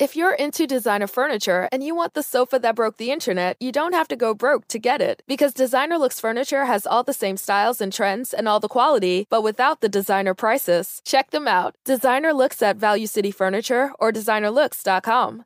If you're into designer furniture and you want the sofa that broke the internet, you don't have to go broke to get it. Because Designer Looks Furniture has all the same styles and trends and all the quality, but without the designer prices. Check them out. Designer Looks at Value City Furniture or designerlooks.com.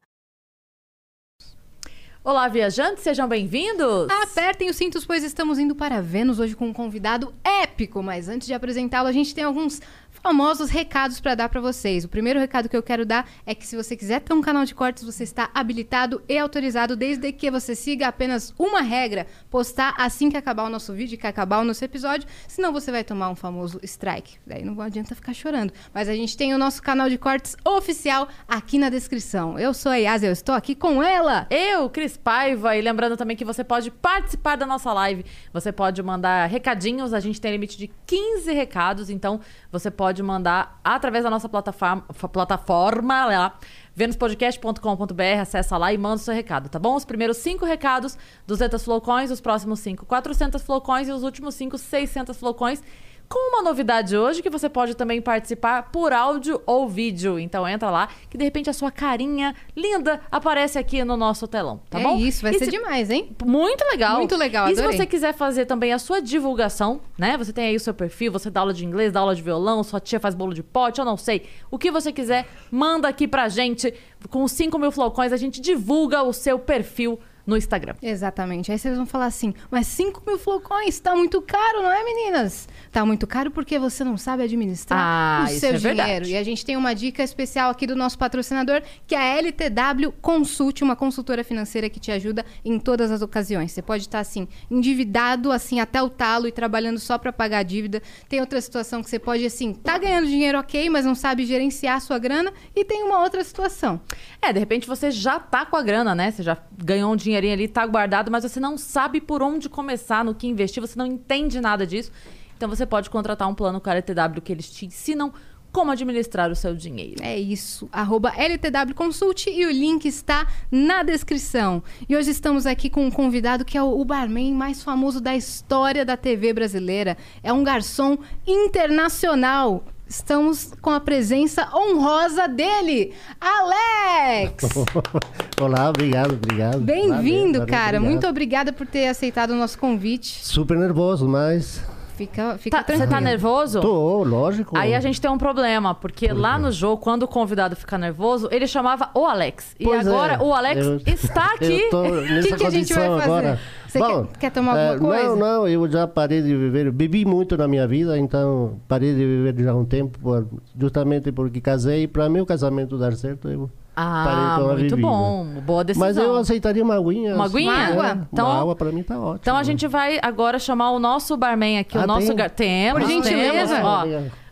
Olá, viajantes, sejam bem-vindos! Apertem os cintos, pois estamos indo para Vênus hoje com um convidado épico. Mas antes de apresentá-lo, a gente tem alguns famosos recados para dar para vocês. O primeiro recado que eu quero dar é que se você quiser ter um canal de cortes, você está habilitado e autorizado desde que você siga apenas uma regra: postar assim que acabar o nosso vídeo, que acabar o nosso episódio, senão você vai tomar um famoso strike. Daí não adianta ficar chorando. Mas a gente tem o nosso canal de cortes oficial aqui na descrição. Eu sou a Yas, eu estou aqui com ela. Eu, Cris Paiva, e lembrando também que você pode participar da nossa live. Você pode mandar recadinhos, a gente tem limite de 15 recados, então você pode mandar através da nossa plataforma, plataforma lá, venuspodcast.com.br, acessa lá e manda o seu recado, tá bom? Os primeiros cinco recados, 200 flowcoins, os próximos cinco, 400 flowcoins e os últimos cinco, 600 flowcoins. Com uma novidade hoje que você pode também participar por áudio ou vídeo. Então entra lá que de repente a sua carinha linda aparece aqui no nosso telão, tá é bom? isso, vai E ser se- demais, hein? Muito legal. Muito legal, E se você quiser fazer também a sua divulgação, né? Você tem aí o seu perfil, você dá aula de inglês, dá aula de violão, sua tia faz bolo de pote, eu não sei. O que você quiser, manda aqui pra gente. Com 5 mil flowcoins, a gente divulga o seu perfil no Instagram. Exatamente. Aí vocês vão falar assim, mas 5 mil flocões tá muito caro, não é, meninas? Tá muito caro porque você não sabe administrar Ah, o seu é dinheiro. verdade. E a gente tem uma dica especial aqui do nosso patrocinador, que é a LTW Consult, uma consultora financeira que te ajuda em todas as ocasiões. Você pode estar assim, endividado assim até o talo e trabalhando só para pagar a dívida. Tem outra situação que você pode assim, tá ganhando dinheiro OK, mas não sabe gerenciar a sua grana, e tem uma outra situação. É, de repente você já tá com a grana, né? Você já ganhou um dinheirinho ali, tá guardado, mas você não sabe por onde começar, no que investir, você não entende nada disso. Então você pode contratar um plano com a LTW que eles te ensinam como administrar o seu dinheiro. É isso, arroba LTW Consult e o link está na descrição. E hoje estamos aqui com um convidado que é o barman mais famoso da história da TV brasileira. É um garçom internacional. Estamos com a presença honrosa dele, Alex! Olá, obrigado, obrigado. Bem-vindo, cara. obrigado. Muito obrigada por ter aceitado o nosso convite. Super nervoso, mas. Fica, fica Tá- você tranquilo. tá nervoso? Tô, lógico. Aí a gente tem um problema, porque lá no jogo, quando o convidado fica nervoso, ele chamava o Alex. E Pois é, agora o Alex eu- está aqui. Nessa que que a gente vai fazer? agora. Você quer- quer tomar eh, alguma coisa? Não, não, eu já parei de viver. Bebi muito na minha vida, então parei de viver já há um tempo, por- justamente porque casei. Para mim, o casamento dar certo, eu Ah, parei com a muito bebida. bom. Boa decisão. Mas eu aceitaria uma aguinha. Uma aguinha? né? Água? Então- uma água para mim tá ótimo. Então a gente vai agora chamar o nosso barman aqui, o Ah, nosso tem? gar... temos, Por gentileza. temos, ó.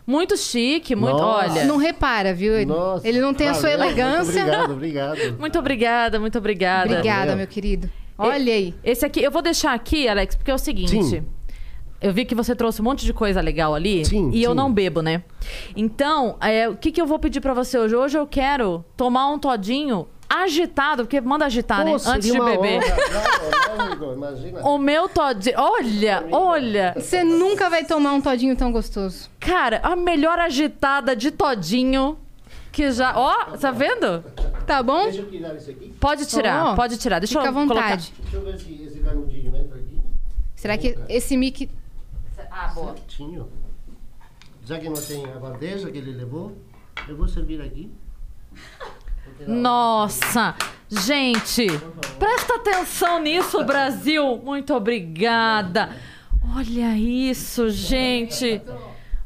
Muito chique, muito, Nossa. olha. Não repara, viu? Ele- Nossa, Ele não tem a sua elegância. Muito obrigado, obrigado. Muito obrigada, muito obrigada. Obrigada, meu querido. Olha aí. Esse aqui, eu vou deixar aqui, Alex, porque é o seguinte. Sim. Eu vi que você trouxe um monte de coisa legal ali. Sim, e eu sim. não bebo, né? Então, é, o que, que eu vou pedir pra você hoje? Hoje eu quero tomar um todinho agitado, porque manda agitar, né? Antes de beber. lógico, imagina. O meu todinho. Olha, olha. Você nunca vai tomar um todinho tão gostoso. Cara, a melhor agitada de todinho que já. Ó, tá vendo? Tá bom? Deixa eu tirar isso aqui. Pode tirar, Ó, pode tirar. Deixa Fica à eu colocar. vontade. Deixa eu ver se esse canudinho entra aqui. Será que esse mic. Ah, boa. Certinho. Já que não tem a bandeja que ele levou, eu vou servir aqui. Nossa! Gente, presta atenção nisso, Brasil! Muito obrigada! Olha isso, gente!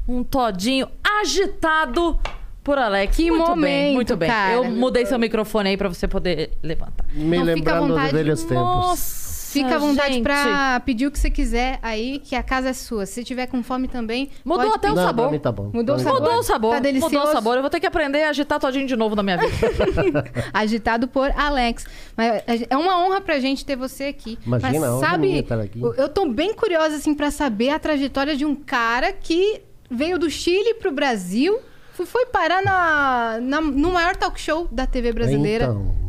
Um todinho agitado por Alex. Que muito bem, momento, muito bem. cara. Eu mudei seu microfone aí pra você poder levantar. Me Não, lembrando dos velhos tempos. Nossa! Fica à vontade gente. pra pedir o que você quiser aí, que a casa é sua. Se tiver com fome também. Mudou pode até o. Não, sabor. pra mim tá bom. Mudou Pra o mim sabor? Mudou o sabor, Tá delicioso? mudou o sabor. Eu vou ter que aprender a agitar todinho de novo na minha vida. Agitado por Alex. Mas é uma honra pra gente ter você aqui. Imagina, Mas a honra sabe, estar aqui. eu tô bem curiosa assim para saber a trajetória de um cara que veio do Chile pro Brasil, foi- parar na, na- no maior talk show da TV brasileira. Então,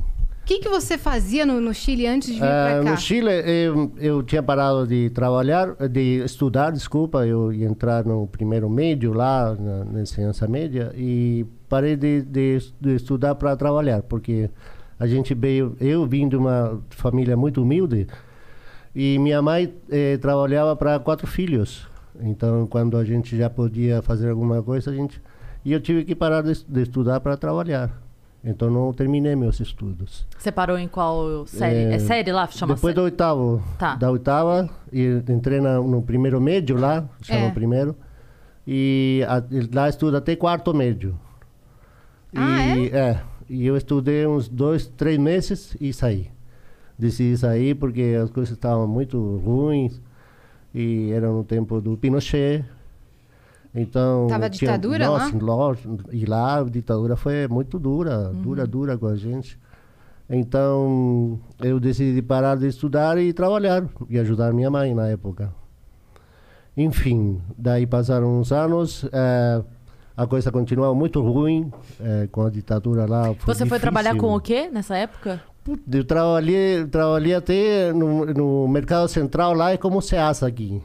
O que, que você fazia no, no Chile antes de vir ah, pra cá? no Chile, eu, eu tinha parado de trabalhar, de estudar, desculpa, eu ia entrar no primeiro médio lá, na, na ensinança média, e parei de, de, de estudar para trabalhar, porque a gente veio, eu vim de uma família muito humilde e minha mãe eh, trabalhava para quatro filhos. Então, quando a gente já podia fazer alguma coisa, a gente e eu tive que parar de, de estudar para trabalhar. Então, não terminei meus estudos. Você parou em qual série? É, É, série lá? Chama Depois sé- do oitavo, Tá. da oitava, e entrei na- no primeiro médio lá, chama É. primeiro, e a- lá estudo até quarto médio. Ah, e, é? E eu estudei uns dois, três meses e saí. Decidi sair porque as coisas estavam muito ruins e era no tempo do Pinochet. Então, Tava a tinha- ditadura lá? nossa, lógico, e lá a ditadura foi muito dura, dura, dura com a gente. Então, eu decidi parar de estudar e trabalhar e ajudar minha mãe na época. Enfim, daí passaram uns anos, eh, a coisa continuava muito ruim eh, com a ditadura lá. Você foi difícil. trabalhar com o quê nessa época? Eu trabalhei, trabalhei até no, no Mercado Central lá, é como Ceasa aqui.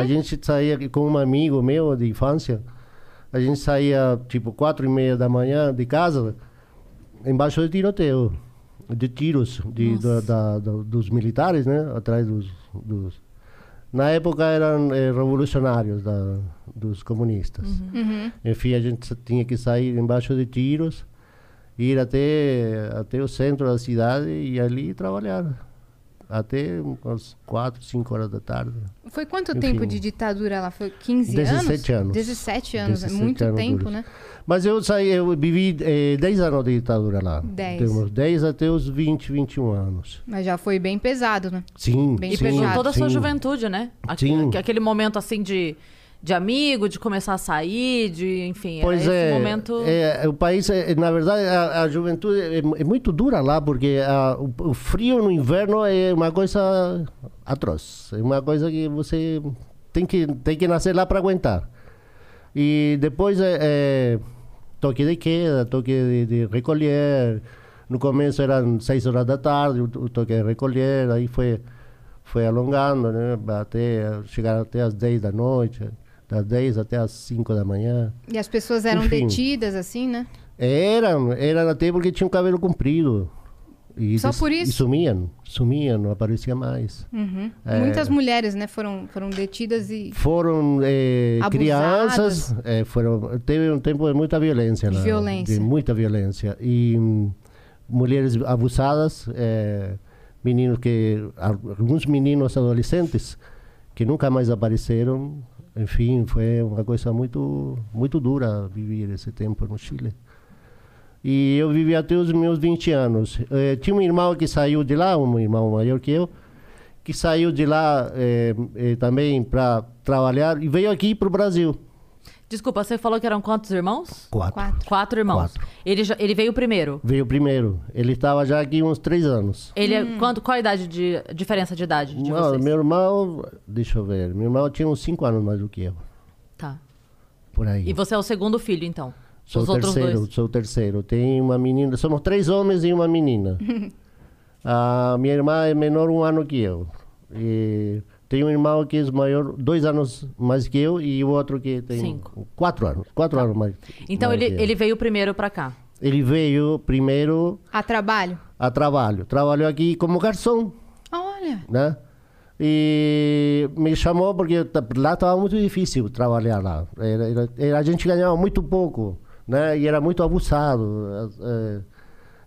A gente saía com um amigo meu de infância, a gente saía tipo quatro e meia da manhã de casa, embaixo de tiroteio, de tiros de, da, da- da- dos militares, né? Atrás dos, dos... Na época eram eh, revolucionários dos comunistas. Enfim, a gente tinha que sair embaixo de tiros, ir até, até o centro da cidade e ali trabalhar. Até umas 4, 5 horas da tarde. Foi quanto Enfim. tempo de ditadura lá? Foi 15 anos? 17 anos. 17 anos, é 17 muito anos tempo, duros. né? Mas eu saí, eu vivi eh, 10 anos de ditadura lá. 10. De uns 10 até os 20, 21 anos. Mas já foi bem pesado, né? Sim, Bem E sim, pegou fechado. toda a sua sim. juventude, né? Aque- Sim. aque- Aquele momento assim de, de amigo, de começar a sair, de, enfim, Pois esse é, momento. é, o país, é, na verdade, a, a juventude é, é muito dura lá, porque a- o, o frio no inverno é uma coisa atroz. É uma coisa que você tem que, tem que nascer lá para aguentar. E depois é, é toque de queda, toque de, de recolher. No começo eram seis horas da tarde, o, o toque de recolher, aí foi, foi alongando, né? Até chegar até as 10 da noite, das 10 até as 5 da manhã. E as pessoas eram Enfim. detidas, assim, né? Eram, eram até porque tinham cabelo comprido. E Só des- por isso? E sumiam, sumiam, não aparecia mais. Uhum. É. Muitas mulheres, né, foram, foram detidas e Foram Abusadas. crianças, eh, foram, teve um tempo de muita violência lá. Violência. De muita violência. E hum, mulheres abusadas, eh, meninos que, alguns meninos adolescentes que nunca mais apareceram. Enfim, foi uma coisa muito, muito dura viver esse tempo no Chile. E eu vivi até os meus 20 anos. Eh, tinha um irmão que saiu de lá, um irmão maior que eu, que saiu de lá eh, eh, também para trabalhar e veio aqui para o Brasil. Desculpa, você falou que eram quantos irmãos? Quatro. quatro. Quatro irmãos. Quatro. Ele, já- ele veio primeiro. Veio primeiro. Ele estava já aqui uns três anos. Ele Hum. é, quanto, qual a idade de diferença de idade de Não, vocês? meu irmão, deixa eu ver, meu irmão tinha uns cinco anos mais do que eu, Tá. por aí. E você é o segundo filho, então? Sou Os o outros terceiro, dois. sou o terceiro. Tem uma menina, somos três homens e uma menina. a minha irmã é menor um ano que eu. E tem um irmão que é maior, dois anos mais que eu, e o outro que tem Cinco. quatro anos, quatro anos mais. Então mais ele, que eu. ele veio primeiro pra cá. ele veio primeiro A trabalho? a trabalho. Trabalhou aqui como garçom, Olha, né? E me chamou porque lá estava muito difícil trabalhar lá. Era, era- era- a gente ganhava muito pouco, né? E era muito abusado. As, eh,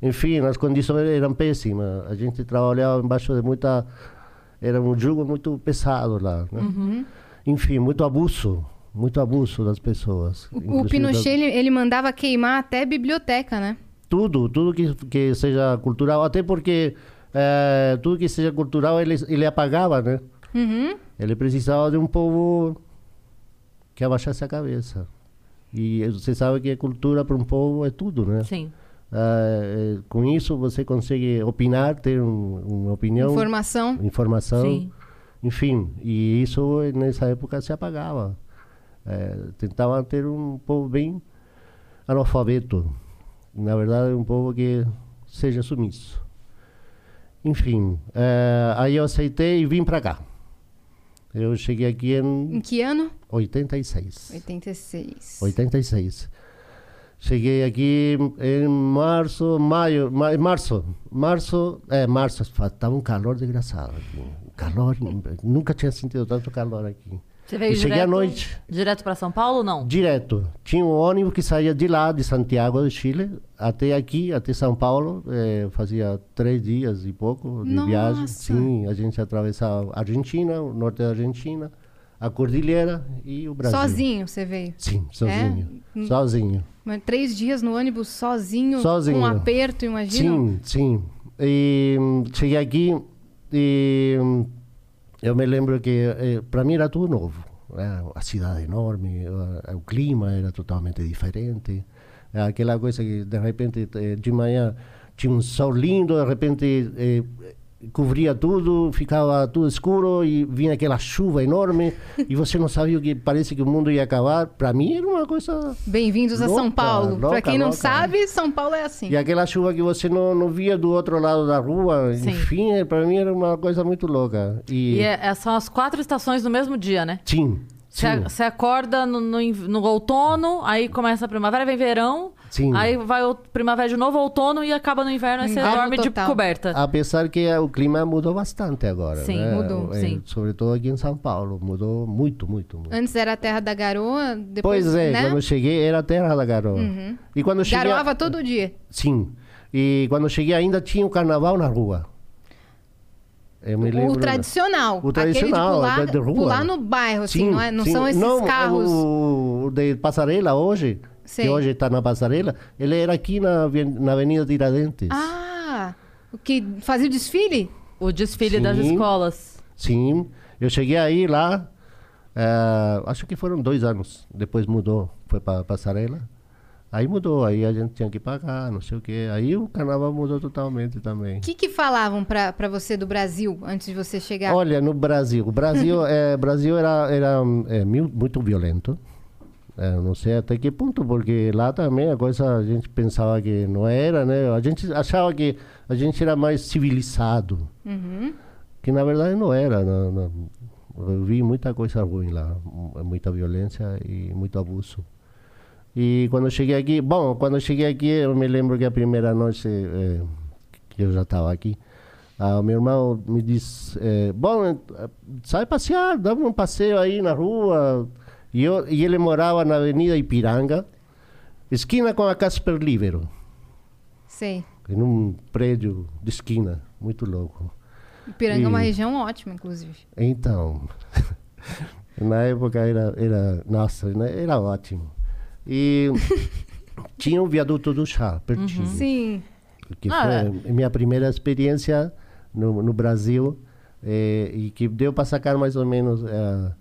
enfim, as condições eram péssimas. A gente trabalhava embaixo de muita... Era um jugo muito pesado lá, né? Enfim, muito abuso. Muito abuso das pessoas. o, o inclusive das- Pinochet, ele, ele mandava queimar até biblioteca, né? tudo, tudo que, que seja cultural, até porque eh, tudo que seja cultural ele, ele apagava, né? Uhum. Ele precisava de um povo que abaixasse a cabeça. E você sabe que a cultura para um povo é tudo, né? Sim. Eh, com isso você consegue opinar, ter um- uma opinião, Informação. informação, Sim. enfim. E isso nessa época se apagava. Eh, tentavam ter um povo bem analfabeto. Na verdade, um povo que seja sumiço. Enfim, eh, aí eu aceitei e vim para cá. Eu cheguei aqui em Em que ano? 86. 86. 86. Cheguei aqui em março, maio, ma- março, março, é, março, estava um calor desgraçado aqui. Calor, nunca tinha sentido tanto calor aqui. Você veio E cheguei direto, à noite. Direto pra São Paulo, não? Direto. Tinha um ônibus que saía de lá, de Santiago de Chile, até aqui, até São Paulo. eh, fazia três dias e pouco de viagem. Nossa! Sim, a gente atravessava a Argentina, o norte da Argentina, a Cordilheira e o Brasil. Sozinho você veio? Sim, sozinho. É? Sozinho. Mas Três dias no ônibus sozinho, Sozinho. com um aperto, imagina? Sim, sim. E hum, cheguei aqui e hum, eu me lembro que para mim era tudo novo. né? A cidade enorme, eh, o clima era totalmente diferente. É Aquela coisa que de repente eh, de manhã tinha um sol lindo, de repente eh, cobria tudo, ficava tudo escuro e vinha aquela chuva enorme e você não sabia o que parece que o mundo ia acabar. Para mim era uma coisa Bem-vindos a São Paulo. pra louca, quem não louca. sabe, São Paulo é assim. e aquela chuva que você não, não via do outro lado da rua, Sim. enfim, para mim era uma coisa muito louca. E, E é- é- são as quatro estações no mesmo dia, né? sim, Você acorda no, no no outono, aí começa a primavera, vem verão, sim. aí vai o primavera de novo, outono e acaba no inverno, aí você Inverno dorme de total. coberta. Apesar que eh, o clima mudou bastante agora, Sim, né? mudou, Eh, sim. Sobretudo aqui em São Paulo, mudou muito, muito, muito. Antes era a terra da garoa, depois, Pois é, né? quando eu cheguei era a terra da garoa. E quando eu cheguei, Garoava todo dia. sim. E quando eu cheguei ainda tinha o carnaval na rua. Eu me lembro. O tradicional. O tradicional, Aquele de pular, da rua. pular no bairro, assim, Sim, não, é? não sim. são esses Não, carros. O, o de passarela hoje, Sei. que hoje está na passarela, ele era aqui na, na Avenida Tiradentes. Ah, o que fazia o desfile? O desfile das Sim. escolas. Sim, eu cheguei aí lá, eh, acho que foram dois anos. Depois mudou, foi para passarela. Aí mudou, aí a gente tinha que pagar, não sei o quê. Aí o carnaval mudou totalmente também. O que, que falavam pra você do Brasil antes de você chegar? Olha, no Brasil, o Brasil, eh, Brasil era, era mil- muito violento. Eh, não sei até que ponto, porque lá também a coisa a gente pensava que não era, né? A gente achava que a gente era mais civilizado, Uhum. que na verdade não era. Não, não. Eu vi muita coisa ruim lá, mu- muita violência e muito abuso. E quando eu cheguei aqui, bom, quando eu cheguei aqui, eu me lembro que a primeira noite eh, que eu já estava aqui, ah, o meu irmão me disse, eh, bom, eh, sai passear, dá um passeio aí na rua. E, eu, e ele morava na Avenida Ipiranga, esquina com a Casper Libero, Sei. em um prédio de esquina, muito louco. Ipiranga é uma E- região ótima, inclusive. Então, na época era, era nossa, era ótimo. E tinha o viaduto do chá, pertinho. Sim. Que Ah, foi a minha primeira experiência no, no Brasil eh, e que deu para sacar mais ou menos eh,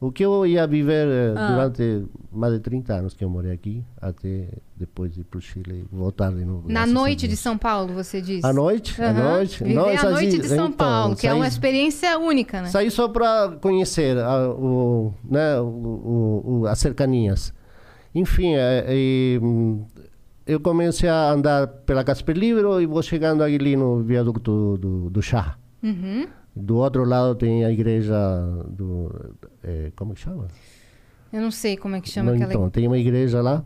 o que eu ia viver eh, Ah. durante mais de 30 anos que eu morei aqui, até depois de ir para o Chile e voltar de novo. Na noite de. São Paulo, você disse. À noite? À Aham. noite? Viver Nós a noite saí- de São então, Paulo, que é uma saí- experiência única, né? Saí só para conhecer a, o, né, o, o- as cercanias. Enfim, é, hum, eu comecei a andar pela Casper Libero e vou chegando ali no viaduto do, do chá. Uhum. Do outro lado tem a igreja do... eh, como que chama? Eu não sei como é que chama Não, aquela... Então, tem uma igreja lá.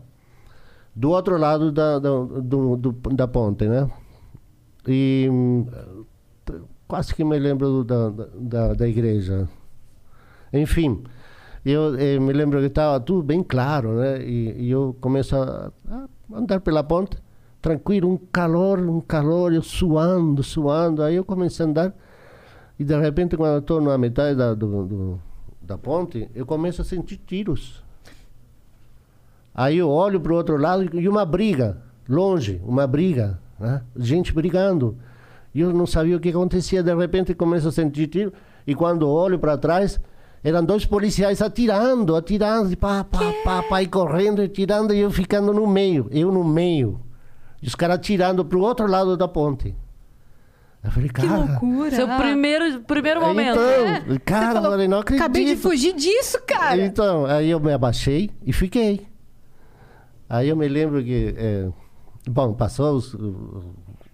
Do outro lado da, da, do, do- da ponte, né? E hum, quase que me lembro da, da, da igreja. Enfim, eu eh, me lembro que estava tudo bem claro, né? E, e eu começo a, a andar pela ponte, tranquilo, um calor, um calor, eu suando, suando. Aí eu comecei a andar e de repente, quando eu estou na metade da, do, do- da ponte, eu começo a sentir tiros. Aí eu olho para o outro lado e uma briga, longe, uma briga, né? gente brigando. E eu não sabia o que acontecia, de repente começo a sentir tiro, e quando olho para trás, eram dois policiais atirando, atirando, pá, pá, pá, pá, e correndo, e tirando, e eu ficando no meio, eu no meio. E os caras atirando para o outro lado da ponte. Eu falei, Que cara... loucura. Seu primeiro, primeiro momento. Então, cara, eu falei, não acredito. Acabei de fugir disso, cara. Então, aí eu me abaixei e fiquei. Aí eu me lembro que, eh, bom, passou os, os-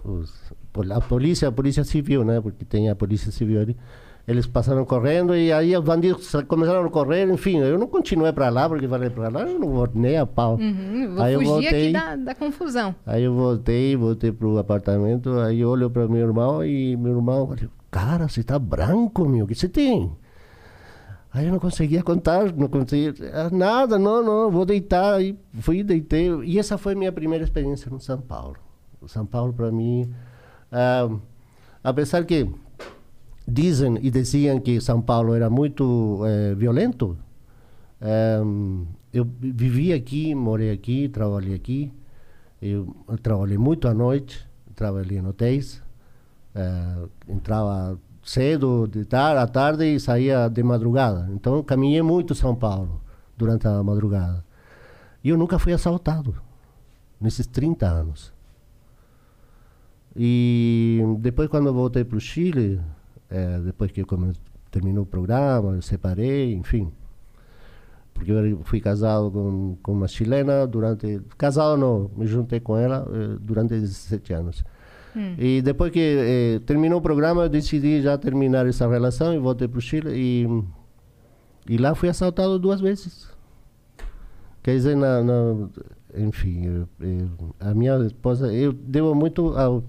os- a polícia, a polícia civil, né? Porque tem a polícia civil ali. Eles passaram correndo e aí os bandidos começaram a correr, enfim, eu não continuei para lá, porque falei para lá, eu não vou nem a pau. Uhum, vou Aí eu voltei. aqui da, da confusão. Aí eu voltei, voltei pro apartamento, aí olho para meu irmão e meu irmão falou, cara, você tá branco, meu, o que você tem? Aí eu não conseguia contar, não conseguia, ah, nada, não, não, vou deitar. Aí fui, deitei, e essa foi minha primeira experiência no São Paulo. O São Paulo, para mim, ah, apesar que dizem e diziam que São Paulo era muito eh, violento, eh, eu vivi aqui, morei aqui, trabalhei aqui. Eu, eu trabalhei muito à noite, trabalhei em hotéis. eh, entrava cedo, de tar à tarde e saía de madrugada. Então, caminhei muito São Paulo durante a madrugada. E eu nunca fui assaltado nesses 30 anos. E depois, quando voltei para o Chile, eh, depois que terminou o programa, eu separei, enfim. Porque eu fui casado com, com uma chilena durante. Casado não, me juntei com ela eh, durante 17 anos. E depois que eh, terminou o programa, eu decidi já terminar essa relação e voltei para o Chile. E, e lá fui assaltado duas vezes. Quer dizer, na, na- enfim, eu- eu- a minha esposa, eu devo muito ao,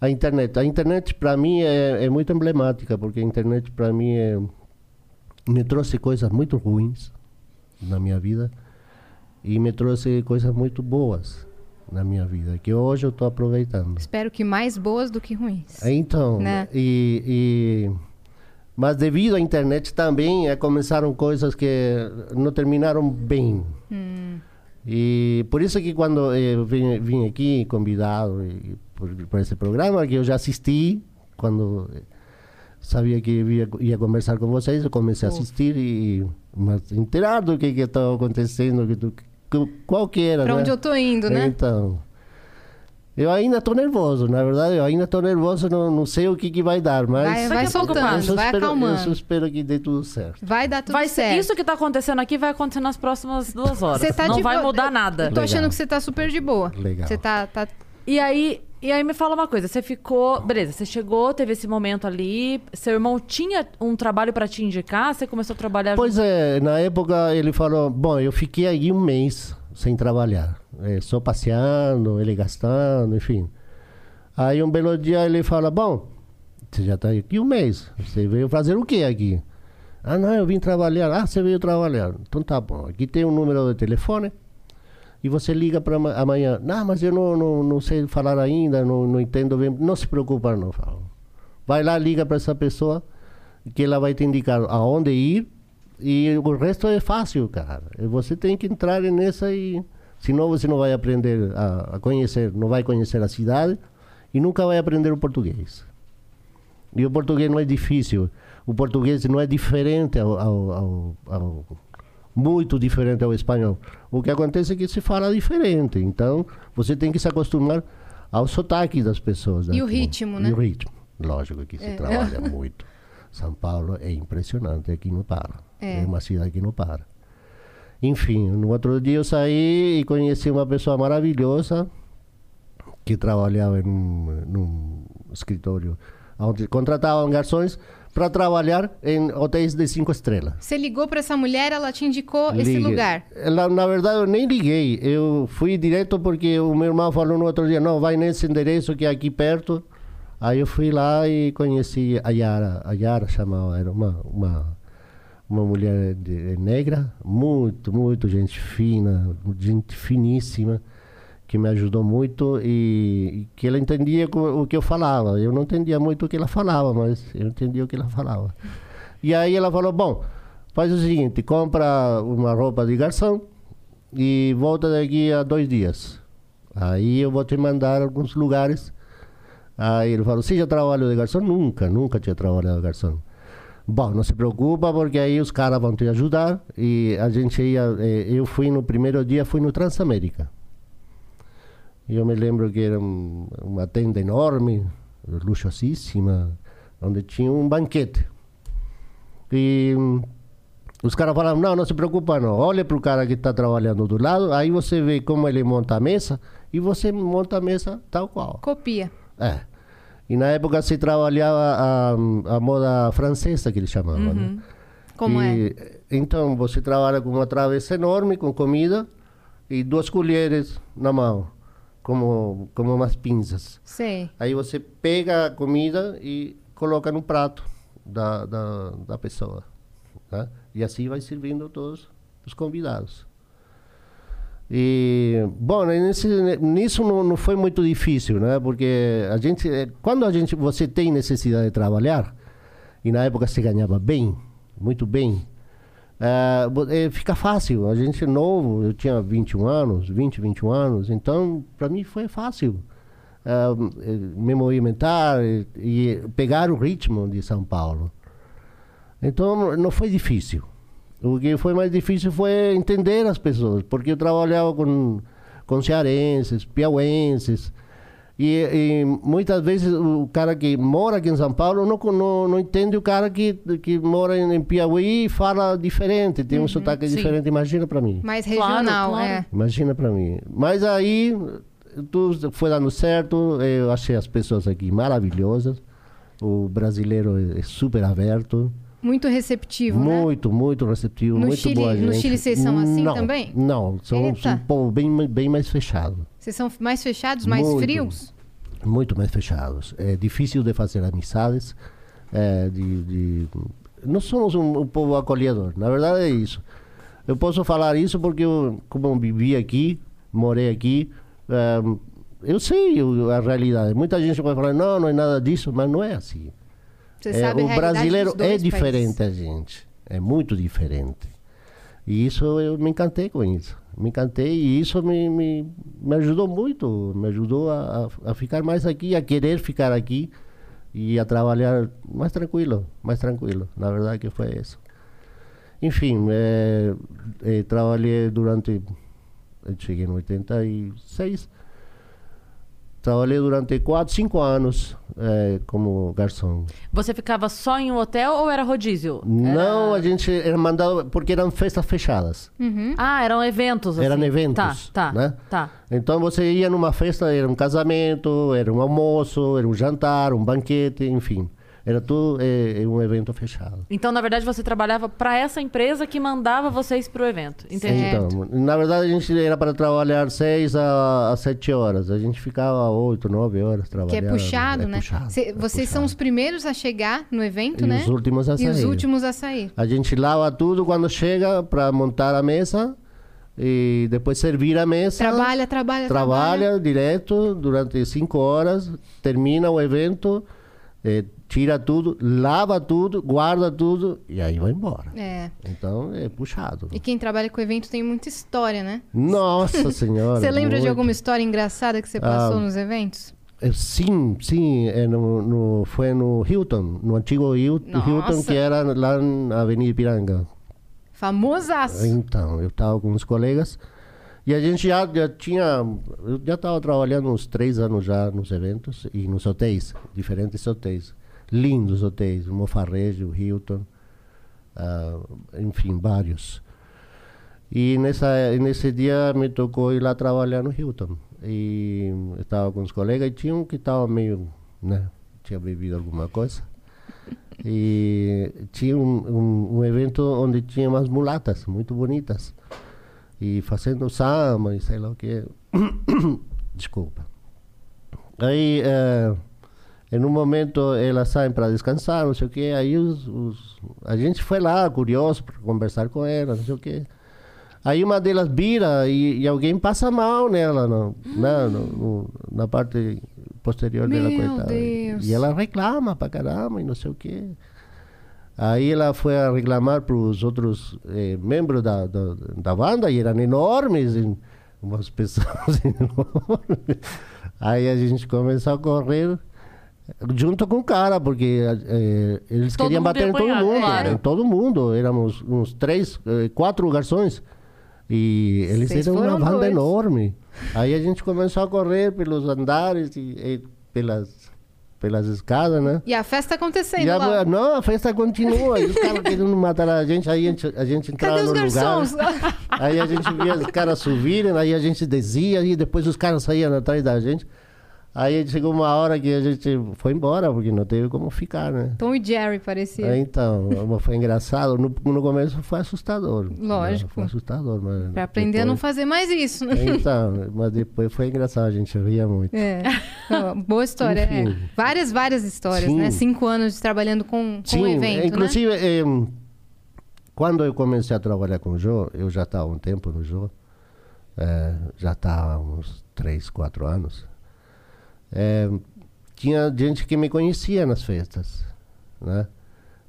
à internet. A internet para mim é, é muito emblemática, porque a internet para mim é, me trouxe coisas muito ruins na minha vida e me trouxe coisas muito boas na minha vida, que hoje eu estou aproveitando. Espero que mais boas do que ruins. Então, Né? e, e- mas devido à internet também eh, começaram coisas que não terminaram bem. E por isso que quando eu vim, vim aqui convidado e, por, por esse programa, que eu já assisti, quando eh, sabia que ia, conversar com vocês, eu comecei a assistir e mas inteirar do que estava acontecendo, que, do- que- qual que era, Pra né? onde eu tô indo, né? Então, eu ainda estou nervoso, na verdade, eu ainda estou nervoso, não, não sei o que, que vai dar, mas Vai, vai pouco soltando, eu vai espero, eu acalmando. só espero que dê tudo certo. Vai dar tudo Vai ser, certo. isso que tá acontecendo aqui vai acontecer nas próximas duas horas. Você tá não vai boa. mudar Eu- nada. Eu tô achando Legal. que você tá super de boa. Legal. Você tá, tá E aí, e aí me fala uma coisa, você ficou, beleza, você chegou, teve esse momento ali, seu irmão tinha um trabalho pra te indicar, você começou a trabalhar Pois é, na época ele falou, bom, eu fiquei aí um mês sem trabalhar, eh, só passeando, ele gastando, enfim. Aí um belo dia ele fala, bom, você já está aqui um mês, você veio fazer o que aqui? Ah, não, eu vim trabalhar. Ah, você veio trabalhar. Então tá bom, aqui tem um número de telefone e você liga para amanhã. Não, mas eu não, não, não sei falar ainda, não, não entendo bem. Não se preocupa não. Vai lá, liga para essa pessoa que ela vai te indicar aonde ir e o resto é fácil, cara. Você tem que entrar nessa e senão você não vai aprender a, a conhecer, não vai conhecer a cidade e nunca vai aprender o português. E o português não é difícil. O português não é diferente ao, ao, ao, ao muito diferente ao espanhol. O que acontece é que se fala diferente. Então, você tem que se acostumar ao sotaque das pessoas. E o daqui. ritmo, E né? o ritmo. Lógico que se É. trabalha muito. São Paulo é impressionante, aqui não para. É. É. uma cidade que não para. Enfim, no outro dia eu saí e conheci uma pessoa maravilhosa que trabalhava em um, num escritório onde contratavam garçons para trabalhar em hotéis de cinco estrelas. Você ligou pra essa mulher, ela te indicou esse Liguei. lugar. Ela, na verdade, eu nem liguei. Eu fui direto porque o meu irmão falou no outro dia: não, vai nesse endereço que é aqui perto. Aí eu fui lá e conheci a Yara. A Yara chamava, era uma, uma, uma mulher de- negra, muito, muito gente fina, gente finíssima, que me ajudou muito e, e que ela entendia o que eu falava. Eu não entendia muito o que ela falava, mas eu entendia o que ela falava. E aí ela falou: bom, faz o seguinte, compra uma roupa de garçom e volta daqui a dois dias. Aí eu vou te mandar alguns lugares. Aí ele falou, você já trabalhou de garçom? Nunca, nunca tinha trabalhado de garçom. Bom, não se preocupa, porque aí os caras vão te ajudar. E a gente ia, eh, eu fui no primeiro dia, fui no Transamérica. E eu me lembro que era um- uma tenda enorme, luxuosíssima, onde tinha um banquete. E hum, os caras falaram, não, não se preocupa não, olha para o cara que está trabalhando do lado, aí você vê como ele monta a mesa e você monta a mesa tal qual. Copia. É. E na época se trabalhava a, a moda francesa, que eles chamavam, né? Como é? E, Então, você trabalha com uma travessa enorme, com comida, e duas colheres na mão, como, como umas pinças. Sei. Aí você pega a comida e coloca no prato da, da, da pessoa. E assim vai servindo todos os convidados. E, bom, nesse, nisso não, não foi muito difícil, né? Porque a gente, eh, quando a gente, você tem necessidade de trabalhar, e na época se ganhava bem, muito bem, eh, fica fácil. A gente é novo, eu tinha 21 anos, 20, 21 anos, então para mim foi fácil eh, me movimentar e, e pegar o ritmo de São Paulo. Então não foi difícil. O que foi mais difícil foi entender as pessoas, porque eu trabalhava com, com cearenses, piauenses, e, e muitas vezes o cara que mora aqui em São Paulo não, não, não entende o cara que, que mora em, em Piauí e fala diferente, tem um sotaque sim. diferente, imagina para mim. Mais Claro, regional, claro. é. Imagina para mim. Mas aí tudo foi dando certo. Eu achei as pessoas aqui maravilhosas. O brasileiro é é super aberto, Muito receptivo, né? muito, muito receptivo, No muito Chile- boa no gente. Chile vocês são assim não, também? Não, são Eita. um povo bem, bem mais fechado. Vocês são mais fechados, mais Muito. frios? Muito mais fechados. É difícil de fazer amizades. é, de, de- Não somos um, um povo acolhedor. Na verdade é isso. Eu posso falar isso porque eu, como eu vivi aqui, morei aqui, é, eu sei a realidade. Muita gente vai falar, não, não é nada disso, mas não é assim. Você É, sabe o brasileiro é diferente países. a gente. É muito diferente. E isso eu me encantei com isso. Me encantei e isso me, me, me ajudou muito. Me ajudou a, a, ficar mais aqui, a querer ficar aqui e a trabalhar mais tranquilo, mais tranquilo. Na verdade que foi isso. Enfim, eh, eh, trabalhei durante. Cheguei em 86. Trabalhei durante 4, 5 anos eh, como garçom. Você ficava só em um hotel ou era rodízio? Não, a gente era mandado porque eram festas fechadas. Ah, eram eventos. Eram assim. eventos, Tá, tá, né? tá. Então você ia numa festa, era um casamento, era um almoço, era um jantar, um banquete, enfim. Era tudo eh, um evento fechado. Então, na verdade, você trabalhava para essa empresa que mandava vocês pro evento. Entendi. Então, na verdade a gente era para trabalhar seis a, a sete horas. A gente ficava oito, nove horas Que trabalhando. é puxado, É né? puxado, Cê- é vocês são os puxado. primeiros a chegar no evento, E né? os últimos a E os sair. últimos a sair. A gente lava tudo quando chega para montar a mesa e depois servir a mesa. Trabalha, trabalha, Trabalha direto durante cinco horas, termina o evento, eh, tira tudo, lava tudo, guarda tudo e aí vai embora. É. Então é puxado. E quem trabalha com evento tem muita história, né? Nossa Senhora! Você lembra de muito. alguma história engraçada que você passou Ah, nos eventos? Eh, Sim, sim, é no, no- foi no Hilton, no antigo Hil- Nossa. Hilton que era lá na Avenida Ipiranga. Famosaço. Então, eu estava com uns colegas e a gente já, já tinha. Eu já estava trabalhando uns três anos já nos eventos e nos hotéis, diferentes hotéis. Lindos hotéis, o Mofarrejo, o Hilton, ah, enfim, vários. E nessa, nesse dia me tocou ir lá trabalhar no Hilton. E estava com os colegas e tinha um que estava meio. Né, tinha bebido alguma coisa. E tinha um, um, um evento onde tinha umas mulatas muito bonitas. E fazendo samba e sei lá o que. Desculpa. Aí, eh, em um momento, elas saem para descansar, não sei o que. Aí os, os- a gente foi lá, curioso, para conversar com elas, não sei o que. Aí uma delas vira e, e alguém passa mal nela, no, né, no- no- na parte posterior dela, Meu coitada. Deus. E ela reclama pra caramba e não sei o quê. Aí ela foi a reclamar para os outros eh, membros da, da, da banda e eram enormes, umas pessoas enormes. Aí a gente começou a correr junto com o cara, porque eh, eles Todo queriam bater em todo mundo, claro. em todo mundo. Éramos uns três, eh, quatro garçons. E eles Vocês eram uma banda doidos. enorme. Aí a gente começou a correr pelos andares e, e pelas, pelas escadas, né? E a festa acontecendo a- lá. não, a festa continua. E os caras querendo matar a gente. Aí a gente, a gente entrava no lugar. Aí a gente via os caras subirem, aí a gente descia e depois os caras saíam atrás da gente. Aí chegou uma hora que a gente foi embora, porque não teve como ficar, né? Tom e Jerry parecia. Aí, então, foi engraçado. No, no começo foi assustador. Lógico. né? Foi assustador, mas. Pra aprender a não depois- fazer mais isso, né? Então, mas depois foi engraçado, a gente ria muito. É. Boa história. é. Várias, várias histórias, Sim. né? Cinco anos trabalhando com, com o evento, inclusive, eh, quando eu comecei a trabalhar com o Jô, eu já estava um tempo no Jô, eh, já estava uns 3, 4 anos. Eh, tinha gente que me conhecia nas festas, né?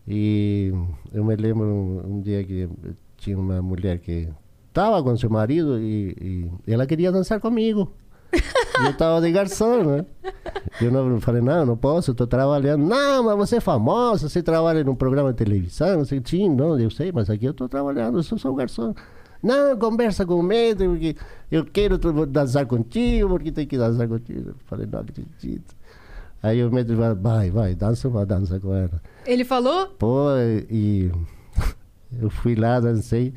E eu me lembro um, um dia que tinha uma mulher que estava com seu marido e, e ela queria dançar comigo. Eu estava de garçom, né? Eu não falei, não, não posso, estou trabalhando. Não, mas você é famosa, você trabalha num programa de televisão, sei, sim, não, eu sei, mas aqui eu estou trabalhando, eu sou só um garçom. Não, conversa com o médico, porque eu quero dançar contigo, porque tem que dançar contigo. Eu falei, não acredito. Aí o médico falou, vai, vai, dança uma dança com ela. Ele falou? Pô, e eu fui lá, dancei.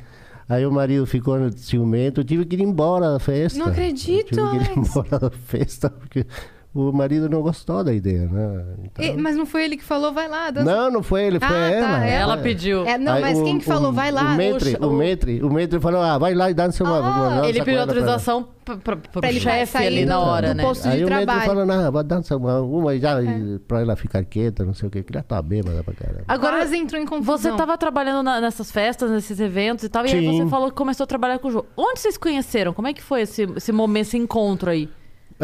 Aí o marido ficou ciumento, eu tive que ir embora da festa. Não acredito, Eu tive que ir embora da festa, porque o marido não gostou da ideia, né? Então- E- mas não foi ele que falou, vai lá, dança. Não, não foi ele, foi Ah, tá, ela. Ela É. pediu. É, não, Aí mas o- quem que falou, o- vai lá? O metre, Puxa, o o- o metre falou, ah, vai lá e dança uma, uma dança Ele pediu ela pra- autorização pra, pra, pro Pra ele chefe sair ali na do- hora, do né? posto Aí de o trabalho. falou, não, vai dançar uma, uma já, e pra ela ficar quieta, não sei o que, que ela tá bêbada pra caramba. Agora, Quase entrou em confusão. você tava trabalhando na- nessas festas, nesses eventos e tal, e aí você falou que começou a trabalhar com o Jô. Onde vocês se conheceram? Como é que foi esse, esse momento, esse encontro aí?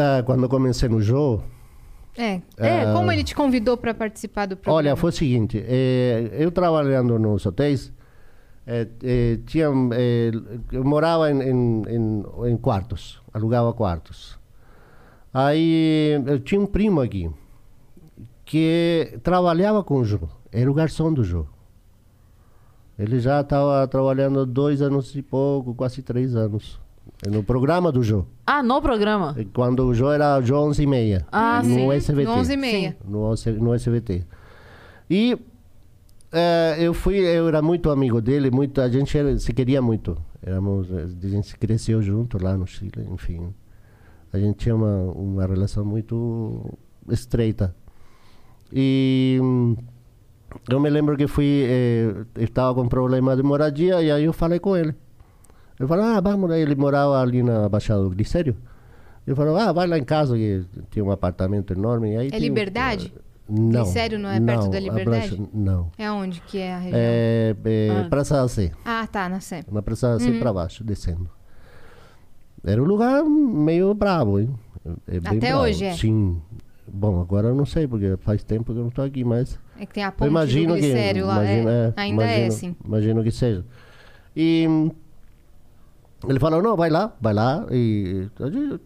Ah, quando eu comecei no jogo, É. É, Ah. como ele te convidou pra participar do programa? Olha, foi o seguinte, eh, eu trabalhando nos hotéis, eh, eh, tinha, eh, eu morava em, em, em, em quartos, alugava quartos. Aí eu tinha um primo aqui que trabalhava com o Jô, era o garçom do Jô. Ele já estava trabalhando dois anos e pouco, quase três anos, no programa do Jô. Ah, no programa? Quando o Jô era Jô 11 e meia, Ah, no sim. SBT. No 11 e meia. No, no SBT. E eh, eu fui, eu era muito amigo dele, muito, a gente era- se queria muito. Éramos, eh, a gente cresceu junto lá no Chile, enfim. A gente tinha uma, uma relação muito estreita. E eu me lembro que fui, eh, estava com problema de moradia e aí eu falei com ele. Ele falou, ah, vamos, ele morava ali na Baixada do Glicério. Ele falou, ah, vai lá em casa, que tinha um apartamento enorme. Aí É Liberdade? Não. Glicério não é perto da Liberdade? Baixa- não. É onde que é a região? É, é Ah. Praça C. Ah, tá, na Sé. Na Praça C para baixo, descendo. Era um lugar meio bravo, hein? É bem Até bravo. hoje é? Sim. Bom, agora eu não sei, porque faz tempo que eu não estou aqui, mas... É que tem a Eu ponte imagino do que... glicério lá. imagino- é. é, Ainda é, imagino- sim. Imagino que seja. E... Ele falou, não, vai lá, vai lá. E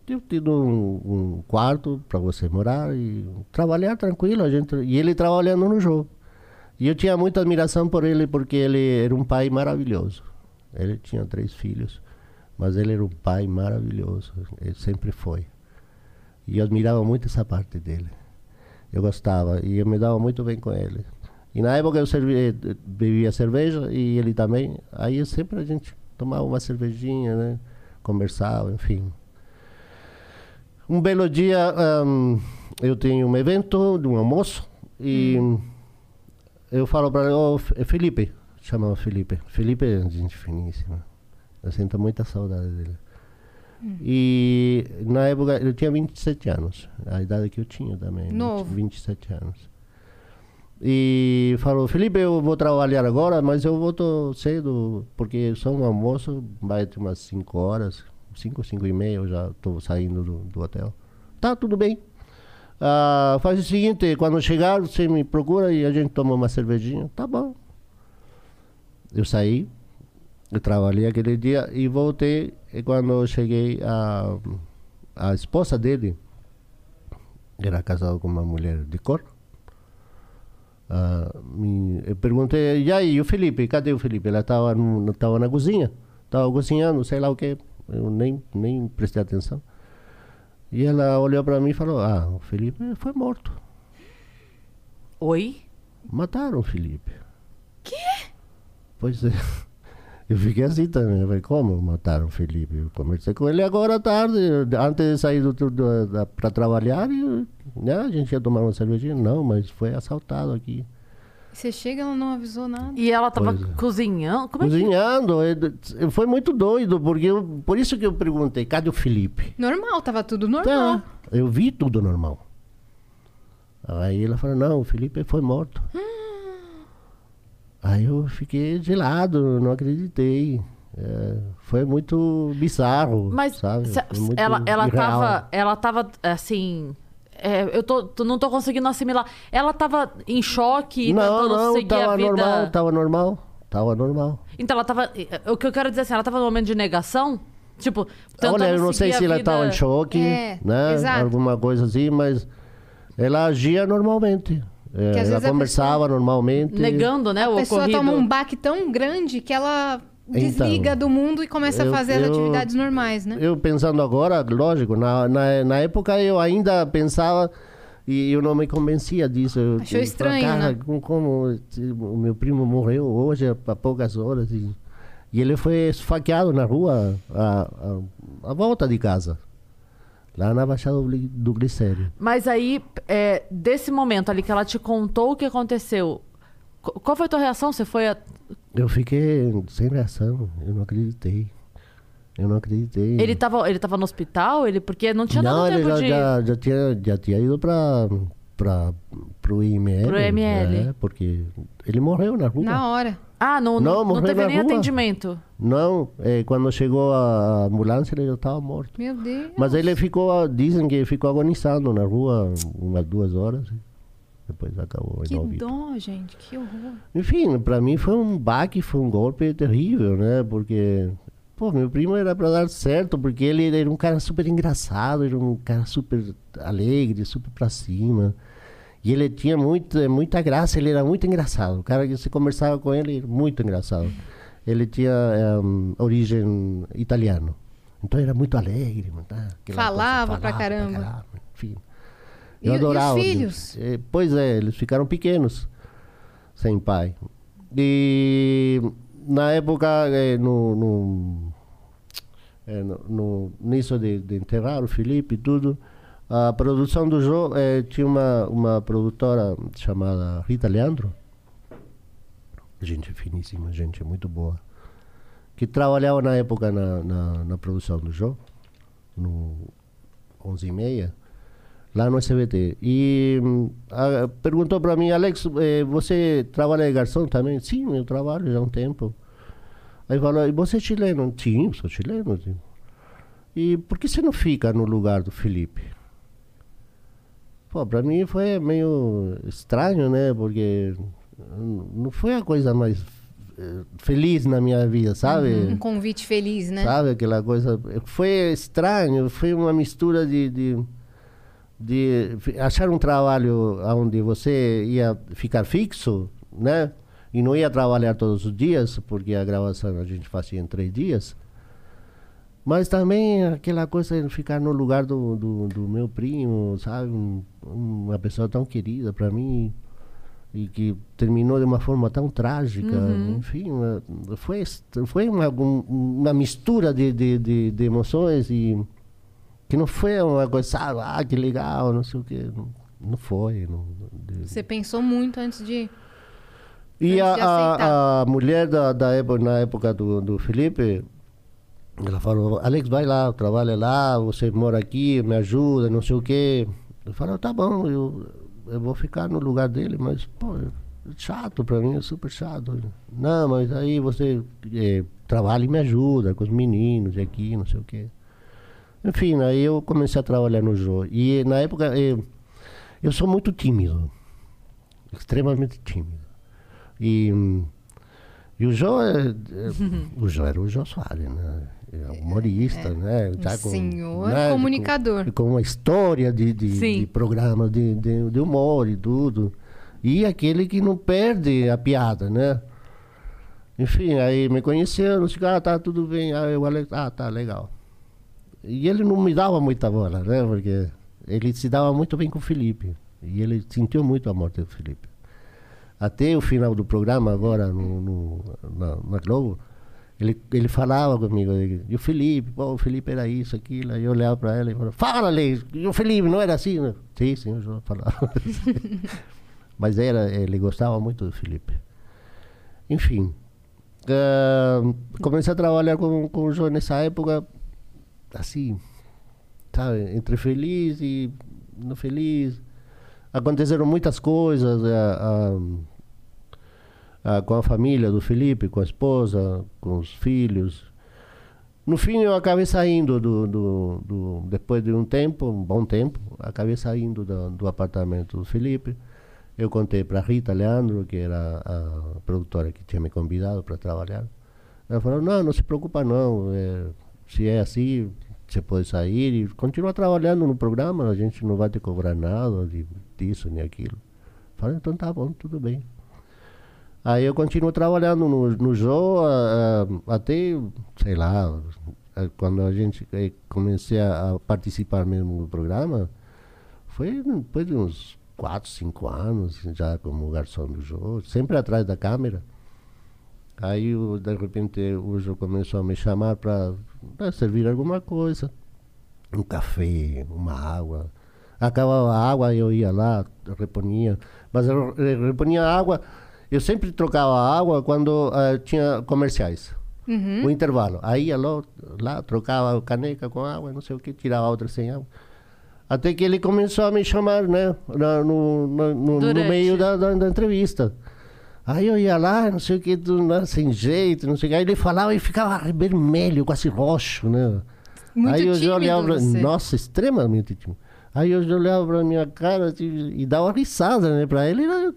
eu te dou um, um quarto para você morar e trabalhar tranquilo. A gente, e ele trabalhando no jogo. E eu tinha muita admiração por ele, porque ele era um pai maravilhoso. Ele tinha três filhos, mas ele era um pai maravilhoso. Ele sempre foi. E eu admirava muito essa parte dele. Eu gostava e eu me dava muito bem com ele. E na época eu servi, eh, bebia cerveja e ele também. Aí sempre a gente tomava uma cervejinha, né? Conversava, enfim. Um belo dia ahm, eu tenho um evento de um almoço e eu falo para ele, F- Felipe, chamava Felipe. Felipe é gente finíssima. Eu sinto muita saudade dele. E na época eu tinha 27 anos, a idade que eu tinha também. Novo. 27 anos. E falou, Felipe, eu vou trabalhar agora, mas eu volto cedo, porque só um almoço vai ter umas 5 horas, 5, 5 e meia, eu já estou saindo do, do hotel. Tá, tudo bem. Ah, faz o seguinte, quando chegar, você me procura e a gente toma uma cervejinha. Tá bom. Eu saí, eu trabalhei aquele dia e voltei. E quando eu cheguei, a, a esposa dele era casado com uma mulher de cor. Eu perguntei, e aí, o Felipe, cadê o Felipe? Ela estava tava na cozinha, estava cozinhando, sei lá o que. Eu nem, nem prestei atenção. E ela olhou para mim e falou: Ah, o Felipe foi morto. Oi? Mataram o Felipe. Quê? Pois é. Eu fiquei assim também. Eu falei, como mataram o Felipe? Eu conversei com ele agora à tarde, antes de sair do, do, para trabalhar, e, né, a gente ia tomar uma cervejinha. Não, mas foi assaltado aqui. Você chega, ela não avisou nada. E ela tava Pois é. cozinhando. Como é que... Cozinhando. eh, Foi muito doido, porque eu- por isso que eu perguntei, cadê o Felipe? Normal, tava tudo normal. Tá, eu vi tudo normal. Aí ela falou, não, o Felipe foi morto. Aí eu fiquei gelado, não acreditei. É, foi muito bizarro, Mas sabe? se- muito ela, ela, irreal. tava, ela tava, assim... é, eu tô, tô- não tô conseguindo assimilar. Ela tava em choque, Não, tentando não, seguir a tava vida... normal, tava normal. Tava normal. Então ela tava... O que eu quero dizer assim, ela tava num momento de negação? Tipo, Olha, eu não sei se a ela vida... estava em choque, É, né? exato. Alguma coisa assim, mas ela agia normalmente. É, ela a conversava normalmente. Negando, né, o A pessoa ocorrido. toma um baque tão grande que ela desliga Então, do mundo e começa a eu- fazer as eu- atividades normais, né? Eu pensando agora, lógico, na, na, na época eu ainda pensava e eu não me convencia disso. Eu, Achou eu estranho, falava, né? "Cara, como, como o meu primo morreu hoje há poucas horas e, e ele foi esfaqueado na rua à, à, à volta de casa, lá na Baixada do Gli- do Glicério. Mas aí, é, desse momento ali que ela te contou o que aconteceu, qu- qual foi a tua reação? Você foi a... Eu fiquei sem reação, eu não acreditei. Eu não acreditei. Ele tava, ele tava no hospital? Ele, porque não tinha não, dado ele tempo já, de... já, já, tinha, já tinha ido para para pro IML. Pro IML. né? Porque ele morreu na rua. Na hora. Ah, não, Não, não, teve nem rua. atendimento. Não, é, quando chegou a ambulância ele já estava morto. Meu Deus. Mas ele ficou, dizem que ficou agonizando na rua umas duas horas. Depois acabou Que dó, gente. Que horror. Enfim, para mim foi um baque, foi um golpe terrível, né? Porque, pô, meu primo era para dar certo, porque ele era um cara super engraçado, era um cara super alegre, super pra cima. E ele tinha muito, muita graça, ele era muito engraçado. O cara que você conversava com ele, muito engraçado. Ele tinha em, origem italiana. Então era muito alegre. tá? Falava pra caramba. Enfim. E- Eu e os adorava. filhos? Eh, Pois é, eles ficaram pequenos, sem pai. E na época, eh, no, eh, no, no- nisso de, de enterrar o Felipe e tudo, a produção do jogo eh, tinha uma, uma produtora chamada Rita Leandro, gente finíssima, gente muito boa, que trabalhava na época na, na, na produção do jogo, no 11 e meia, lá no SBT. E hum, a- perguntou para mim, Alex, eh, você trabalha de garçom também? Sim, eu trabalho já há um tempo. Aí falou, e você é chileno? Sim, sou chileno. Sim. E por que você não fica no lugar do Felipe? Pô, para mim foi meio estranho, né? Porque não foi a coisa mais eh, feliz na minha vida, sabe? Um convite feliz, né? Sabe aquela coisa? Foi estranho, foi uma mistura de, de, de achar um trabalho onde você ia ficar fixo, né? E não ia trabalhar todos os dias, porque a gravação a gente fazia em três dias. Mas também aquela coisa de ficar no lugar do, do, do meu primo, sabe? Um- uma pessoa tão querida para mim e que terminou de uma forma tão trágica. Enfim, uma- foi, foi uma, um- uma mistura de, de, de, de emoções e que não foi uma coisa? Ah, que legal, não sei o quê. Não, não foi. Não, Você pensou muito antes de. e a, a, a mulher da, da época, na época do, do Felipe, ela falou, Alex, vai lá, trabalha lá, você mora aqui, me ajuda, não sei o quê. Eu falei, tá bom, eu, eu vou ficar no lugar dele, mas, pô, é chato pra mim, é super chato. Não, mas aí você eh, trabalha e me ajuda com os meninos aqui, não sei o quê. Enfim, aí eu comecei a trabalhar no jogo. E na época, eh, eu sou muito tímido, extremamente tímido. E, hum, e o Jô, é, é- o Jô era o Jô Soares, né? É humorista, né? Um senhor né? comunicador. Com, com uma história de, de, de programa de, de, de humor e tudo. E aquele que não perde a piada, né? Enfim, aí me o que, ah, tá tudo bem. Aí o Alex, ah, tá legal. E ele não me dava muita bola, né? Porque ele se dava muito bem com o Felipe. E ele sentiu muito a morte do Felipe. Até o final do programa, agora no, no- na, na Globo, ele, ele falava comigo, e o Felipe, pô, o Felipe era isso, aquilo. Aí eu olhava para ela e falava, fala, Lei, e o Felipe não era assim? Sim, sim, eu falava. Mas era, ele gostava muito do Felipe. Enfim, uh, comecei a trabalhar com, com o João nessa época, assim, sabe, entre feliz e não feliz. Aconteceram muitas coisas uh, uh, com a família do Felipe, com a esposa, com os filhos. No fim, eu acabei saindo do, do, do depois de um tempo, um bom tempo, acabei saindo do, do apartamento do Felipe. Eu contei para Rita Leandro, que era a produtora que tinha me convidado para trabalhar. Ela falou: Não, não se preocupa, não. É, se é assim, você pode sair e continuar trabalhando no programa, a gente não vai te cobrar nada de, disso nem aquilo. Falei: Então tá bom, tudo bem. Aí eu continuo trabalhando no, no show uh, até, sei lá, quando a gente eh, comecei a, participar mesmo do programa, foi depois de uns 4, 5 anos, já como garçom do jogo, sempre atrás da câmera. Aí, de repente, o jogo começou a me chamar para servir alguma coisa. Um café, uma água. Acabava a água, eu ia lá, reponia. Mas eu reponia a água, eu sempre trocava água quando uh, tinha comerciais. Uhum. O intervalo. Aí ia lá, lá, trocava caneca com água, não sei o que, tirava outra sem água. Até que ele começou a me chamar, né? No, no, no, no meio da, da, da, entrevista. Aí eu ia lá, não sei o que, né, sem jeito, não sei o que. Aí ele falava e ficava vermelho, quase roxo, né? Muito Aí eu já olhava, pra, nossa, extremamente tímido. Aí eu já olhava pra minha cara assim, e dava risada, né? Pra ele, né?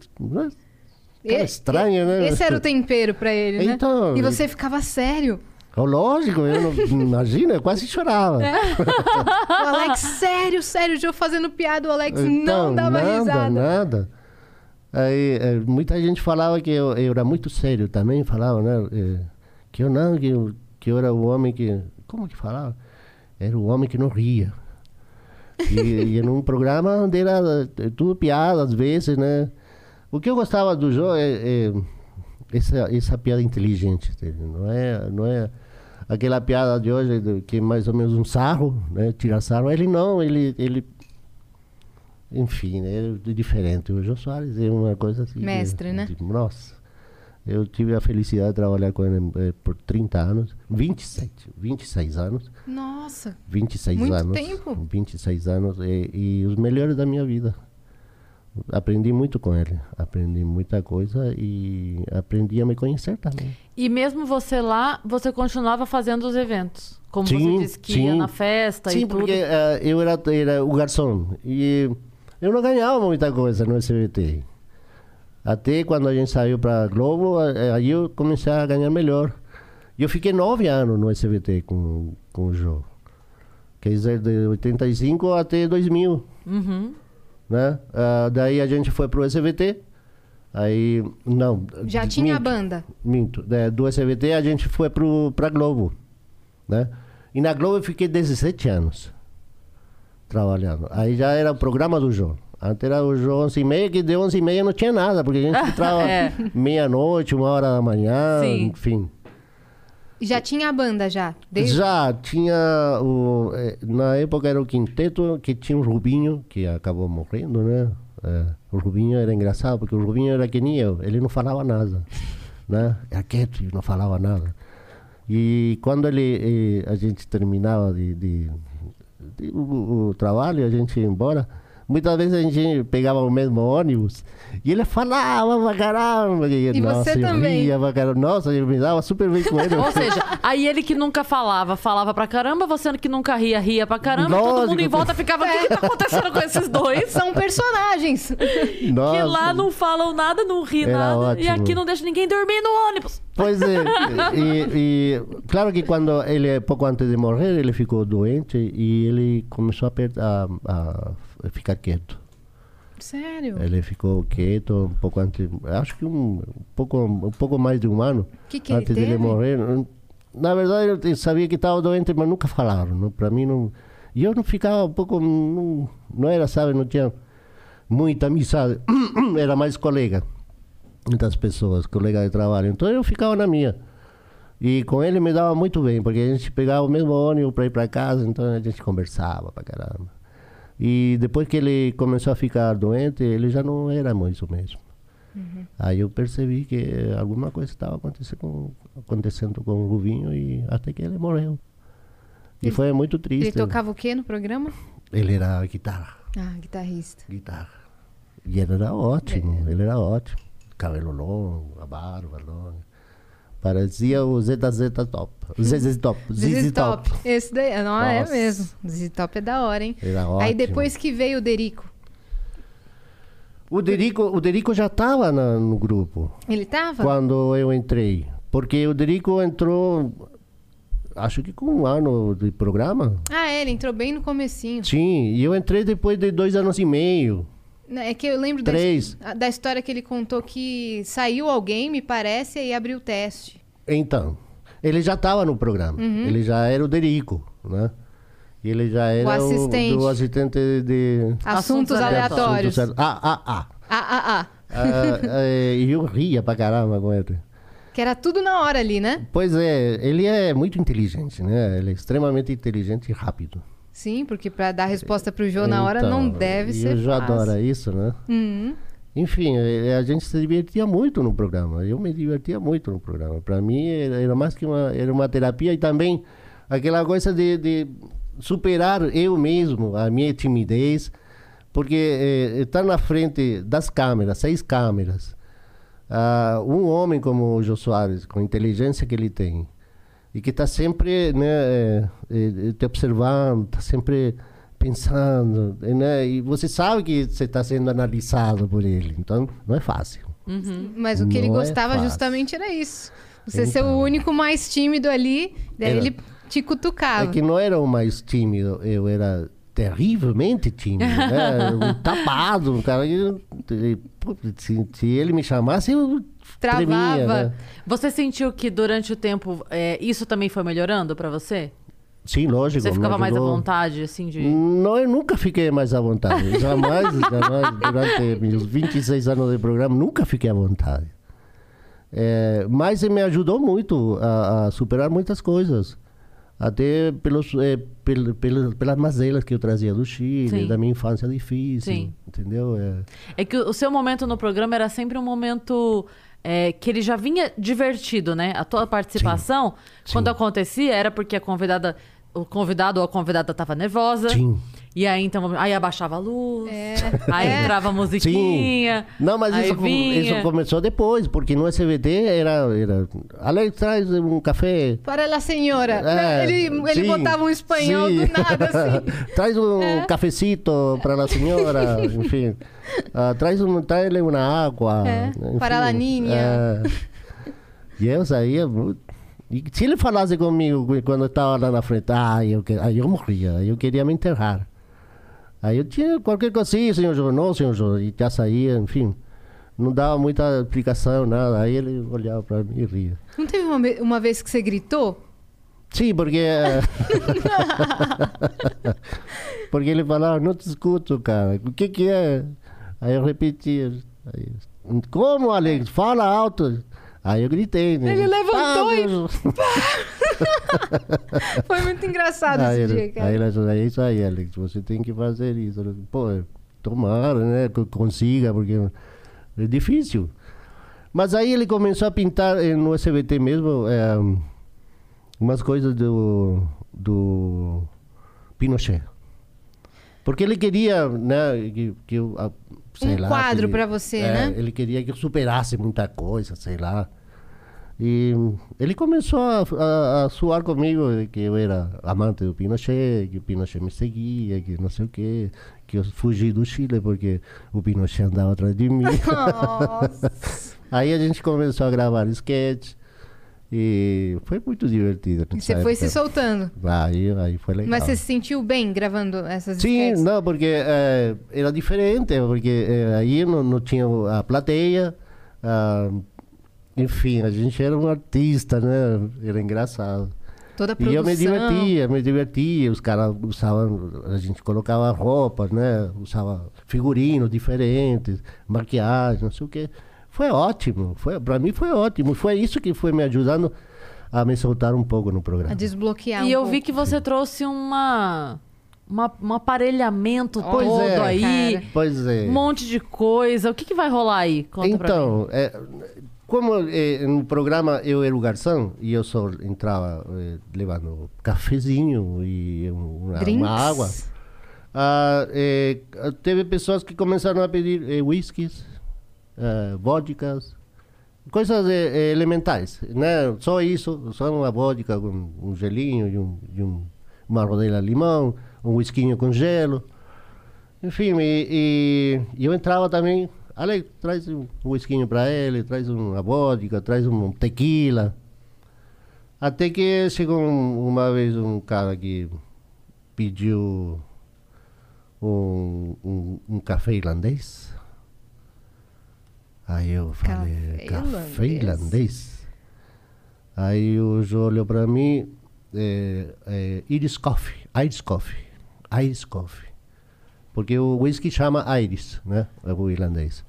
Cara estranho, né? Esse era o tempero pra ele, né? Então, e você ficava sério. Oh, lógico, eu não, imagina, eu quase chorava. O Alex, sério, sério, o Joe fazendo piada, o Alex Então, não dava nada, risada. nada. Aí, eh, muita gente falava que eu, eu era muito sério também, falava, né? eh, que eu não, que eu, que eu era o homem que. Como que falava? Era o homem que não ria. E, e num programa onde era eh, tudo piada, às vezes, né? O que eu gostava do Jô é, é essa, essa piada inteligente, entendeu? não é, não é aquela piada de hoje que é mais ou menos um sarro, né? Tirar sarro. Ele não, ele, ele enfim, né? é diferente. O Jô Soares é uma coisa assim. Mestre, que- né? tipo, nossa, eu tive a felicidade de trabalhar com ele eh, por 30 anos, 27, 26 anos. Nossa, 26 Muito anos. tempo. 26 anos e, e os melhores da minha vida. Aprendi muito com ele, aprendi muita coisa e aprendi a me conhecer também. E mesmo você lá, você continuava fazendo os eventos. Como Sim, você disse que ia sim. na festa e Sim, tudo. porque eh, eu era, era o garçom e eu não ganhava muita coisa no SBT. Até quando a gente saiu para Globo, eh, aí eu comecei a ganhar melhor. E eu fiquei nove anos no SBT com, com o Jô. Quer dizer, de 85 até 2000. Uhum. Né? Ah, daí a gente foi pro SBT. Aí, não. já d- tinha a minto, banda. Minto. É, do SBT a gente foi pro, pra Globo, né? E na Globo eu fiquei 17 anos trabalhando. Aí já era o programa do João. Antes era o João 11 e meia, que de 11 e meia não tinha nada, porque a gente entrava É. meia-noite, uma hora da manhã, Sim. enfim. Já tinha a banda, já. Desde... Já tinha o. eh, Na época era o quinteto que tinha o Rubinho, que acabou morrendo, né? Eh, o Rubinho era engraçado, porque o Rubinho era que nem eu, ele não falava nada. Né? Era quieto não falava nada. E quando ele, a gente terminava de, de- de- o, o trabalho, a gente ia embora. Muitas vezes a gente pegava o mesmo ônibus e ele falava pra caramba. E, E nossa, você eu também. ria pra caramba. Nossa, eu me dava super bem com ele. Ou seja, aí ele que nunca falava, falava pra caramba, você que nunca ria, ria pra caramba, todo mundo Lógico. em volta ficava, o que, que tá acontecendo com esses dois? São personagens. Que Nossa. lá não falam nada, não ri Era nada. E ótimo. aqui não deixa ninguém dormir no ônibus. Pois é, e, e claro que quando ele, pouco antes de morrer, ele ficou doente e ele começou a, a, a ficar quieto. Sério? Ele ficou quieto um pouco antes, acho que um, um pouco, um pouco mais de um ano Que que antes de ele morrer. Na verdade, eu sabia que estava doente, mas nunca falaram. Não, para mim, não. E eu não ficava um pouco. Não, não era, sabe, não tinha muita amizade. era mais colega das pessoas, colega de trabalho. Então eu ficava na minha. E com ele me dava muito bem, porque a gente pegava o mesmo ônibus para ir para casa, então a gente conversava pra caramba. E depois que ele começou a ficar doente, ele já não era mais o mesmo. Aí eu percebi que alguma coisa estava acontecendo com, acontecendo com o Ruvinho e até que ele morreu. E Ele- foi muito Ele triste. tocava o quê no programa? Ele era guitarra, Ah, guitarrista. guitarra. E ele era ótimo, ele era ótimo. Cabelo longo, a barba longa. Parecia o ZZ Top. ZZ Top. ZZ Top. Esse daí, não, é Nossa. mesmo. ZZ Top é da hora, hein? Era Aí ótimo. depois que veio o Derico, O Derico, o Derico já estava no grupo. ele tava? quando eu entrei. Porque o Derico entrou, acho que com um ano de programa. Ah, é, ele entrou bem no comecinho. Sim, e eu entrei depois de dois anos e meio. É que eu lembro da, Três. his- da história que ele contou que saiu alguém, me parece, e abriu o teste. Então, ele já estava no programa. Uhum. Ele já era o Derico, né? Ele já era assistente. do assistente de... Assuntos, Assuntos aleatórios. Assuntos- Ah, ah, ah. Ah, ah, ah. Ah, é, E eu ria pra caramba com ele. Que era tudo na hora ali, né? Pois é, ele é muito inteligente, né? Ele é extremamente inteligente e rápido. Sim, porque pra dar resposta pro Jô na hora Então, não deve e ser já fácil. adoro isso, né? Uhum. Enfim, eh, a gente se divertia muito no programa. Eu me divertia muito no programa. Para mim era, mais que uma era uma terapia e também aquela coisa de, de superar eu mesmo a minha timidez, porque estar na frente das câmeras, seis câmeras, ah, um homem como o Jô Soares, com a inteligência que ele tem e que está sempre né, eh, eh, te observando, está sempre pensando, né? E você sabe que você está sendo analisado por ele, então não é fácil. Mas o que ele Não é gostava fácil. justamente era isso. Você ser o Então. único mais tímido ali, daí Era. ele te cutucava. É que não era o mais tímido, eu era terrivelmente tímido, né? Um tapado, um cara se, se ele me chamasse eu Travava. tremia, né? Você sentiu que durante o tempo é, isso também foi melhorando pra você? Sim, lógico. Você ficava mais à vontade, assim, de. Não, eu nunca fiquei mais à vontade. Jamais, jamais, durante meus 26 anos de programa, nunca fiquei à vontade. É, mas me ajudou muito a, a superar muitas coisas. Até pelos, é, pel, pel, pelas mazelas que eu trazia do Chile, Sim. da minha infância difícil. Sim. Entendeu? É, É que o seu momento no programa era sempre um momento é, que ele já vinha divertido, né? A tua participação, Sim. quando acontecia, era porque a convidada, o convidado ou a convidada tava nervosa. Sim. E aí, então, aí abaixava a luz. É. Aí É. entrava a musiquinha. Sim. Não, mas aí isso, vinha. isso começou depois, porque no SBT era. era Alex, traz um café. Para lá, senhora. É, ele ele botava um espanhol sim. do nada, assim. traz um cafecito para a senhora, enfim. Ah, traz um, traz uma água. É, enfim. para a niña. É. E eu saía muito. E se ele falasse comigo quando eu estava lá na frente, ah, eu, aí eu morria, aí eu queria me enterrar. Aí eu tinha qualquer coisinha, senhor João, não, senhor João, e já saía, enfim. Não dava muita explicação, nada. Aí ele olhava para mim e ria. Não teve uma, uma vez que você gritou? Sim, porque. eh, porque ele falava, não te escuto, cara. O que que é? Aí eu repetia. Aí, Como, Alex? Fala alto. Aí eu gritei, né? Ele levantou e- Deus. Foi muito engraçado aí, esse dia, cara. aí ele falou, é isso aí, Alex, você tem que fazer isso. Pô, tomara, né, que eu consiga, porque é difícil. Mas aí ele começou a pintar eh, no SBT mesmo eh, umas coisas do, do Pinochet. Porque ele queria, né, que, que eu, ah, sei Um lá... quadro pra você, é, né? Ele queria que eu superasse muita coisa, sei lá. E ele começou a, a, a suar comigo que eu era amante do Pinochet, que o Pinochet me seguia, que não sei o quê, que eu fugi do Chile porque o Pinochet andava atrás de mim. Aí a gente começou a gravar sketch e foi muito divertido. E você foi se época. soltando. Aí, aí foi legal. Mas você se sentiu bem gravando essas Sim, sketches? não, porque eh, era diferente, porque eh, aí não, não tinha a plateia, ah, enfim, a gente era um artista, né? Era engraçado. Toda a E eu produção. me divertia, me divertia, os caras usavam, a gente colocava roupas, né? Usava figurinos diferentes, maquiagem, não sei o quê. Foi ótimo, foi, para mim foi ótimo. Foi isso que foi me ajudando a me soltar um pouco no programa. A desbloquear E um eu pouco. vi que você trouxe uma, uma um aparelhamento Pois todo é. aí, Cara. Pois é. um monte de coisa. O que, que vai rolar aí? Conta pra mim. Então, é, como é, no programa eu era o garçom e eu só entrava é, levando cafezinho e um- uma, uma água, ah, é, teve pessoas que começaram a pedir é, whiskies, ah, vodkas, coisas é, é, elementares, né? Só isso, só uma vodka com um gelinho e, um, e um- uma rodela de limão, um whiskinho com gelo. Enfim, e- e eu entrava também. Alex, traz um whiskinho para ele, traz uma vodka, traz um tequila. Até que chegou um- uma vez um cara que pediu um, um, um café irlandês. Aí eu falei, Café café irlandês?" irlandês? Aí o Jô olhou para mim, é, é, Iris Coffee, Iris Coffee, Iris Coffee. Porque o whisky chama Iris, né? É o irlandês.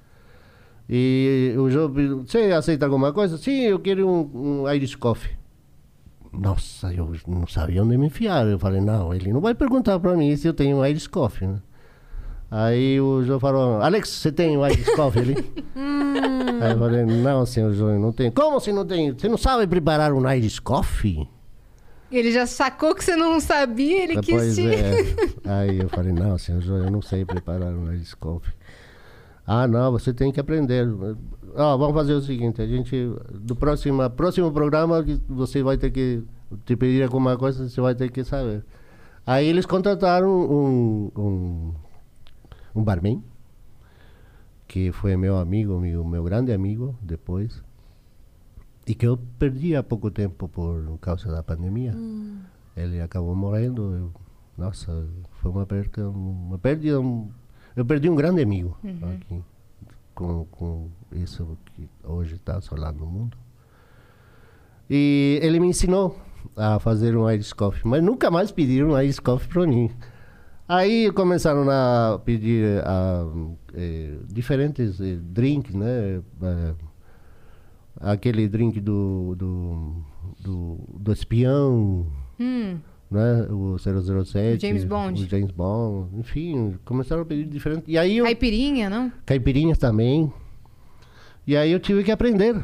E o Jô pediu, você aceita alguma coisa? Sim, eu quero um, um Irish Coffee. Nossa, eu não sabia onde me enfiar. Eu falei, não, ele não vai perguntar para mim se eu tenho Irish Coffee, né? Aí o João falou, Alex, você tem o Irish Coffee ali? Aí eu falei, não, senhor João, eu não tenho. Como você não tem? Você não sabe preparar um Irish Coffee? Ele já sacou que você não sabia, ele quis Pois te... é. Aí eu falei, não, senhor João, eu não sei preparar um Irish Coffee. Ah, não, você tem que aprender. Ó, vamos fazer o seguinte, a gente, do próximo, próximo programa, você vai ter que, te pedir alguma coisa, você vai ter que saber. Aí eles contrataram um, um, um barman, que foi meu amigo, meu, meu grande amigo depois, e que eu perdi há pouco tempo por causa da pandemia. Ele acabou morrendo. eu- nossa, foi uma perda, uma perda. Eu perdi um grande amigo aqui com, com isso que hoje está assolando o mundo. E ele me ensinou a fazer um Irish Coffee, mas nunca mais pediram um Irish Coffee para mim. Aí começaram a pedir eh, diferentes eh, drinks, né? Eh, aquele drink do, do, do, do espião, Hum, né? O 007. O James Bond. O James Bond. Enfim, começaram a pedir diferente. E aí eu... caipirinha, não? Caipirinhas também. E aí eu tive que aprender.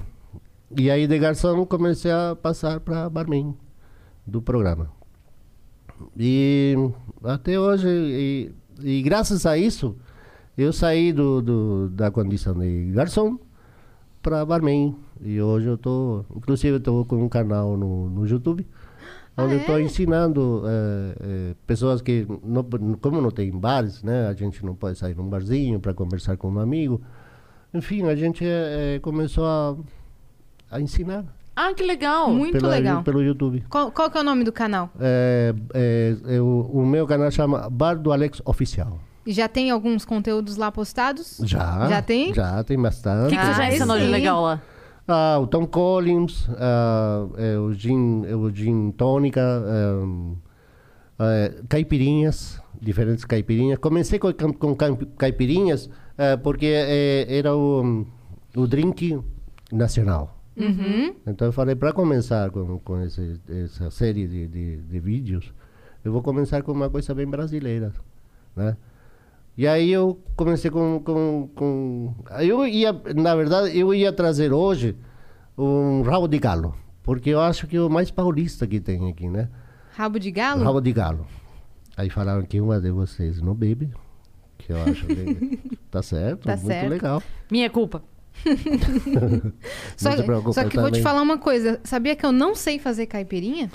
E aí de garçom comecei a passar para barman do programa. E até hoje, e, e graças a isso, eu saí do, do- da condição de garçom para barman. E hoje eu tô, inclusive eu tô com um canal no, no YouTube, Ah, onde eu é? estou ensinando eh, eh, pessoas que, não, como não tem bares, né, a gente não pode sair num barzinho para conversar com um amigo. Enfim, a gente eh, começou a, a ensinar Ah, que legal. Muito pela- legal. pelo YouTube. Qual, qual que é o nome do canal? É, é, é, o, o meu canal chama Bar do Alex Oficial. E já tem alguns conteúdos lá postados? Já. Já tem? Já, tem O bastante. que, que você já Ah, ensinou de legal lá? Ah, o Tom Collins, ah, é, o, gin, é, o gin tônica, é, é, caipirinhas, diferentes caipirinhas. Comecei com, com cai- caipirinhas é, porque é, era o, o drink nacional. Uhum. Então eu falei, para começar com, com esse, essa série de, de, de vídeos, eu vou começar com uma coisa bem brasileira, né? E aí eu comecei com, com, com... Eu ia, na verdade, eu ia trazer hoje um rabo de galo, porque eu acho que é o mais paulista que tem aqui, né? Rabo de galo? Rabo de galo. Aí falaram que uma de vocês não bebe, que eu acho que tá certo, Tá muito certo. legal. Minha culpa. Só, não se preocupe, só eu que vou te falar uma coisa. Sabia que eu não sei fazer caipirinha?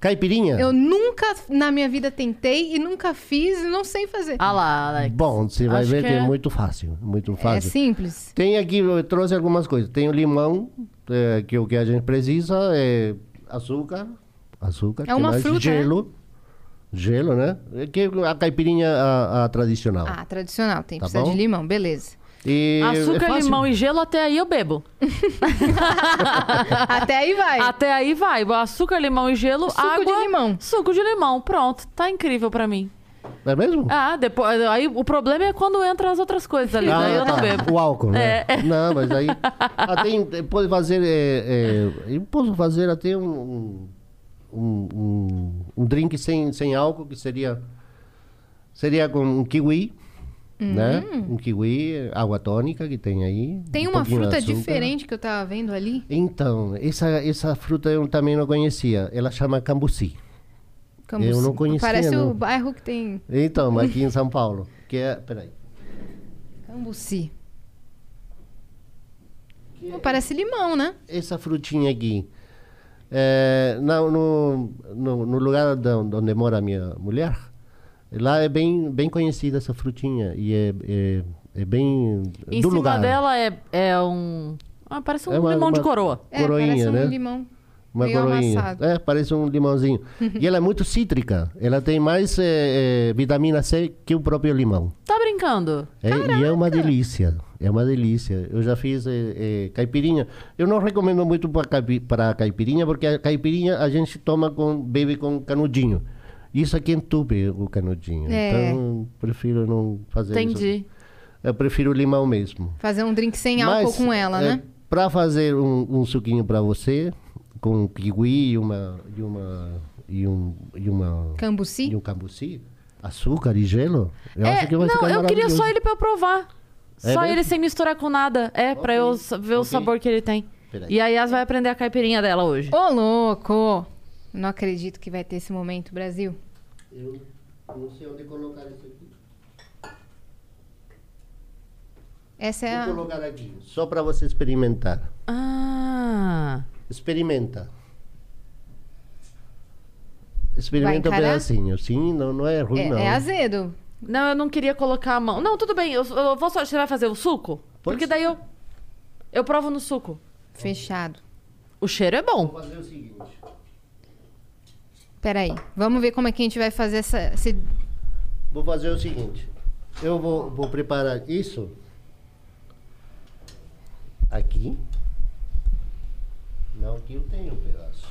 Caipirinha? Eu nunca na minha vida tentei e nunca fiz e não sei fazer. Ah lá, Alex. Bom, você vai Acho ver que que é é- muito fácil, muito é fácil. simples. Tem aqui, eu trouxe algumas coisas. Tem o limão, é, que o que a gente precisa é açúcar, açúcar, É uma mais? fruta, gelo, gelo, né? É Que a caipirinha a, a tradicional. Ah, tradicional. Tem Tá precisa bom? de limão, beleza. E é Açúcar, fácil. limão e gelo, até aí eu bebo. Até aí vai. Até aí vai. Açúcar, limão e gelo, Suco água. de limão. Suco de limão. Pronto. Tá incrível pra mim. É mesmo? Ah, depois. Aí o problema é quando entram as outras coisas ali. daí eu não tá. bebo. O álcool, né? É. Não, mas aí. Ah, tem, pode fazer. é, é, eu posso fazer até um, um, um, um drink sem, sem álcool, que seria. Seria com um kiwi. Né? Um kiwi, água tônica que tem aí. Tem um uma fruta diferente que eu tava vendo ali. Então, essa, essa fruta eu também não conhecia. Ela chama cambuci. Cambuci. Eu não conhecia, Parece não. o bairro que tem Então, aqui em São Paulo. Que é. Peraí. cambuci. Não, parece limão, né? essa frutinha aqui. É, na- no, no, no lugar onde mora a minha mulher, lá é bem, bem conhecida essa frutinha. E é, é, é bem Em do cima lugar. dela é, é um. Ah, parece um É uma- limão de uma- coroa. É, Coroinha, parece um né? limão Uma meio coroinha. amassado. É, parece um limãozinho. e ela é muito cítrica. Ela tem mais é, é, vitamina C que o próprio limão. Tá brincando? É, e é uma delícia. É uma delícia. Eu já fiz é, é, caipirinha. Eu não recomendo muito para caipi, caipirinha, porque a caipirinha a gente toma com bebe com canudinho. Isso aqui entupe o canudinho. É. Então, prefiro não fazer isso. Entendi. Eu prefiro limão mesmo. Fazer um drink sem álcool com ela, né? Para fazer um, um suquinho para você, com kiwi e uma e uma e um e uma Cambuci? e um cambuci, açúcar e gelo. Eu é, acho que vai não, ficar eu queria só ele pra eu provar. É só mesmo? ele sem misturar com nada. É, pra eu sa- ver o ok. sabor que ele tem. Peraí. E a Yas vai aprender a caipirinha dela hoje. Ô, louco! Não acredito que vai ter esse momento, Brasil. Eu não sei onde colocar isso aqui. Essa é Vou a... colocar aqui, só para você experimentar. Ah. Experimenta. Experimenta um pedacinho. Sim, não, não é ruim, É, não. é azedo. Não, eu não queria colocar a mão. Não, tudo bem. Eu, eu vou só. Você vai fazer o suco? Pode Porque ser. daí eu. Eu provo no suco. Fechado. O cheiro é bom. Vou fazer o seguinte. Peraí. Vamos ver como é que a gente vai fazer essa... esse- Vou fazer o seguinte. Eu vou, vou preparar isso aqui. Não, aqui eu tenho um pedaço.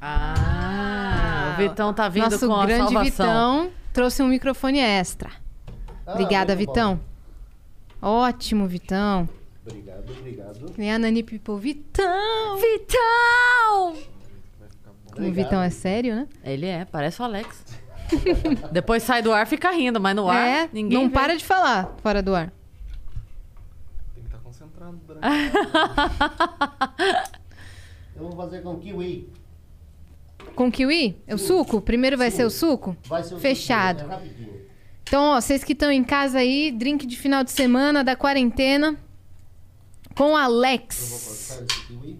Ah, o Vitão tá vindo Nosso com a grande salvação. Vitão trouxe um microfone extra. Ah, Obrigada, muito bom. Vitão. Ótimo, Vitão. Obrigado, obrigado. Nem a Nani People. Vitão! Vitão! O Vitão é sério, né? Ele é, parece o Alex. Depois sai do ar, fica rindo, mas no ar é, ninguém não vê. para de falar fora do ar. Tem que estar concentrado durante Eu vou fazer com kiwi. Com kiwi? É o suco? Primeiro vai ser o suco? Vai ser o Fechado. seguinte, É rapidinho. Então, ó, vocês que estão em casa aí, drink de final de semana da quarentena com Alex. Cortar esse kiwi.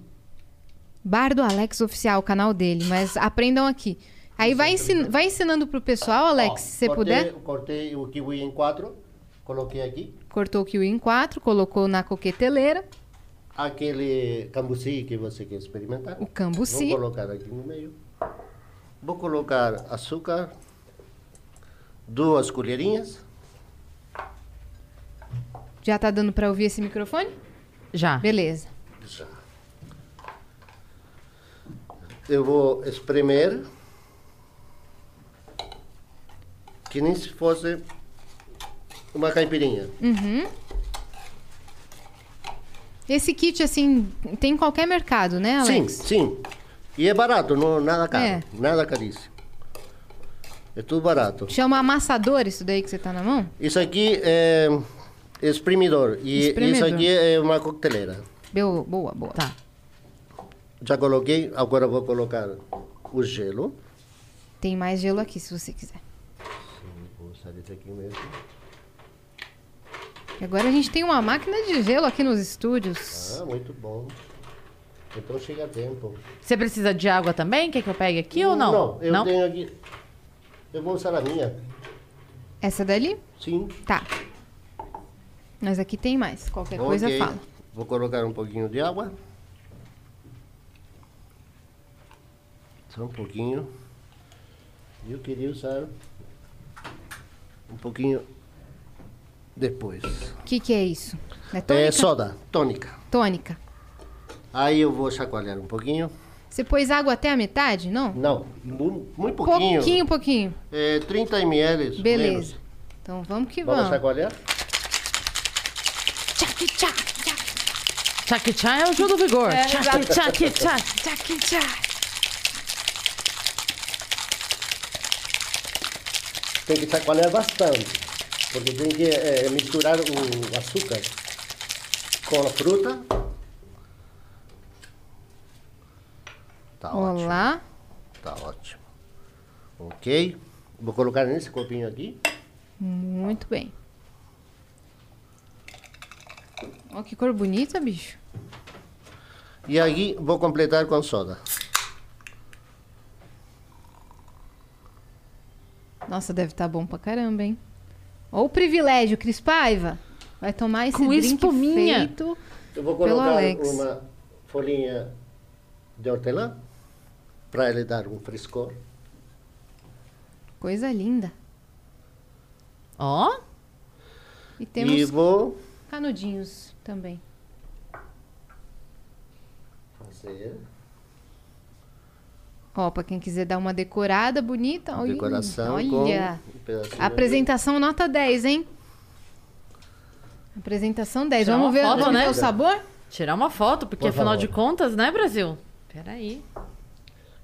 Bar do Alex Oficial, o canal dele, mas aprendam aqui. Aí vai, ensin vai ensinando pro pessoal, Alex, Ó, se você cortei- puder. Cortei o kiwi em quatro. Coloquei aqui. Cortou o kiwi em quatro, colocou na coqueteleira, Aquele cambuci que você quer experimentar. o cambuci. Vou colocar aqui no meio. Vou colocar açúcar. Duas colherinhas. Já tá dando pra ouvir esse microfone? Já. Beleza. Já. Eu vou espremer. Que nem se fosse uma caipirinha. Esse kit, assim, tem em qualquer mercado, né, Sim, Alex? sim. E é barato, não, nada caro. É. Nada caríssimo. É tudo barato. Chama amassador isso daí que você tá na mão? Isso aqui é espremidor. E Espremedor. isso aqui é uma coqueteleira. Boa, boa. Tá. Já coloquei, agora vou colocar o gelo. Tem mais gelo aqui, se você quiser. Vou usar esse aqui mesmo. E Agora a gente tem uma máquina de gelo aqui nos estúdios. Ah, muito bom. Então chega a tempo. Você precisa de água também? Quer que eu pegue aqui ou não? Não, eu tenho aqui. Eu vou usar a minha. Essa dali? Sim. Tá. Mas aqui tem mais. Qualquer coisa Ok. fala. Vou colocar um pouquinho de água. Só um pouquinho. Eu queria usar um pouquinho depois. O que, que é isso? É tônica? É soda, tônica. Tônica. Aí eu vou chacoalhar um pouquinho. Você pôs água até a metade? Não? Não, mu- muito pouquinho. Pouquinho, pouquinho. É, 30 ml. Beleza. menos. Então vamos que Vamos vamos. chacoalhar? Tchac, tchac, tchac, Tchak tchá é o Gil do Vigor. É, Tchak exato. tchak tchá. tchac, tchac. Tem que chacoalhar bastante. Porque tem que eh, misturar o açúcar com a fruta. Tá ótimo. Olá. Tá ótimo. Ok. Vou colocar nesse copinho aqui. Muito bem. Ó, que cor bonita, bicho. E aqui vou completar com soda. Nossa, deve estar bom pra caramba, hein? Ó o privilégio, Cris Paiva. Vai tomar esse Com drink espuminha. feito. Eu vou Pelo colocar Alex. uma folhinha de hortelã para ele dar um frescor. Coisa linda. Ó, E temos E vou canudinhos também. fazer Ó, pra quem quiser dar uma decorada bonita. Olha, decoração olha. com um Apresentação nota 10, hein? Apresentação 10. Tirar Vamos ver, foto, vamos né? ver o sabor? tirar uma foto, porque Por afinal de contas, né, Brasil? Peraí.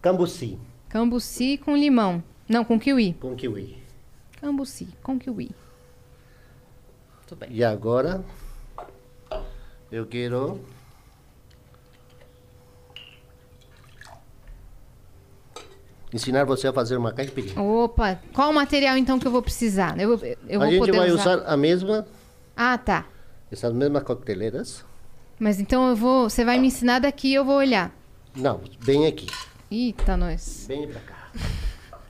cambuci Cambuci com limão. Não, com kiwi. com kiwi. Cambuci com kiwi. Muito bem. E agora eu quero ensinar você a fazer uma caipirinha. Opa, qual o material então que eu vou precisar? Eu, vou- eu a gente poder vai usar... usar a mesma, Ah, tá. essas mesmas coqueteleiras. Mas então eu vou. Você vai me ensinar daqui e eu vou olhar. Não, bem aqui, Eita, nós. bem pra cá.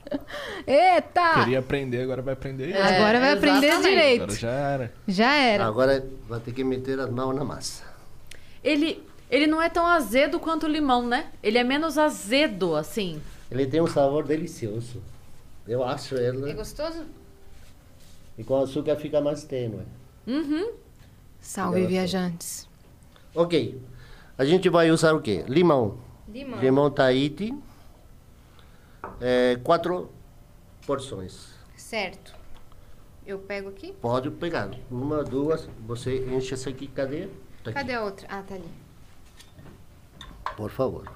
Eita! Queria aprender, agora vai aprender. É. Agora vai aprender exatamente. direito. Agora já era. Já era. Agora vai ter que meter as mãos na massa. Ele, ele não é tão azedo quanto o limão, né? Ele é menos azedo, assim. Ele tem um sabor delicioso. Eu acho É ele. gostoso? E com açúcar fica mais tênue. Uhum. Salve, viajantes. Ok. A gente vai usar o quê? Limão. Limão. Limão Tahiti. É, quatro porções. Certo. Eu pego aqui. Pode pegar. Uma, duas. Você enche essa aqui. Cadê? Tá aqui. Cadê a outra? Ah, tá ali. Por favor.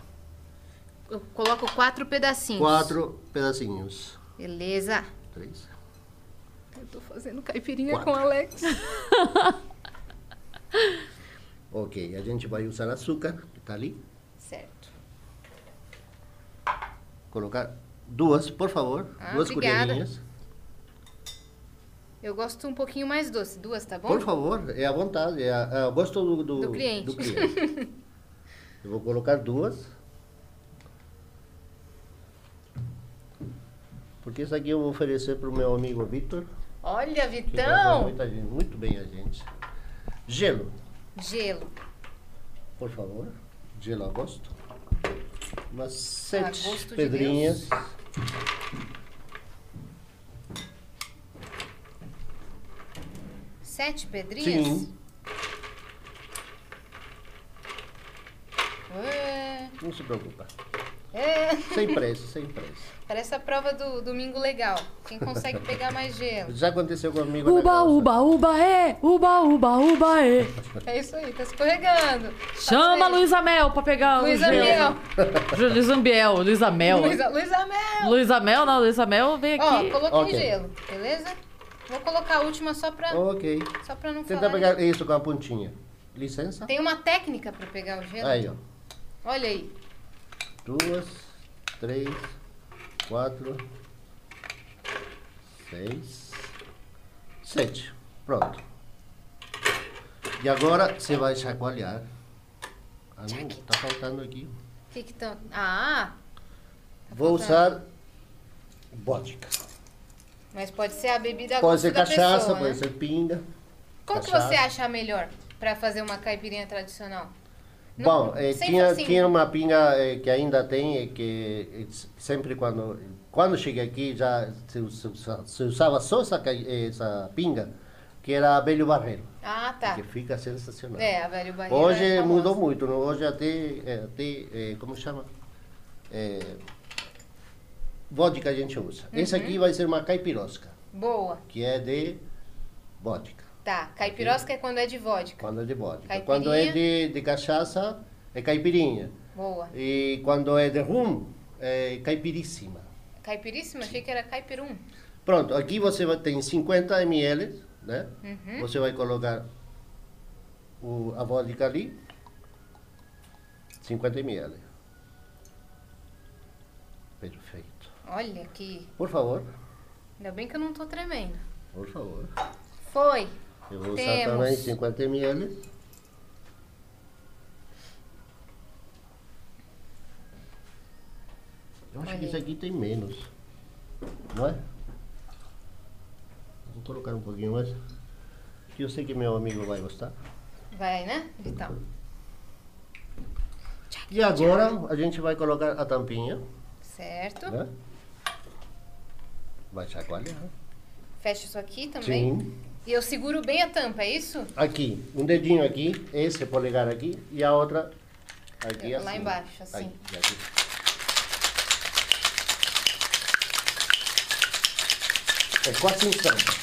Eu coloco quatro pedacinhos. Quatro pedacinhos. Beleza. Três. Eu tô fazendo caipirinha Quatro. com o Alex. Ok. A gente vai usar açúcar. Que tá ali. Certo. Colocar duas, por favor. Ah, duas obrigada. colherinhas. Eu gosto um pouquinho mais doce. Duas, tá bom? Por favor, é à vontade, é, a- é o gosto do, do, Do cliente. do cliente. Eu vou colocar duas. Porque isso aqui eu vou oferecer para o meu amigo Vitor. Olha, Vitão. muita gente- muito bem a gente. Gelo, Gelo. por favor. Gelo a gosto. Umas sete gosto de pedrinhas. Sete pedrinhas? Sim, Ué, não se preocupa. É. Sem pressa, sem pressa. Parece a prova do Domingo Legal. Quem consegue pegar mais gelo? Já aconteceu comigo. na Uba, uba, uba, é! Uba, uba, uba, é! É isso aí, tá escorregando. Chama a Luísa Mel pra pegar Luísa o gelo. Mel. Ju- Luísa Biel, Luísa Mel. Luísa, Luísa Mel. Luísa Mel, não, Luísa Mel vem Ó, aqui. coloquei Ok. gelo, beleza? Vou colocar a última só pra, Ok. só pra não Tenta falar. pegar isso com a pontinha. Licença. Tem uma técnica pra pegar o gelo? Aí, ó. Olha aí. Duas, três, quatro, seis, sete. Pronto. E agora você vai chacoalhar. Ah, não, tá faltando aqui. O que que tá... Ah, Vou faltando. usar vodka. mas pode ser a bebida Pode ser cachaça, pessoa, pode né? ser pinga. Qual que cachaça. você acha melhor pra fazer uma caipirinha tradicional? Bom, eh, tinha, facinho. tinha uma pinga eh, que ainda tem, eh, que sempre quando quando cheguei aqui já se, usa- se usava só essa, essa pinga, que era Abelho Barreiro, Ah, tá. que fica sensacional. É, a velho barreiro Hoje é mudou muito, não? hoje até, até como chama? é, vodka a gente usa. Esse aqui vai ser uma caipirosca, Boa. que é de vodka. Tá. Caipirosca é quando é de vodka. Quando é de vodka. Caipirinha. Quando é de, de cachaça, é caipirinha. Boa. E quando é de rum, é caipiríssima. Caipiríssima? Achei que era caipirum. Pronto, aqui você ter 50 ml, né? Você vai colocar o, a vodka ali. 50 ml. Perfeito. Olha que. Por favor, Ainda bem que eu não tô tremendo. por favor. Foi. Eu vou usar Temos. também 50 ml. Eu acho Olha que isso aqui tem menos. Não é? Vou colocar um pouquinho mais. Que eu sei que meu amigo vai gostar. Vai, né? Então. E agora a gente vai colocar a tampinha, Certo. né? Vai chacoalhar. Fecha isso aqui também. Sim. E eu seguro bem a tampa, é isso? Aqui, um dedinho aqui, esse polegar aqui e a outra aqui Lá assim. embaixo, assim. Aqui. É quase um samba.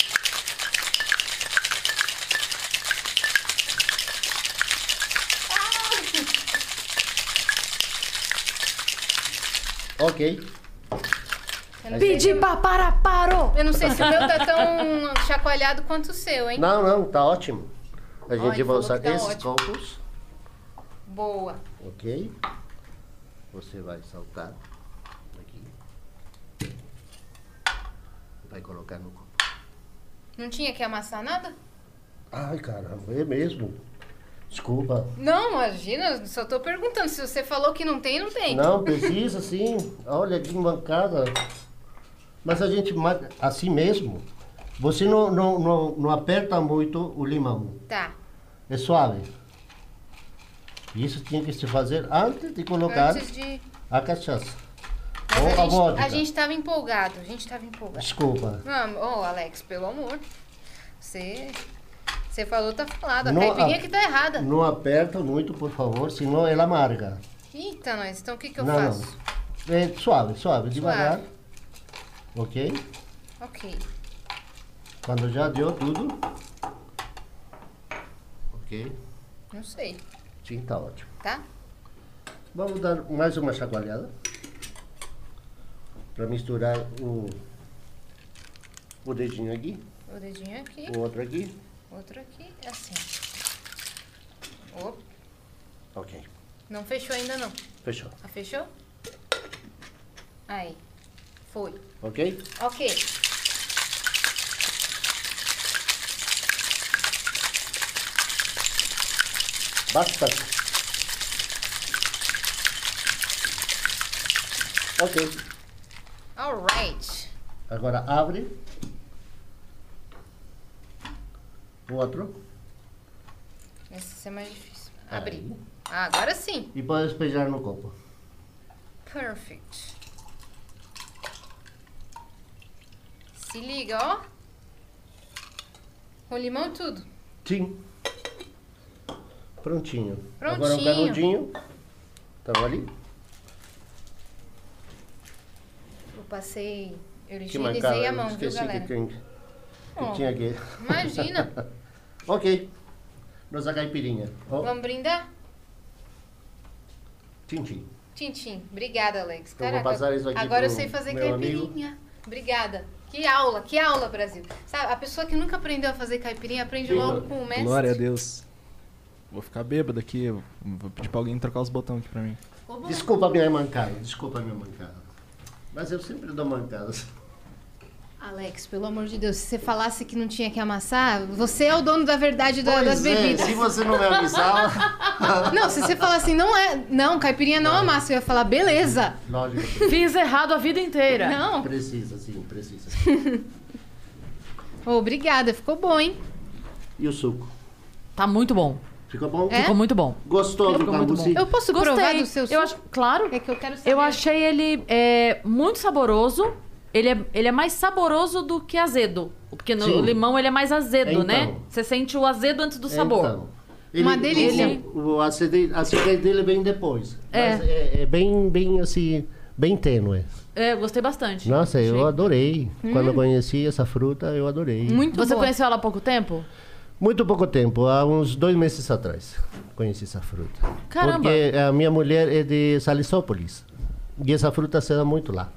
Ok. Pedi pra para, parou! eu não sei se o meu tá tão chacoalhado quanto o seu, hein? Não, não, tá ótimo. A gente vai usar tá esses ótimo. copos, Boa. ok? Você vai saltar aqui. Vai colocar no copo. Não tinha que amassar nada? Ai, caramba, é mesmo. Desculpa. Não, imagina, só tô perguntando. Se você falou que não tem, não tem. Não, precisa sim. Olha que mancada. Mas a gente, assim mesmo, você não, não, não, não aperta muito o limão. Tá. É suave. Isso tinha que se fazer antes de colocar Antes de. a cachaça. Mas Ou a, gente, vodka. a gente tava empolgado. A gente tava empolgado. Desculpa. Não, ô, Alex, pelo amor. Você. Você falou, tá falado. A Não, caipirinha a- que tá errada. Não aperta muito, por favor, senão ela amarga. Eita, nós. Então o que que eu não, faço? não. É suave, suave, devagar. Ok? Ok. Quando já deu tudo. Ok? Não sei. Sim, tá ótimo. Tá? Vamos dar mais uma chacoalhada. Para misturar o, o dedinho aqui, O dedinho aqui. o outro aqui. Outro aqui. Assim. Opa. Ok, Não fechou ainda não. fechou. Ah, fechou? Aí. Foi. Ok? Ok. Bastante. Ok, Alright. agora abre. O outro. Esse é mais difícil. Abrir. Aí. Ah, agora sim. E pode despejar no copo. Perfect. Se liga, ó. Com limão e tudo. Sim. Prontinho. Agora o Prontinho. canudinho. Tá ali? Eu passei. Eu higienizei a mão, viu, galera? que, tem, que Ó, tinha aqui. Imagina. Ok. Nossa caipirinha. Ó, Vamos brindar? Tintim. Tintim. Obrigada, Alex. Então, vou Caraca, passar isso aqui agora eu sei fazer caipirinha. Obrigada. Que aula, que aula, Brasil. Sabe, a pessoa que nunca aprendeu a fazer caipirinha aprende Sim. logo com o mestre. Glória a Deus. Vou ficar bêbado aqui. eu Vou pedir pra alguém trocar os botões aqui pra mim. Desculpa a minha mancada. Desculpa a minha mancada. Mas eu sempre dou mancadas. Alex, pelo amor de Deus, se você falasse que não tinha que amassar, você é o dono da verdade da- das é, bebidas. se você não me avisava... Não, se você falar assim, não é. Não, caipirinha não, amassa, eu ia falar, beleza. Lógico. Fiz errado a vida inteira. Não. Precisa, sim, precisa. Obrigada, ficou bom, hein? E o suco? Tá muito bom. Ficou bom? É? Ficou muito bom. Gostou do Ficou cambuci? Eu posso provar Gostei. do seu suco? Eu acho, claro. É que eu quero saber. Eu achei ele é, muito saboroso. Ele é, ele é mais saboroso do que azedo. Porque no Sim. limão ele é mais azedo, Então. né? Você sente o azedo antes do sabor. Então, ele, Uma delícia. O, o acidez, a acidez dele vem depois. É. Mas é, é bem, bem assim, bem tênue. É, eu gostei bastante. Nossa, eu Achei- adorei. Quando eu conheci essa fruta, eu adorei. Muito Você boa. conheceu ela há pouco tempo? Muito pouco tempo, há uns dois meses atrás, conheci essa fruta. Caramba. Porque a minha mulher é de Salisópolis. E essa fruta se dá muito lá,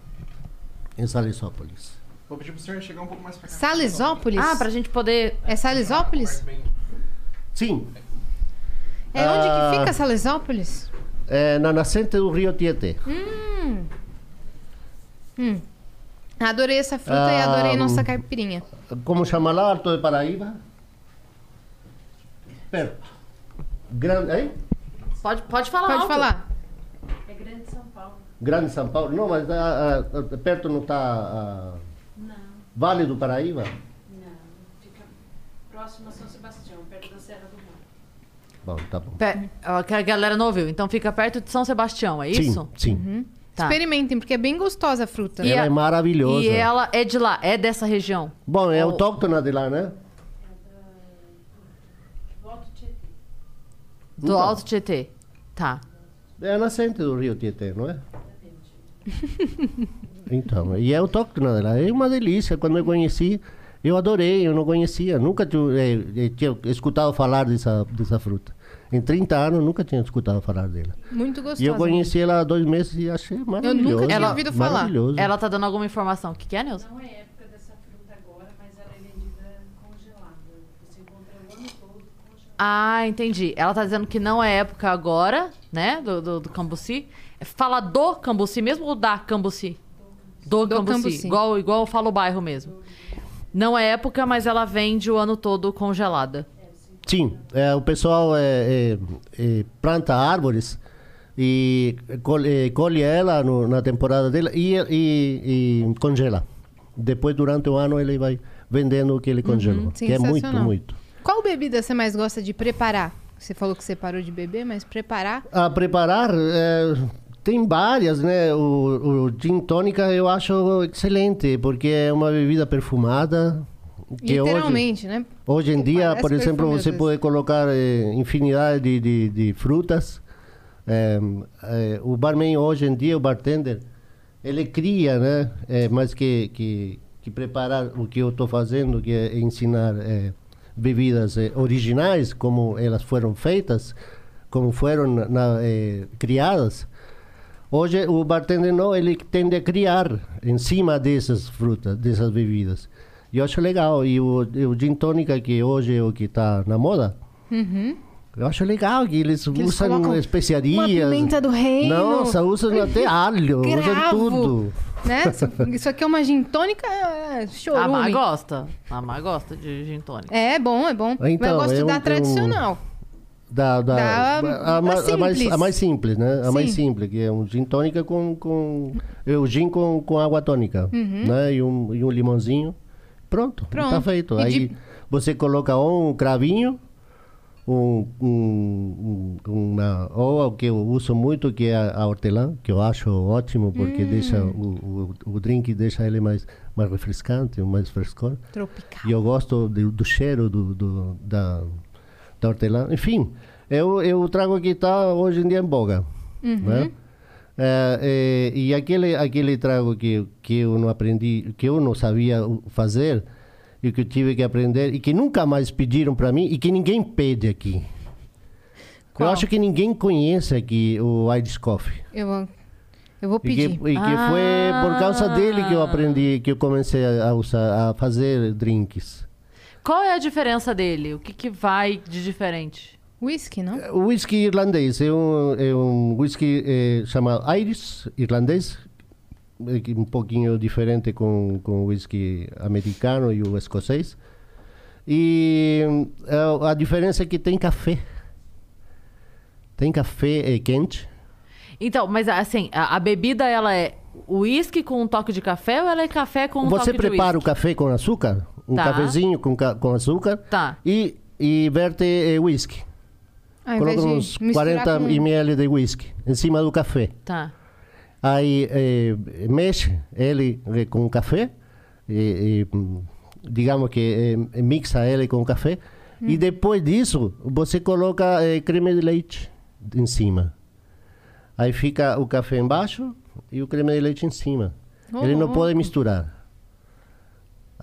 em Salisópolis. Vou pedir pro senhor chegar um pouco mais pra cá. Salisópolis? Ah, pra gente poder. É Salisópolis? Sim, É onde Ah. que fica Salisópolis? é na nascente do rio Tietê. Adorei essa fruta e Ah, adorei nossa hum. caipirinha. Como chama lá, Alto de Paraíba? Perto. Grande, hein? Pode, pode falar. Pode alto. falar. Grande São Paulo. Não, mas ah, ah, perto não está... não. Vale do Paraíba? Não, fica próximo a São Sebastião, perto da Serra do Mar. Bom, tá bom. Pe- ó, que a galera não ouviu. Então fica perto de São Sebastião, é isso? Sim, sim. Tá. Experimentem, porque é bem gostosa a fruta. E Ela a- é maravilhosa. E ela é de lá, é dessa região. Bom, é Ou- autóctona de lá, né? Volta Tietê. Do Então. Alto Tietê. Tá. É a nascente do rio Tietê, não é? Então, e é autóctona dela. É uma delícia. Quando eu conheci, eu adorei. Eu não conhecia. Nunca tinha, eh, eh, tinha escutado falar dessa, dessa fruta. Em 30 anos, nunca tinha escutado falar dela. Muito gostosa. E eu conheci ela há dois meses e achei maravilhoso. nunca tinha Ela- ouvido falar. Maravilhoso. Ela tá dando alguma informação. O que, que é, Nilson? Não é época dessa fruta agora, mas ela é vendida congelada. Você encontra o ano todo congelada. Ah, entendi. Ela tá dizendo que não é época agora, né? Do, do, do cambuci. Fala do cambuci mesmo ou da cambuci? Do, Do cambuci. cambuci. Igual, igual fala o bairro mesmo. Não é época, mas ela vende o ano todo congelada. Sim, é, o pessoal é, é, é, planta árvores e colhe, colhe ela no- na temporada dela e, e- e congela. Depois, durante o ano, ele vai vendendo o que ele congelou. que é muito, muito. Qual bebida você mais gosta de preparar? Você falou que você parou de beber, mas preparar? A preparar, é, tem várias, né? O, o gin tônica eu acho excelente, porque é uma bebida perfumada. Que hoje, Literalmente, né? Hoje em dia, por exemplo, você pode colocar eh, infinidade de, de, de frutas. Eh, eh, o barman hoje em dia, o bartender, ele cria, né? Eh, mais que, que, que preparar o que eu estou fazendo, que é ensinar eh, bebidas originais, como elas foram feitas, como foram na- criadas. Hoje o bartender não, ele tende a criar em cima dessas frutas, dessas bebidas. E eu acho legal. E o, o gin tônica, que hoje é o que está na moda, eu acho legal que eles Uhum. Que eles usam especiarias. uma pimenta do reino. Nossa, usam até alho, usam Cravo. tudo. Né? Isso aqui é uma gin tônica é, A Mar gosta. A Mar gosta de gin tônica. É bom, é bom. Mas eu Então, gosto é um- da é um- tradicional. Da, da, Da- a, da ma- a mais, a mais simples, né? A mais Sim. simples, que é um gin tônica com... com é o gin com, com água tônica, né? E um, e um limãozinho. Pronto, Uhum. Pronto. tá feito. E Aí de- você coloca ou um cravinho, um, um, um- uma, ou o que eu uso muito, que é a, a hortelã, que eu acho ótimo, porque deixa o, o, o drink deixa ele mais, mais refrescante, mais frescor. Tropical. E eu gosto do, do cheiro do, do- da, da hortelã. Enfim, eu, eu trago que está hoje em dia em boga. Né? É, é, e aquele, aquele trago que, que eu não aprendi, que eu não sabia fazer, e que eu tive que aprender, e que nunca mais pediram para mim, e que ninguém pede aqui. Qual? Eu acho que ninguém conhece aqui o Irish Coffee. Eu, vou- eu vou E que, pedir. e que foi por causa dele que eu Ah. aprendi, que eu comecei a usar, a fazer drinks. Qual é a diferença dele? O que, que vai de diferente? Whisky, não? O whisky irlandês é um, é um whisky eh, chamado Irish irlandês, é um pouquinho diferente com, com o whisky americano e o escocês. E eh, a diferença é que tem café. Tem café eh, quente. Então, mas assim, a, a bebida ela é uísque com um toque de café ou ela é café com um Você toque prepara de o café com açúcar, um Tá. cafezinho com, ca- com açúcar, Tá. e, e verte eh, whisky. Invés Coloca uns misturar 40 com- ml de whisky em cima do café. Tá. Aí eh, mexe ele eh, com o café, e, e, hum, digamos que eh, mixa ele com o café, e depois disso você coloca eh, creme de leite em cima. Aí fica o café embaixo e o creme de leite em cima. Ele não pode misturar.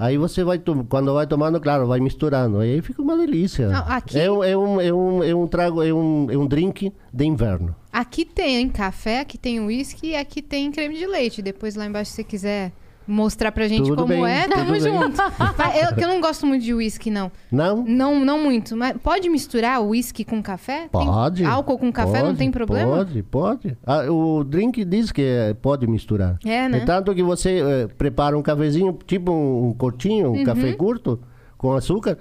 Aí você vai, quando vai tomando, claro, vai misturando. Aí fica uma delícia. Não, aqui- É, um, é, um, é, um, é um trago, é um, é um drink de inverno. Aqui tem café, aqui tem uísque e aqui tem creme de leite. Depois lá embaixo, se você quiser mostrar pra gente Tudo como bem, é, tamo bem. junto. Eu, que eu não gosto muito de uísque, não. Não? Não, não muito. Mas pode misturar uísque com café? Tem Pode. álcool com café não pode, tem problema? Pode, pode. Ah, o drink diz que é, pode misturar. É, né? tanto que você eh, prepara um cafezinho, tipo um, um um Uhum. café curto, com açúcar,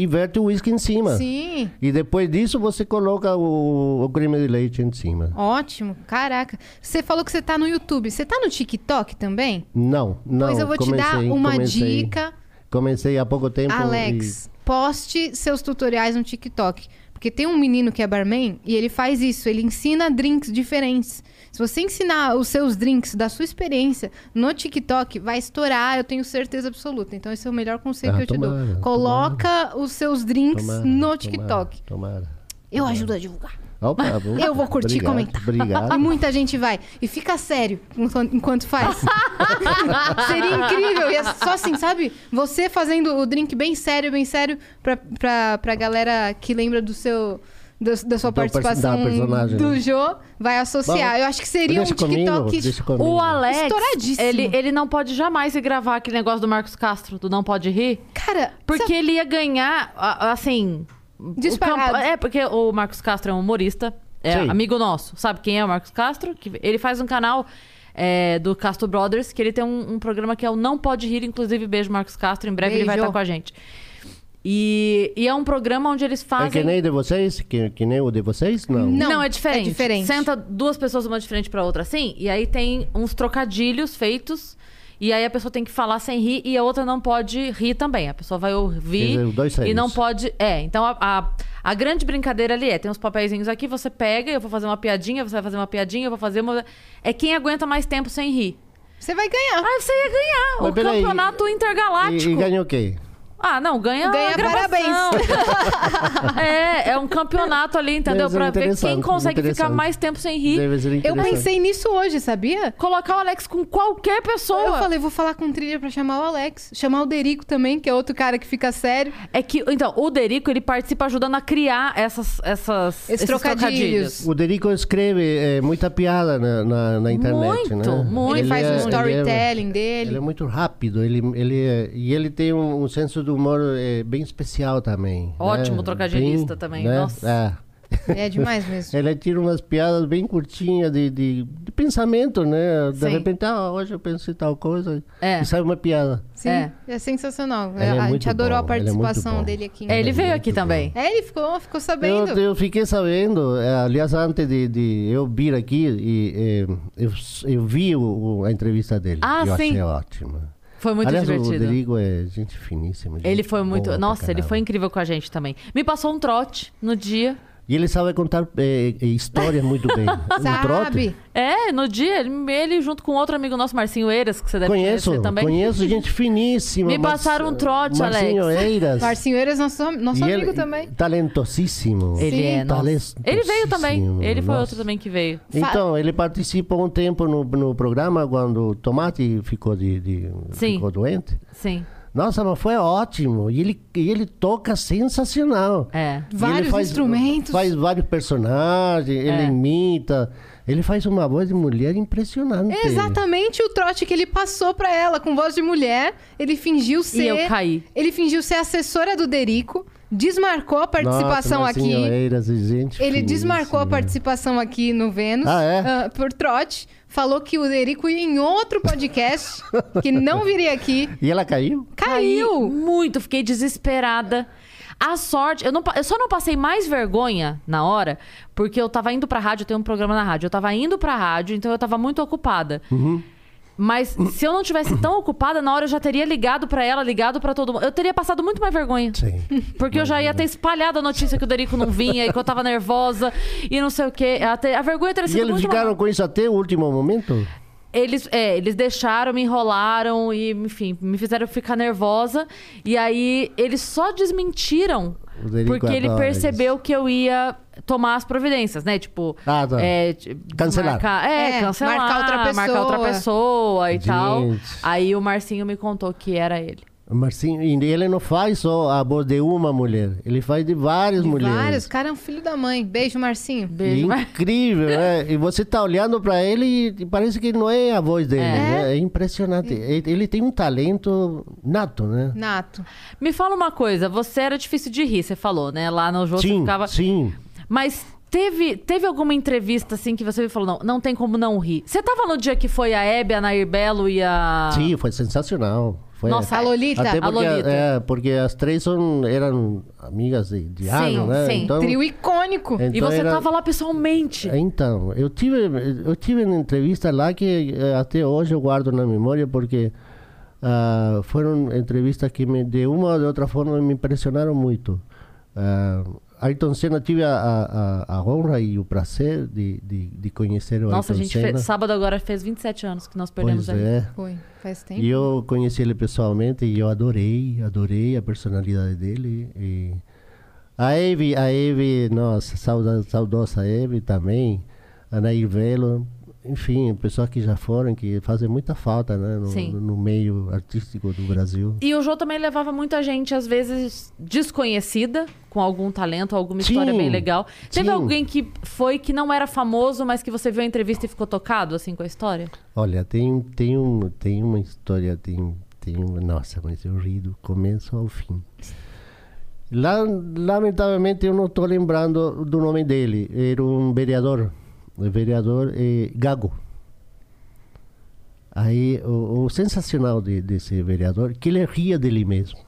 e verte o uísque em cima. Sim. E depois disso você coloca o, o creme de leite em cima. Ótimo. Caraca. Você falou que você tá no YouTube. Você tá no TikTok também? Não, não. pois eu vou te dar comecei- uma comecei- dica. Comecei há pouco tempo. Alex, poste seus tutoriais no TikTok. Porque tem um menino que é barman e ele faz isso. Ele ensina drinks diferentes. Se você ensinar os seus drinks da sua experiência no TikTok, vai estourar, eu tenho certeza absoluta. Então, esse é o melhor conselho Ah, que eu te tomara, dou. Coloca os seus drinks Tomara, no tomara, TikTok. Tomara. Eu ajudo a divulgar. Opa. Eu vou curtir e Obrigado, comentar. Obrigado. E muita gente vai. E fica sério enquanto- faz. Seria incrível. E é só assim, sabe? Você fazendo o drink bem sério, bem sério, pra, pra, pra galera que lembra do seu. Do- da sua perso- participação da personagem, do né? Jô, vai associar. Vamos. Eu acho que seria um TikTok. Comigo. O Alex, Estouradíssimo. ele, ele não pode jamais se gravar aquele negócio do Marcos Castro, do Não Pode Rir, Cara, porque ele ia ganhar, assim... Disparado. campo- É, porque o Marcos Castro é um humorista, é Sim. amigo nosso. Sabe quem é o Marcos Castro? Que, ele faz um canal é, do Castro Brothers, que ele tem um, um programa que é o Não Pode Rir, inclusive beijo Marcos Castro, em breve ele vai Beijo. estar com a gente. E, e é um programa onde eles É fazem... que nem de vocês? Que, que nem o de vocês? Não. Não. Não, é diferente. é diferente. Senta duas pessoas uma de frente pra outra assim, e aí tem uns trocadilhos feitos, e aí a pessoa tem que falar sem rir e a outra não pode rir também. A pessoa vai ouvir dizer, dois e não pode. É, então a, a, a grande brincadeira ali é: tem uns papeizinhos aqui, você pega, eu vou fazer uma piadinha, você vai fazer uma piadinha, eu vou fazer uma. É quem aguenta mais tempo sem rir. você vai ganhar. Ah, você ia ganhar Mas o peraí, campeonato E, intergaláctico. e ganhou o quê? Ah, não, ganha, Ganha parabéns. é, é um campeonato ali, entendeu? Pra ver quem consegue ficar mais tempo sem rir. Deve ser Eu pensei nisso hoje, sabia? Colocar o Alex com qualquer pessoa. Eu falei, vou falar com o trilha pra chamar o Alex. Chamar o Derico também, que é outro cara que fica sério. É que, então, o Derico, ele participa ajudando a criar essas, essas, Esses trocadilhos. O Derico escreve é, muita piada na, na, na internet, Muito, né? muito. Ele, faz é- um ele é- storytelling dele. Ele é muito rápido, ele, ele é- e ele tem um, um senso de humor é, bem especial também. Ótimo né? trocadilhista Bem, também, né? nossa. É. É demais mesmo. Ele tira umas piadas bem curtinhas de, de, de pensamento, né? De Sim. repente, ah, hoje eu penso em tal coisa. É. E sai uma piada. Sim, É. é, sensacional. Ele é a gente adorou bom, a é participação dele aqui. É, ele veio aqui também. É, ele ficou, ficou Eu, sabendo. eu fiquei sabendo, aliás, antes de, de eu vir aqui, e, é, eu, eu vi o- a entrevista dele. Ah, eu sim. achei ótima. Foi muito aliás, divertido. o Rodrigo é gente finíssima. gente Ele foi muito. Nossa, ele foi incrível com a gente também. Me passou um trote no dia. E ele sabe contar é, histórias muito bem. Um trote? Sabe? É, no dia, ele, ele junto com outro amigo nosso, Marcinho Eiras, que você deve Conheço, conhecer também. conheço gente finíssima. Me Mar- passaram um trote, Marcinho Alex. Eiras. Marcinho Eiras, nosso, nosso E amigo ele- também. Talentosíssimo. Ele Sim. é, nossa. Ele veio também. Talentosíssimo, Ele foi nossa. outro também que veio. Então, ele participou um tempo no, no programa quando o Tomate ficou, de, de- Sim. ficou doente. Sim. Nossa, mas foi ótimo. E ele, e ele toca sensacional. É. E ele Vários faz- instrumentos. Faz vários personagens, ele É. imita. Ele faz uma voz de mulher impressionante. É exatamente o trote que ele passou pra ela, com voz de mulher. Ele fingiu ser. eu caí. Ele fingiu ser assessora do Derico, desmarcou a participação Nossa, aqui. Marcinho Eiras, gente Ele desmarcou a finíssima. participação aqui no Vênus Ah, é? ah, por trote. Falou que o Derico ia em outro podcast, que não viria aqui. E ela caiu? Caí Caiu! muito, fiquei desesperada. A sorte, eu, não, eu só não passei mais vergonha na hora, porque eu tava indo pra rádio, eu tenho um programa na rádio, eu tava indo pra rádio, então eu tava muito ocupada. Mas se eu não tivesse tão ocupada, na hora eu já teria ligado pra ela, ligado pra todo mundo. Eu teria passado muito mais vergonha. Sim. Porque eu já ia ter espalhado a notícia que o Derico não vinha e que eu tava nervosa e não sei o quê. Até, a vergonha teria E sido eles muito ficaram maior. com isso até o último momento? Eles, é, eles deixaram, me enrolaram e, enfim, me fizeram ficar nervosa. E aí, eles só desmentiram Porque ele percebeu que eu ia tomar as providências, né? Tipo, Ah, tá. é, Cancelar. Marcar, é, É, cancelar, marcar outra marcar outra pessoa. pessoa e tal. Gente. Aí o Marcinho me contou que era ele. Marcinho, e ele não faz só a voz de uma mulher, ele faz de várias De mulheres. vários. O cara é um filho da mãe. Beijo, Marcinho. Beijo, Mar- Incrível, né? E você tá olhando para ele e- e parece que não é a voz dele, É. né? É impressionante. Ele ele tem um talento nato, né? Nato. Me fala uma coisa, você era difícil de rir, você falou, né? Lá no jogo você Sim, ficava. sim. Mas teve, teve alguma entrevista assim que você falou, não, não tem como não rir. Você tava no dia que foi a Hebe, a Nair Belo e a. Sim, foi sensacional. Foi, Nossa, A Lolita. Até a porque, Lolita. é, porque as três são, eram amigas de, de Sim, anos, né? sim. Então, Trio icônico. E então você era- tava lá pessoalmente. Então, eu tive, eu tive uma entrevista lá que eh, até hoje eu guardo na memória porque ah, foram entrevistas que me, de uma ou de outra forma me impressionaram muito. Ah, Ayrton Senna tive a, a, a- a honra e o prazer de, de, de conhecer o Nossa, a Ayrton gente Senna. fez, sábado agora fez 27 anos que nós perdemos pois a Hebe. é. Foi. Faz tempo. E eu conheci ele pessoalmente e eu adorei, adorei a personalidade dele. E a Eve, a Eve, nossa, sauda, saudosa Eve também, a Nair Velo, enfim, pessoas que já foram, que fazem muita falta né, no, no meio artístico do Brasil. E o Jô também levava muita gente, às vezes, desconhecida, com algum talento, alguma história Sim, bem legal. Teve sim. alguém que foi que não era famoso, mas que você viu a entrevista e ficou tocado, assim, com a história? Olha, tem, tem, um, tem uma história, tem, tem um, nossa, mas eu ri do começo ao fim. Lá, lamentavelmente eu não estou lembrando do nome dele. Era um vereador, vereador eh, Gago. Aí o, o sensacional de, desse vereador que ele ria dele mesmo.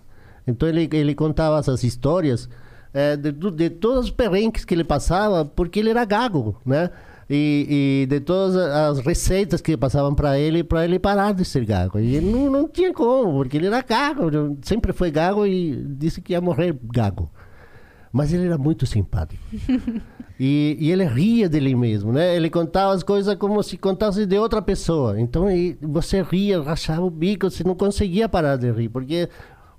Então ele, ele contava essas histórias eh, de, de todos os perrengues que ele passava, porque ele era gago, né? E, e de todas as receitas que passavam para ele, para ele parar de ser gago. E não, não tinha como, porque ele era gago, sempre foi gago e disse que ia morrer gago. Mas ele era muito simpático. E, e ele ria dele mesmo, né? Ele contava as coisas como se contasse de outra pessoa. Então e você ria, rachava o bico, você não conseguia parar de rir, porque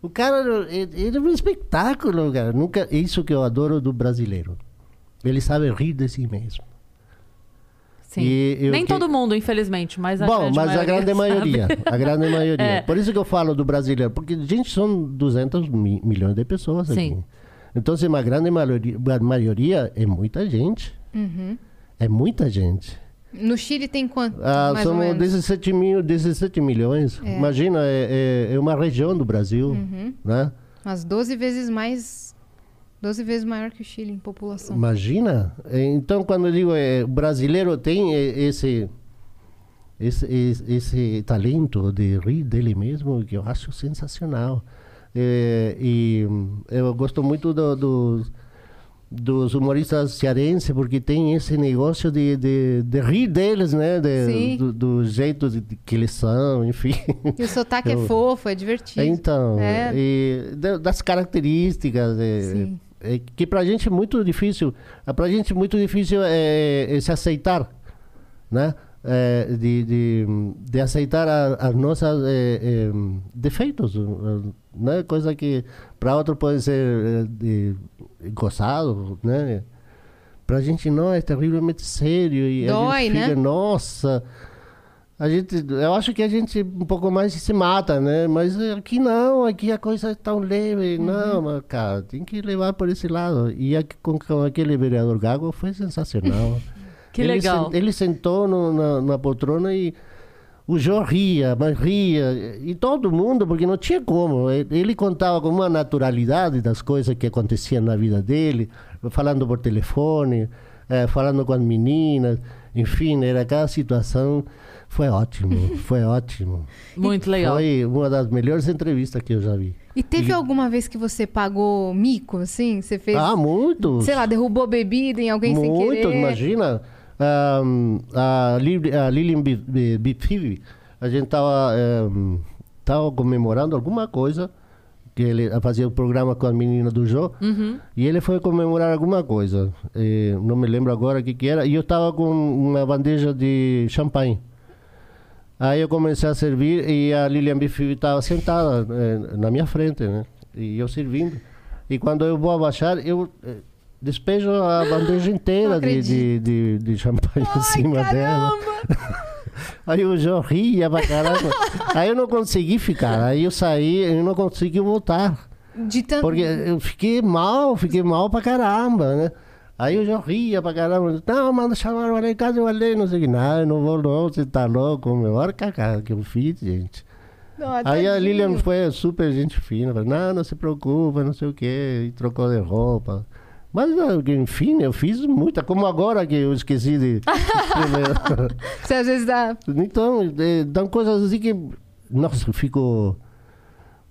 o cara é um espetáculo, cara. Nunca, é isso que eu adoro do brasileiro. Ele sabe rir de si mesmo. Sim. E eu Nem que- todo mundo, infelizmente, mas a Bom, grande mas a maioria grande sabe. maioria, a grande maioria. É. Por isso que eu falo do brasileiro, porque gente são 200 mi- milhões de pessoas aqui. Então, uma grande maioria, a maioria é muita gente. Uhum. É muita gente. No Chile tem quanto? Ah, somos menos? 17, mil, 17 milhões. É. Imagina, é, é- é uma região do Brasil, Uhum. né? Umas 12 vezes mais. 12 vezes maior que o Chile em população. Imagina. É, Então, quando eu digo é, brasileiro tem é, esse, esse, esse, esse talento de rir dele mesmo, que eu acho sensacional. É, e hum, eu gosto muito do, dos- dos humoristas cearenses, porque tem esse negócio de, de, de rir deles, né? De- do, do jeito de, que eles são, enfim. E o sotaque é Eu- fofo, é divertido. Então, É. e da- das características, é, Sim. é que pra gente é muito difícil, é pra gente é muito difícil é, é se aceitar, né? É, de, de, de aceitar a- as nossas é, é, defeitos, né? Coisa que para outro pode ser de, gozado, né? Pra gente não, é terrivelmente sério e a Dói, gente fica, né? nossa... A gente, eu acho que a gente um pouco mais se mata, né? Mas aqui não, aqui a coisa é tão leve. Uhum. Não, cara, tem que levar por esse lado. E aqui, com, com aquele vereador Gago foi sensacional. Que ele legal. sen- ele sentou no- na, na poltrona e o Jô ria, mas ria. E todo mundo, porque não tinha como. Ele ele contava com uma naturalidade das coisas que aconteciam na vida dele, falando por telefone, eh, falando com as meninas. Enfim, era cada situação. Foi ótimo, foi ótimo. Muito legal. Foi uma das melhores entrevistas que eu já vi. E teve alguma vez que você pagou mico, assim? Você fez, Ah, muito! sei lá, derrubou bebida em alguém sem Muito, querer? imagina. Ahm, a, a Lilian Bi- Bi- Bifivi, a gente tava, ahm, tava comemorando alguma coisa, que ele fazia o programa com a menina do Jô, Uhum. e ele foi comemorar alguma coisa. Eh, não me lembro agora o que, que era, e eu tava com uma bandeja de champanhe. Aí eu comecei a servir e a Lilian Bifivi estava sentada eh, na minha frente, né? E eu servindo. E quando eu vou abaixar, eu eh, despejo a bandeja inteira de, de, de, de champanhe em cima dela. Aí o João ria pra caramba. Aí eu não consegui ficar. Aí eu saí, eu não consegui voltar. De tanto... Porque eu fiquei mal, fiquei mal pra caramba, né? Aí eu já ria pra caramba. Não, manda chamar o Alê, cadê o Alê? Não sei o que. Não, eu não vou não, você tá louco. Meu, olha que cara que eu fiz, gente. Ó, Aí a. Lilian foi super gente fina. Falou, não, não se preocupa, não sei o que. E trocou de roupa. Mas, enfim, eu fiz muita. Como agora que eu esqueci de... escrever. Você às vezes dá... Então, eh, dão coisas assim que. Nossa, eu fico.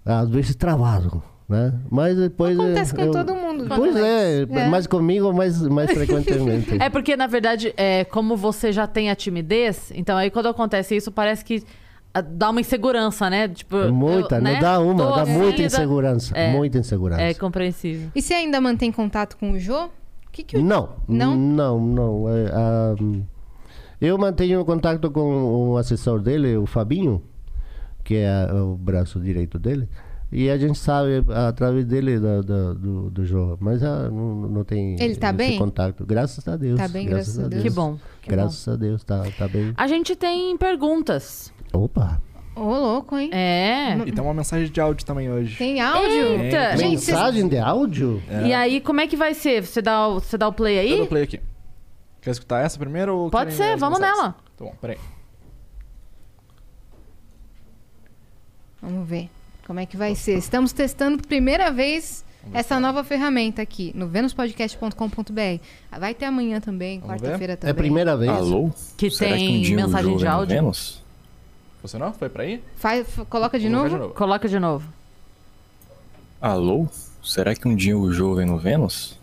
Às vezes travado, né? Mas depois. Acontece com eu- todo mundo. Pois é, É. mais comigo, mais, mais frequentemente. É porque, na verdade, é, como você já tem a timidez, então aí quando acontece isso, parece que dá uma insegurança, né? Tipo, É muita, eu, né? não dá uma, Tô dá assim, muita insegurança. É. Muita insegurança. É compreensível. E você ainda mantém contato com o Jô? O que que o... Não, Não? não, não. é, ah, eu mantenho contato com o assessor dele, o Fabinho, que é o braço direito dele. E a gente sabe através dele da, da- do, do jogo. Mas ah, não, não tem Ele tá esse bem? contato. Graças a Deus. Tá bem, graças a Deus. Que bom. Que graças a Deus, tá, tá bem. A gente tem perguntas. Opa! Ô, louco, hein? É. E tem uma mensagem de áudio também hoje. Tem áudio? Eita. Gente, vocês- Mensagem de áudio? E aí, como é que vai ser? Você dá o, você dá o play Eu aí? dou play aqui. Quer escutar essa primeiro ou Pode ser, vamos mensagens? nela. Tá bom, peraí. Vamos ver como é que vai ser. Estamos testando primeira vez essa nova ferramenta aqui no venuspodcast.com.br. Vai ter amanhã também, quarta-feira É também. a primeira vez? Alô? Que Será tem que um mensagem de é áudio? Vênus? Funcionou? Foi pra aí? Faz, coloca de novo? colocar Coloca de novo. Alô? Será que um dia o jogo vem no Vênus?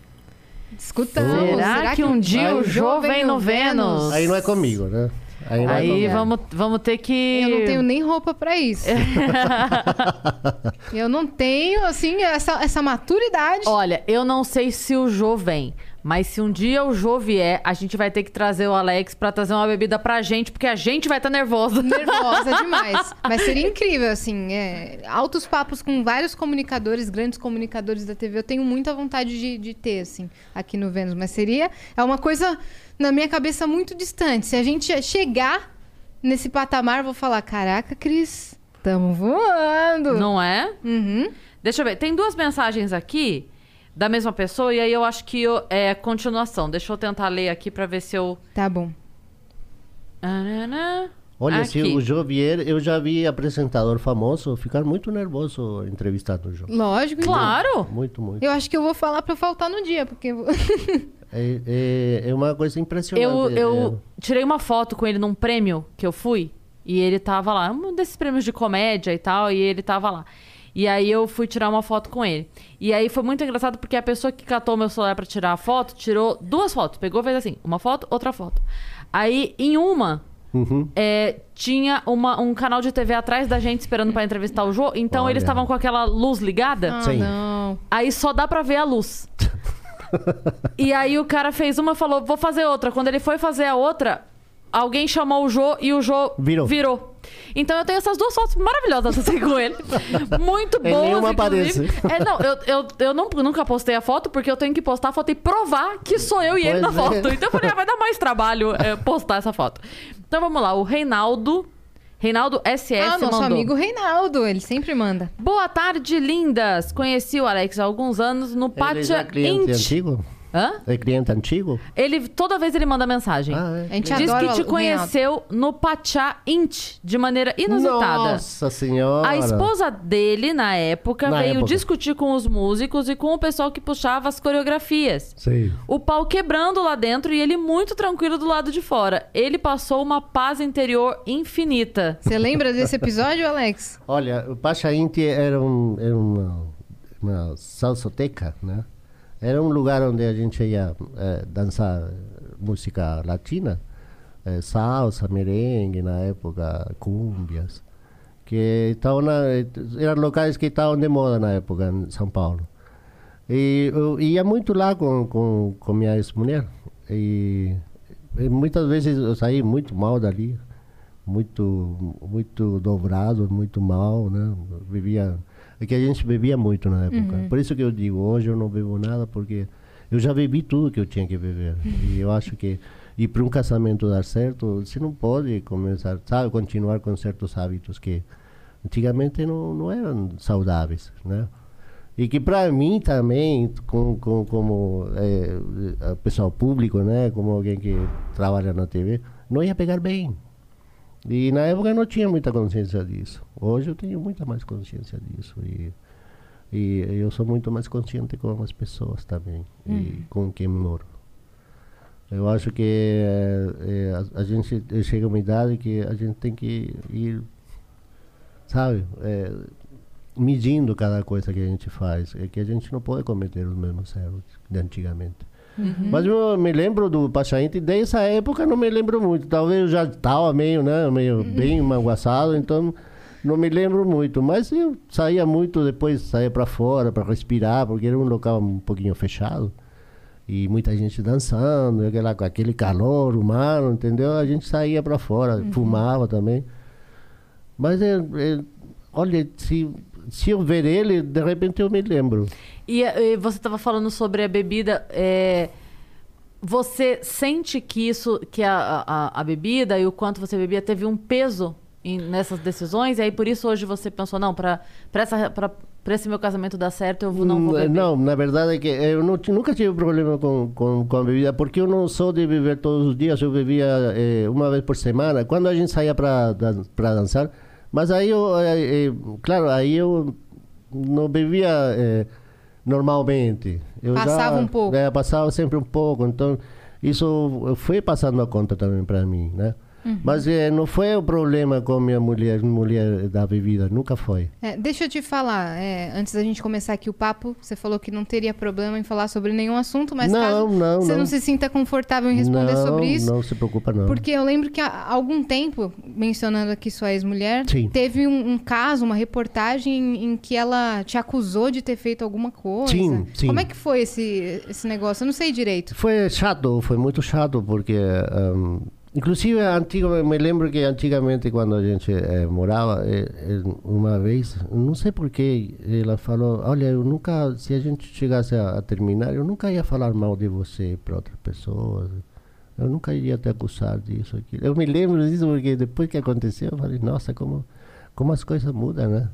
Escutamos. Será, que um dia o Jô vem no Vênus? Aí não é comigo, né? Aí, Aí vamos, vamos ter que. Eu não tenho nem roupa pra isso. eu não tenho, assim, essa, essa maturidade. Olha, eu não sei se o Jô vem, mas se um dia o Jô vier, a gente vai ter que trazer o Alex pra trazer uma bebida pra gente, porque a gente vai estar nervosa. Nervosa demais. Mas seria incrível, assim. É, altos papos com vários comunicadores, grandes comunicadores da TV. Eu tenho muita vontade de, de ter, assim, aqui no Vênus. Mas seria. É uma coisa, na minha cabeça, muito distante. Se a gente chegar nesse patamar, eu vou falar: caraca, Cris, tamo voando. Não é? Uhum. Deixa eu ver. Tem duas mensagens aqui da mesma pessoa e aí eu acho que eu- é continuação. Deixa eu tentar ler aqui pra ver se eu. Tá bom. Arana. Olha, se Aqui. o Jô vier, eu já vi apresentador famoso ficar muito nervoso entrevistando o Jô. Lógico. então. Claro! Muito, muito. Eu acho que eu vou falar pra faltar no dia, porque. É, é, é uma coisa impressionante. Eu, é- eu tirei uma foto com ele num prêmio que eu fui. E ele tava lá, um desses prêmios de comédia e tal, e ele tava lá. E aí eu fui tirar uma foto com ele. E aí foi muito engraçado porque a pessoa que catou meu celular pra tirar a foto, tirou duas fotos. Pegou, fez assim, uma foto, outra foto. Aí, em uma, Uhum. é, tinha uma- um canal de TV atrás da gente esperando pra entrevistar o Jô. Então Olha. eles estavam com aquela luz ligada. Ah, Sim. não. Aí só dá pra ver a luz. e aí o cara fez uma e falou, vou fazer outra. Quando ele foi fazer a outra, alguém chamou o Jô e o Jô Virou. Então eu tenho essas duas fotos maravilhosas assim com ele. Muito Em boas, nenhuma inclusive. aparece. É, não, eu, eu, eu não- nunca postei a foto porque eu tenho que postar a foto e provar que sou eu e ele Pois na é. foto. Então eu falei, ah, vai dar mais trabalho é, postar essa foto. Então vamos lá, o Reinaldo... Reinaldo SF Ah, nosso mandou. amigo Reinaldo, ele sempre manda. Boa tarde, lindas! Conheci o Alex há alguns anos no Ele Pátia já é Int. antigo? Hã? É cliente antigo? Ele, toda vez ele manda mensagem. Ah, é. A gente Diz adora que te conheceu no Pachá Int, de maneira inusitada. Nossa senhora. A esposa dele, na época, Na veio época. discutir com os músicos e com o pessoal que puxava as coreografias. Sei. O pau quebrando lá dentro e ele muito tranquilo do lado de fora. Ele passou uma paz interior infinita. Você lembra desse episódio, Alex? Olha, o Pacha Inti era, um, era uma, uma salsoteca, né? Era um lugar onde a gente ia eh, dançar música latina, eh, salsa, merengue na época, cúmbias, que estavam na, eram locais que estavam de moda na época em São Paulo. E eu ia muito lá com, com, com minha ex-mulher. E, e muitas vezes eu saí muito mal dali. Muito, muito dobrado, muito mal, né? Vivia... É que a gente bebia muito na época. Por isso que eu digo, hoje eu não bebo nada, porque eu já bebi tudo que eu tinha que beber. E eu acho que e para um casamento dar certo, você não pode começar, sabe, continuar com certos hábitos que antigamente não, não eram saudáveis, né? E que para mim também, com, com, como é, pessoal público, né, como alguém que trabalha na TV, não ia pegar bem. E na época eu não tinha muita consciência disso. Hoje eu tenho muita mais consciência disso. E, e eu sou muito mais consciente com as pessoas também, e com quem moro. Eu acho que é, a, a gente chega a uma idade que a gente tem que ir, sabe, é, medindo cada coisa que a gente faz. É que a gente não pode cometer os mesmos erros de antigamente. Mas eu me lembro do Pachainte, dessa época não me lembro muito. Talvez eu já estava meio, né, meio bem magoaçado, então não me lembro muito. Mas eu saía muito depois, saía para fora para respirar, porque era um local um pouquinho fechado. E muita gente dançando, aquela, aquele calor humano, entendeu? A gente saía para fora, fumava também. Mas, é, é, olha, se, se eu ver ele, de repente eu me lembro. E, eh, você estava falando sobre a bebida. é, Você sente que isso, que a, a, a bebida e o quanto você bebia teve um peso em- nessas decisões? E aí por isso hoje você pensou, não, para essa pra, pra esse meu casamento dar certo, eu não vou Hum, beber. Não, na verdade é que eu não nunca tive problema com, com, com a bebida, porque eu não sou de beber todos os dias, eu bebia eh, uma vez por semana, quando a gente saía para dançar. Mas aí eu, eh, eh, claro, aí eu não bebia eh, normalmente. Eu Passava já, um pouco. eh, passava sempre um pouco, então isso foi passando a conta também para mim, né? Uhum. Mas eh, não foi o problema com minha mulher, mulher da bebida, nunca foi. É, deixa eu te falar, é, antes da gente começar aqui o papo, você falou que não teria problema em falar sobre nenhum assunto, mas Não, caso não, você não. não. se sinta confortável em responder não, sobre isso, Não se preocupa, não. porque eu lembro que há algum tempo, mencionando aqui sua ex-mulher, teve um, um caso, uma reportagem em, em que ela te acusou de ter feito alguma coisa. Sim, sim. Como é que foi esse, esse negócio? Eu não sei direito. Foi chato, foi muito chato, porque. um, inclusive, antigo, me lembro que antigamente, quando a gente eh, morava, eh, uma vez, não sei porquê, ela falou: Olha, eu nunca, se a gente chegasse a, a terminar, eu nunca ia falar mal de você para outras pessoas. Eu nunca iria te acusar disso. Aquilo. Eu me lembro disso porque depois que aconteceu, eu falei: Nossa, como, como as coisas mudam, né?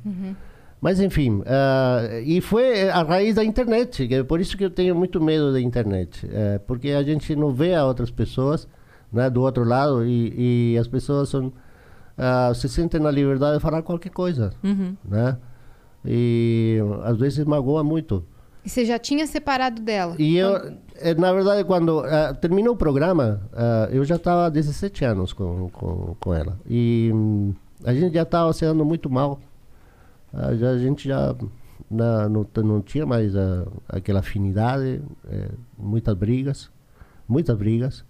Mas enfim, ah, e foi a raiz da internet, é por isso que eu tenho muito medo da internet, eh, porque a gente não vê a outras pessoas né, do outro lado e, e as pessoas são, ah, se sentem na liberdade de falar qualquer coisa, né? E às vezes magoa muito. E você já tinha separado dela? E eu, eh, na verdade, quando ah, terminou o programa, ah, eu já estava há 17 anos com, com, com ela. E hum, a gente já estava se dando muito mal. Ah, já, a gente já na- não, não tinha mais aquela afinidade, eh, muitas brigas, muitas brigas,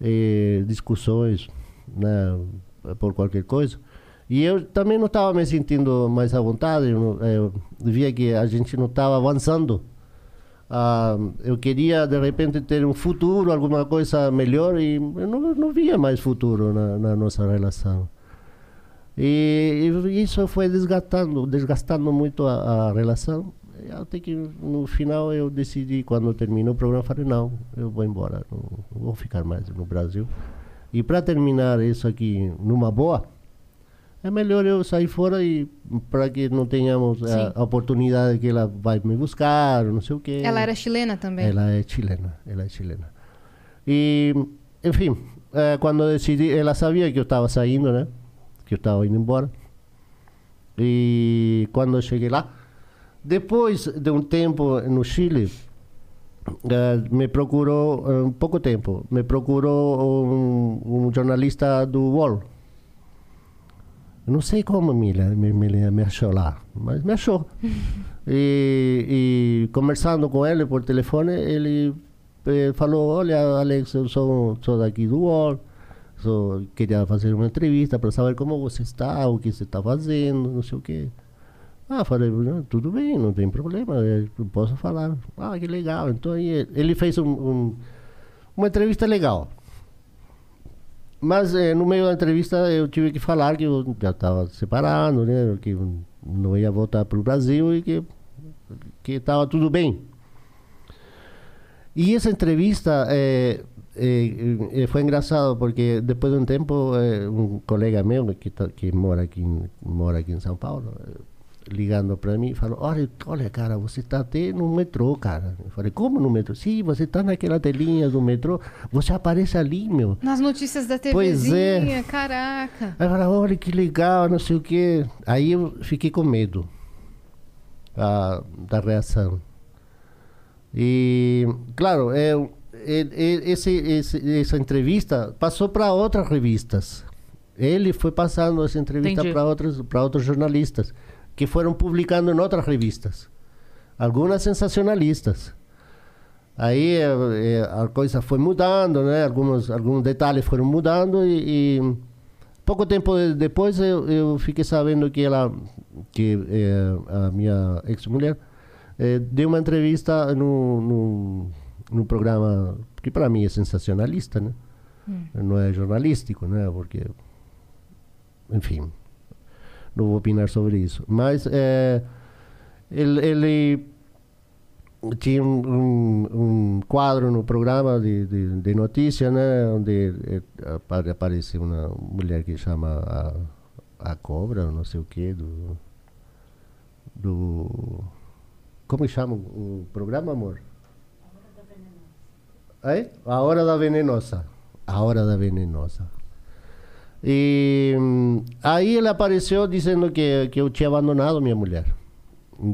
eh, discussões né, por qualquer coisa. E eu também não estava me sentindo mais à vontade, eu, não- eu via que a gente não estava avançando. Ah, eu queria de repente ter um futuro, alguma coisa melhor e eu não, não via mais futuro na, na nossa relação. E, e isso foi desgastando, desgastando muito a, a relação. Até que no final eu decidi, quando terminou o programa, falei, não, eu vou embora, não, não vou ficar mais no Brasil. E para terminar isso aqui numa boa, é melhor eu sair fora e para que não tenhamos a, a oportunidade que ela vai me buscar, não sei o quê. Ela era chilena também? Ela é chilena, ela é chilena. E, enfim, eh, quando eu decidi, ela sabia que eu estava saindo, né? Que eu estava indo embora. E quando eu cheguei lá, depois de um tempo no Chile, eh, me procurou, eh, um pouco tempo, me procurou um, um jornalista do UOL. Não sei como me, me, me, me achou lá, mas me achou. e, e conversando com ele por telefone, ele eh, falou: Olha, Alex, eu sou, sou daqui do UOL, sou, queria fazer uma entrevista para saber como você está, o que você está fazendo, não sei o quê. Ah, falei, "Não, tudo bem, não tem problema, eu posso falar. Ah, que legal. Então aí ele fez um, um- uma entrevista legal. Mas eh, no meio da entrevista eu tive que falar que eu já estava separado, né? Que não ia voltar para o Brasil e que que estava tudo bem. E essa entrevista eh, foi engraçado porque depois de um tempo um colega meu que, tá- que mora aqui mora aqui em São Paulo ligando para mim falou olha olha cara você está até no metrô cara eu falei como no metrô sim você está naquela telinha do metrô você aparece ali meu Nas notícias da Pois TVzinha, é. caraca. Aí eu falei, olha que legal, não sei o quê. Aí eu fiquei com medo ah, da reação. E, claro, é, esse, esse- essa entrevista passou para outras revistas. Ele foi passando essa entrevista para outros, para outros jornalistas, que foram publicando em outras revistas. Algumas sensacionalistas. Aí eh, eh, a coisa foi mudando, né? Alguns, alguns detalhes foram mudando e, e pouco tempo de- depois eu, eu fiquei sabendo que ela, que eh, a minha ex-mulher, eh, deu uma entrevista no, no, no programa que para mim é sensacionalista, né? Não é jornalístico, né? Porque, enfim, não vou opinar sobre isso. Mas eh, ele, ele tinha um, um, quadro no programa de, de, de notícia, né? Onde apare- aparece uma mulher que chama a, a cobra, não sei o quê, do, do... Como que chama o programa, amor? É? A Hora da Venenosa. A Hora da Venenosa. E hum, aí ele apareceu dizendo que, que eu tinha abandonado minha mulher.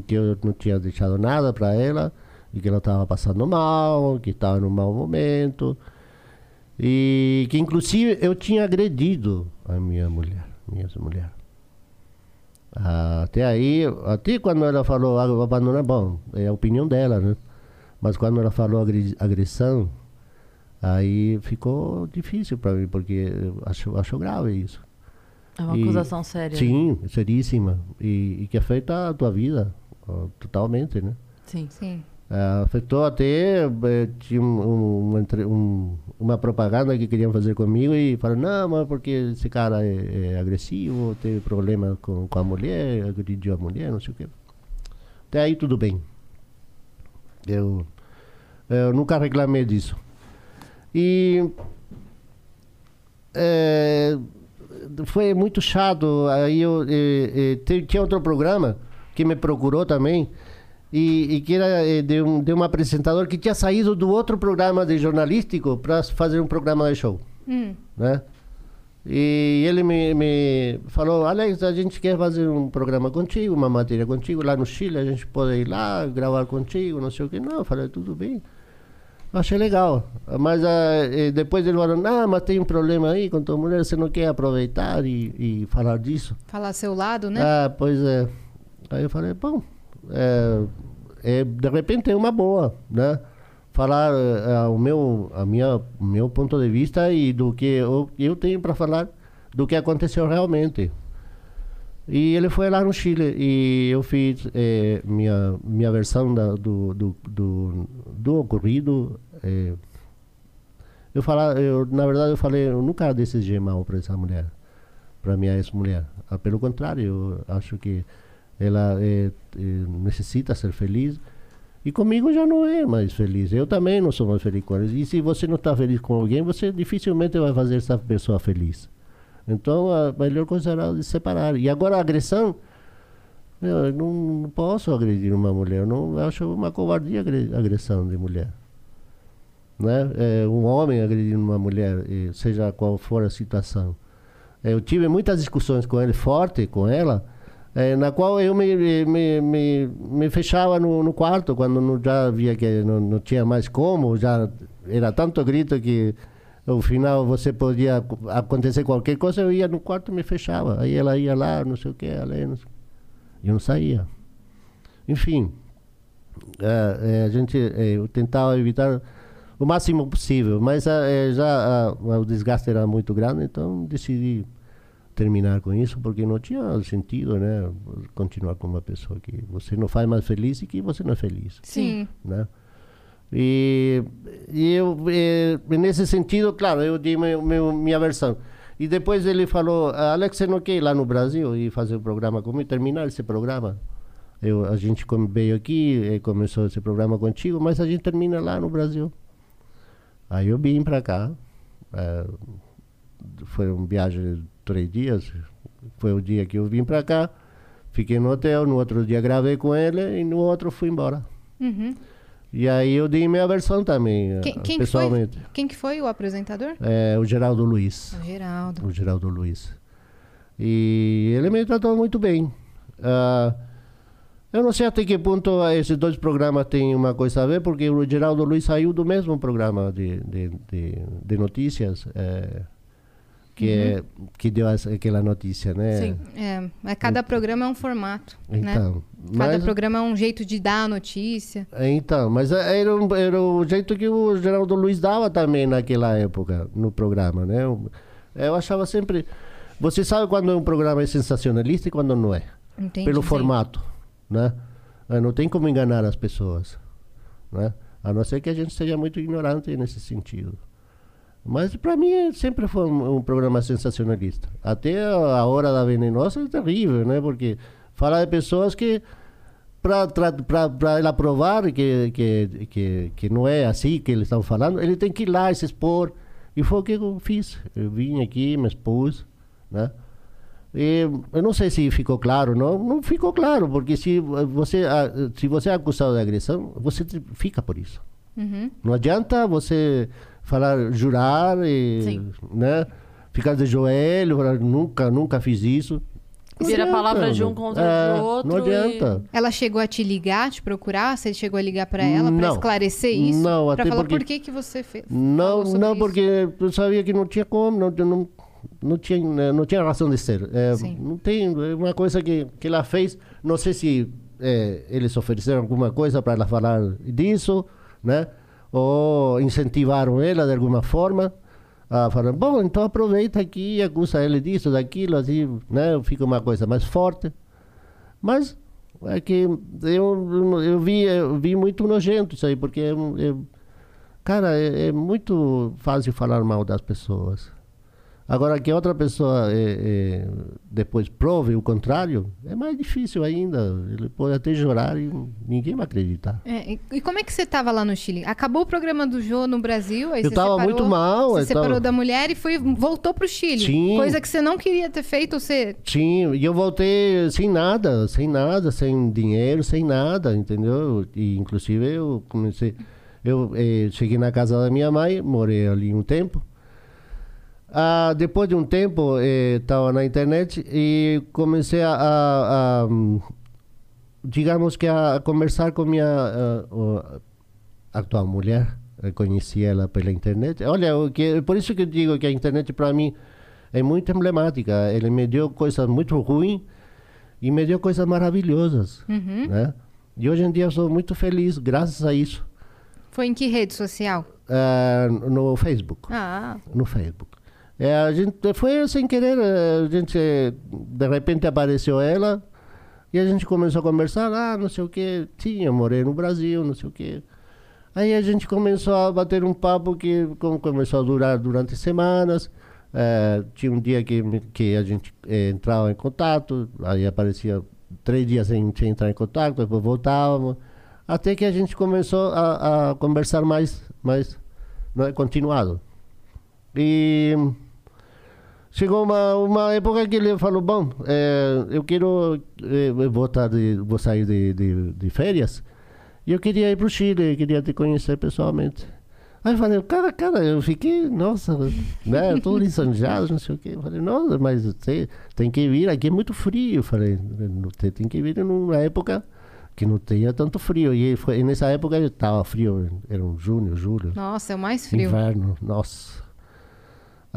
Que eu não tinha deixado nada para ela. E que ela estava passando mal, que estava num mau momento. E que inclusive eu tinha agredido a minha mulher. Minha mulher. Até aí, até quando ela falou ah, abandonar, bom, é a opinião dela, né? Mas quando ela falou agre- agressão, aí ficou difícil para mim, porque eu acho, acho grave isso. É uma E- acusação séria. Sim, seríssima. E, e que afeta a tua vida, totalmente, né? Sim. Sim. Ah, afetou até, eh, tinha um- um- um- uma propaganda que queriam fazer comigo e falaram, não, mas porque esse cara é, é agressivo, teve problema com, com a mulher, agrediu a mulher, não sei o quê. Até aí tudo bem. Eu, eu nunca reclamei disso. E eh, foi muito chato. Aí eu eh, te- tinha outro programa que me procurou também e, e que era eh, de um, de um apresentador que tinha saído do outro programa de jornalístico para fazer um programa de show, Hum. né? E ele me, me falou, Alex, a gente quer fazer um programa contigo, uma matéria contigo lá no Chile, a gente pode ir lá gravar contigo, não sei o que. Não, eu falei, tudo bem. Achei legal. Mas eh, depois ele falou, ah, mas tem um problema aí com tua mulher, você não quer aproveitar e, e falar disso? Falar seu lado, né? Ah, pois é. Aí eu falei, bom, é, é, de repente é uma boa, né? Falar é, o meu, a minha, meu ponto de vista e do que eu, eu tenho para falar do que aconteceu realmente. E ele foi lá no Chile e eu fiz eh, minha, minha versão da, do, do, do, do ocorrido. eh, eu falar, eu, na verdade, eu falei, eu nunca desejei mal para essa mulher, para minha ex-mulher. Ah, Pelo contrário, eu acho que ela eh, necessita ser feliz. E comigo já não é mais feliz. Eu também não sou mais feliz com ela. E se você não está feliz com alguém, você dificilmente vai fazer essa pessoa feliz. Então a melhor coisa era separar. E agora a agressão, eu não, posso agredir uma mulher. Eu não eu acho uma covardia agre- agressão de mulher. Né? É, um homem agredindo uma mulher, seja qual for a situação. Eh, Eu tive muitas discussões com ele, forte com ela, eh, na qual eu me, me, me, me fechava no, no quarto quando não, já via que não, não tinha mais como, já era tanto grito que no final você podia ac- acontecer qualquer coisa, eu ia no quarto e me fechava. Aí ela ia lá, não sei o que, ela não sei... eu não saía. Enfim, eh, eh, a gente eu tentava evitar o máximo possível, mas já o desgaste era muito grande, então decidi terminar com isso porque não tinha sentido, né? Continuar com uma pessoa que você não faz mais feliz e que você não é feliz, Sim. né? E, e eu, eh, nesse sentido, claro, eu dei meu, meu- minha versão. E depois ele falou, Alex, você não quer ir lá no Brasil e fazer o programa comigo, terminar esse programa? Eu, a gente veio aqui, e começou esse programa contigo, mas a gente termina lá no Brasil. Aí eu vim para cá. eh, foi uma viagem de três dias. Foi o dia que eu vim para cá. Fiquei no hotel, no outro dia gravei com ele e no outro fui embora. Uhum. E aí eu dei minha versão também, eh, Quem, quem que foi? pessoalmente. Quem que foi o apresentador? É, o Geraldo Luiz. O Geraldo. O Geraldo Luiz. E ele me tratou muito bem. Ah, eu não sei até que ponto esses dois programas têm uma coisa a ver, porque o Geraldo Luiz saiu do mesmo programa de, de, de, de notícias eh, que, é- que deu essa, aquela notícia, né? Sim. É, mas cada programa é um formato, né? Então, Cada mas, programa é um jeito de dar a notícia. então, mas era, um- era o jeito que o Geraldo Luiz dava também naquela época no programa, né? Eu, eu achava sempre... Você sabe quando um programa é sensacionalista e quando não é. Entendi. pelo Sim. formato, né? Eh, Não tem como enganar as pessoas, né? A não ser que a gente seja muito ignorante nesse sentido. Mas para mim sempre foi um, um programa sensacionalista. Até a hora da venenosa é terrível, né? Porque fala de pessoas que para ela provar que, que, que, que não é assim que eles estão falando, ele tem que ir lá e se expor. E foi o que eu fiz. Eu vim aqui, me expus, né? E eu não sei se ficou claro, não, não ficou claro, porque se você, ah, se você é acusado de agressão, você fica por isso. Uhum. Não adianta você falar, jurar e, Sim. né, ficar de joelho, falar, nunca, nunca fiz isso. Não Vira a adianta, palavra de um contra É, o outro Não e- adianta. Ela chegou a te ligar, te procurar? Você chegou a ligar pra ela pra Não. esclarecer isso? Não, pra até falar porque- por que que você fez? Não, falou sobre não, isso? porque eu sabia que não tinha como, não, não, não, tinha, né, não tinha razão de ser. É, Sim. não tem, é uma coisa que, que ela fez, não sei se é, eles ofereceram alguma coisa para ela falar disso, né? Ou incentivaram ela de alguma forma. A falar, bom, então aproveita aqui e acusa ele disso, daquilo, assim, né? Fica uma coisa mais forte. Mas é que eu, eu, vi, eu vi muito nojento isso aí, porque Cara, é, é muito fácil falar mal das pessoas. Agora, que outra pessoa é, é, depois prove o contrário, é mais difícil ainda. Ele pode até chorar e ninguém vai acreditar. É, e- e como é que você tava lá no Chile? Acabou o programa do Jô no Brasil? Aí Eu você tava separou, muito mal, Você separou tava- da mulher e foi, voltou pro Chile. Sim. Coisa que você não queria ter feito. Você... Sim, e eu voltei sem nada, sem nada, sem dinheiro, sem nada, entendeu? E inclusive eu comecei, eu eh, cheguei na casa da minha mãe, morei ali um tempo. Ah, depois de um tempo, estava na internet e comecei a, a- a, digamos que a, conversar com minha ah, o- atual mulher. Eu conheci ela pela internet. Olha, que, por isso que eu digo que a internet para mim é muito emblemática. Ele me deu coisas muito ruins e me deu coisas maravilhosas, Uhum. né? E hoje em dia eu sou muito feliz graças a isso. Foi em que rede social? Ah, no Facebook Ah, no Facebook. É, a gente foi sem querer, eh, a gente de repente apareceu ela e a gente começou a conversar, ah, não sei o que, eu morei no Brasil, não sei o que. Aí a gente começou a bater um papo que com- começou a durar durante semanas. Eh, tinha um dia que, que a gente eh, entrava em contato, aí aparecia três dias sem, sem entrar em contato, depois voltávamos, até que a gente começou a, a conversar mais, mais né, continuado. E chegou uma, uma época que ele falou, bom, eh, eu quero eu vou, tá de, vou sair de, de, de férias e eu queria ir para o Chile, eu queria te conhecer pessoalmente. Aí eu falei, cara, cara, eu fiquei, nossa, né, todo lisonjeado, não sei o quê. Eu falei, nossa, mas você tem que vir, aqui é muito frio. Eu falei, você tem que vir numa época que não tenha tanto frio. E foi, e nessa época estava frio, era um junho, julho. nossa, é o mais frio. Inverno, nossa.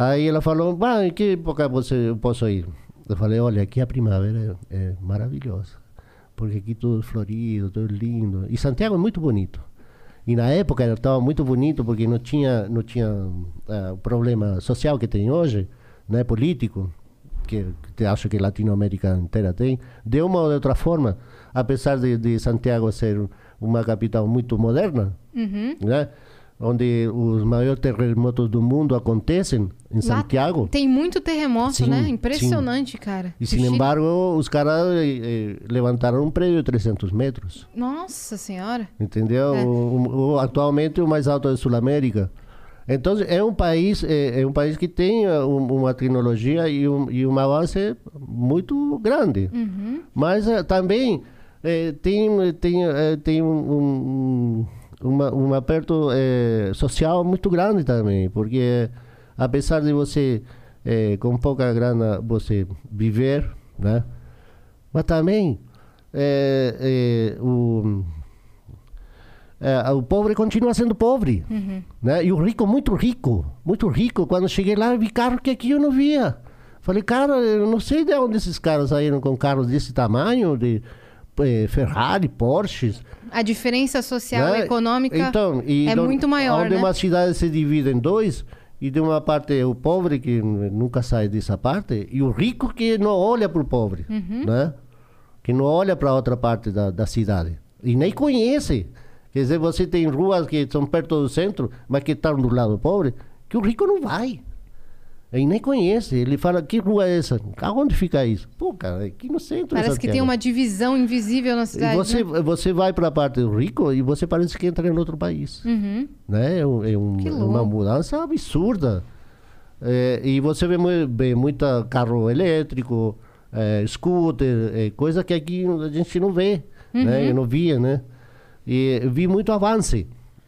Aí ela falou, bah, em que época você, eu posso ir? Eu falei, olha, aqui a primavera é, é maravilhosa. Porque aqui tudo florido, tudo lindo. E Santiago é muito bonito. E na época estava muito bonito porque não tinha, não tinha ah, o problema social que tem hoje, né, político, que, que acho que a Latinoamérica inteira tem. De uma ou de outra forma, apesar de, de Santiago ser uma capital muito moderna, Uhum. né? Onde os maiores terremotos do mundo acontecem, em Lá Santiago. Tem muito terremoto, Sim, né? sim. Impressionante, cara. E, O sin Chile- embargo, os caras eh, eh, levantaram um prédio de 300 metros. Nossa senhora. Entendeu? É. O, o- atualmente o mais alto é da Sul-América. Então é um país é, é um país que tem eh, um- uma tecnologia e um, e um avanço muito grande. Mas eh, também eh, tem tem eh, tem um, um, uma, um aperto eh, social muito grande também, porque apesar de você eh, com pouca grana você viver, né? Mas também eh, o é, o pobre continua sendo pobre. Né? E o rico, muito rico. Muito rico. Quando cheguei lá, vi carro que aqui eu não via. Falei, cara, eu não sei de onde esses caras saíram com carros desse tamanho, de Ferrari, Porsches. A diferença social né? econômica Então, é don- muito maior, Onde né? uma cidade se divide em dois, e de uma parte é o pobre, que nunca sai dessa parte, e o rico que não olha para o pobre, Uhum. né? Que não olha para outra parte da, da cidade. E nem conhece. Quer dizer, você tem ruas que são perto do centro, mas que estão do lado pobre, que o rico não vai. Ele nem conhece. Ele fala, que rua é essa? Aonde fica isso? Pô, cara, aqui no centro. Parece que tem Santiago. uma divisão invisível na E cidade. você, né? você vai para a parte do rico e você parece que entra em outro país. Uhum. Né? É, um- é um- é uma mudança absurda. É, e você vê, vê muita carro elétrico, é, scooter, é, coisa que aqui a gente não vê. Uhum. Né? Eu não via, né? E vi muito avanço.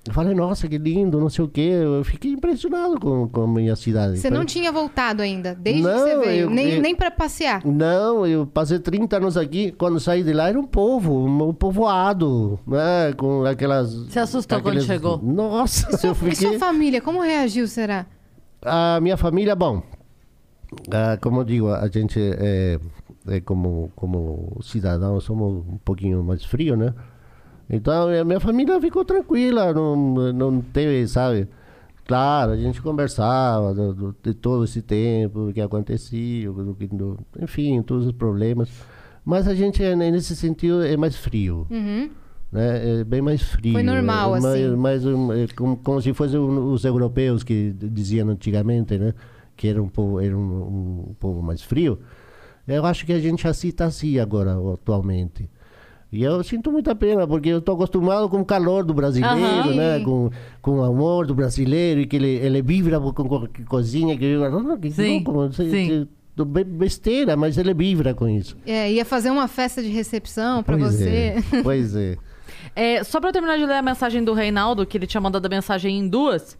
Eu falei, nossa, que lindo, não sei o quê. Eu fiquei impressionado com, com a minha cidade. Você não tinha voltado ainda, desde Não, que você veio. eu- nem eu- nem para passear. Não, eu passei 30 anos aqui. Quando saí de lá era um povo, um povoado, né? Com aquelas. Você assustou quando chegou? Nossa, eu E sua fiquei. família, como reagiu, será? A minha família, bom, ah, como eu digo, a gente é, é como, como cidadão, somos um pouquinho mais frio, né? Então, a minha família ficou tranquila, não, não teve, sabe? Claro, a gente conversava do, do- de todo esse tempo, o que acontecia, do, do- enfim, todos os problemas. Mas a gente, é, nesse sentido, é mais frio Uhum. né? É bem mais frio. Foi normal, é mais, assim. mais é como, como se fossem os europeus que diziam antigamente, né? Que era um povo, era um, um povo mais frio. Eu acho que a gente assim está assim agora, atualmente. E eu sinto muita pena, porque eu estou acostumado com o calor do brasileiro, Aham. né? Com, com o amor do brasileiro, e que ele, ele vibra com qualquer coisinha, que, eu- que Sim, louco, sim. você- besteira, mas ele vibra com isso. É, ia fazer uma festa de recepção para você. É, pois é. É, só pra eu terminar de ler a mensagem do Reinaldo, que ele tinha mandado a mensagem em duas.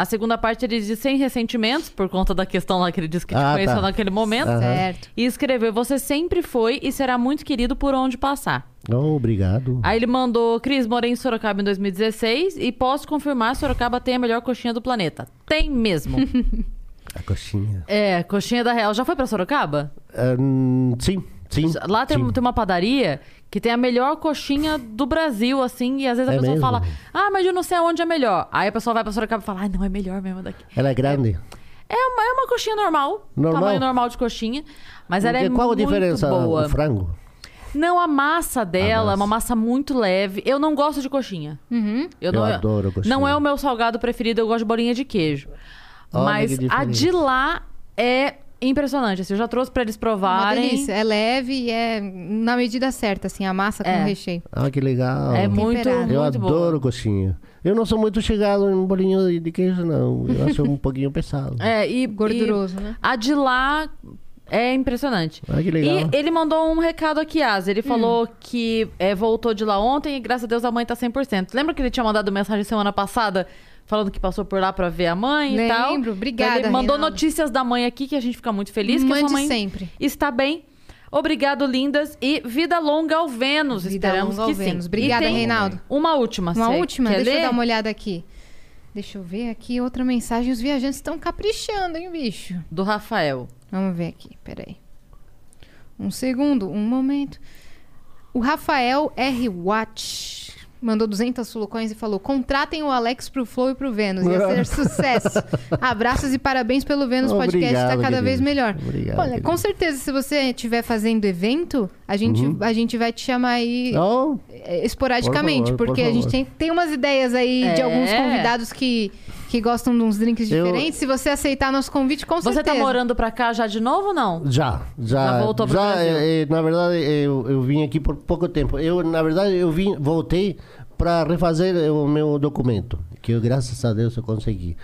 A segunda parte ele diz sem ressentimentos, por conta da questão lá que ele disse que te Ah, conheceu tá. naquele momento. Aham. Certo. E escreveu: Você sempre foi e será muito querido por onde passar. Oh, obrigado. Aí ele mandou: Cris, morei em Sorocaba em 2016 e posso confirmar: Sorocaba tem a melhor coxinha do planeta. Tem mesmo. A coxinha. é, coxinha da Real. Já foi pra Sorocaba? Ahn, sim, sim. Lá tem, sim. tem uma padaria que tem a melhor coxinha do Brasil, assim, e às vezes a É pessoa mesmo? fala, ah, mas eu não sei aonde é melhor. Aí a pessoa vai pra Sorocaba e fala, ah, não, é melhor mesmo daqui. Ela é grande. É uma, é uma coxinha normal, Normal? tamanho normal de coxinha, mas ela é Porque Qual a muito diferença? boa. O frango? Não, a massa dela massa. é uma massa muito leve. Eu não gosto de coxinha. Uhum. Eu, Eu não, adoro coxinha. Não é o meu salgado preferido, eu gosto de bolinha de queijo. Olha mas que a de lá é impressionante. Assim, eu já trouxe pra eles Uma provarem. delícia. É leve e é na medida certa, assim, a massa com É. o recheio. Ah, que legal. É muito, Temperado. Eu muito adoro boa. coxinha. Eu não sou muito chegado em bolinho de, queijo, não. Eu acho um pouquinho pesado. É, e, Gorduroso, e né? A de lá é impressionante. Ah, que legal. E ele mandou um recado aqui, Asa. Ele falou que é, voltou de lá ontem e graças a Deus a mãe tá 100%. Lembra que ele tinha mandado mensagem semana passada falando que passou por lá pra ver a mãe e tal? Lembro. Obrigada, Ele mandou Reinaldo. notícias da mãe aqui que a gente fica muito feliz que a Mande sua mãe sempre. está bem. Obrigado, lindas. E vida longa ao Vênus. Vida Esperamos longa ao Vênus. Obrigada, Reinaldo. Uma última. Uma última, deixa eu ler? dar uma olhada aqui. Deixa eu ver aqui outra mensagem. Os viajantes estão caprichando, hein, bicho? Do Rafael. Vamos ver aqui, peraí. Um segundo, um momento. O Rafael R. Watch. Mandou 200 sulocões e falou: contratem o Alex pro Flow e pro Vênus. Ia ser sucesso. Abraços e parabéns pelo Vênus Podcast, tá Obrigado, cada vez querido. melhor. Obrigado, Olha, querido. com certeza, se você estiver fazendo evento, a gente, Uhum. a gente vai te chamar aí eh, esporadicamente, Por favor, porque por a gente tem, tem umas ideias aí de É. alguns convidados que, que gostam de uns drinks Eu- diferentes. Se você aceitar nosso convite, com Você certeza. tá morando pra cá já de novo ou não? Já, já. Já voltou pro já, Brasil? eh, eh, na verdade, eu, eu vim aqui por pouco tempo. Eu, na verdade, eu vim, voltei para refazer eh, o meu documento, que eu, graças a Deus eu consegui.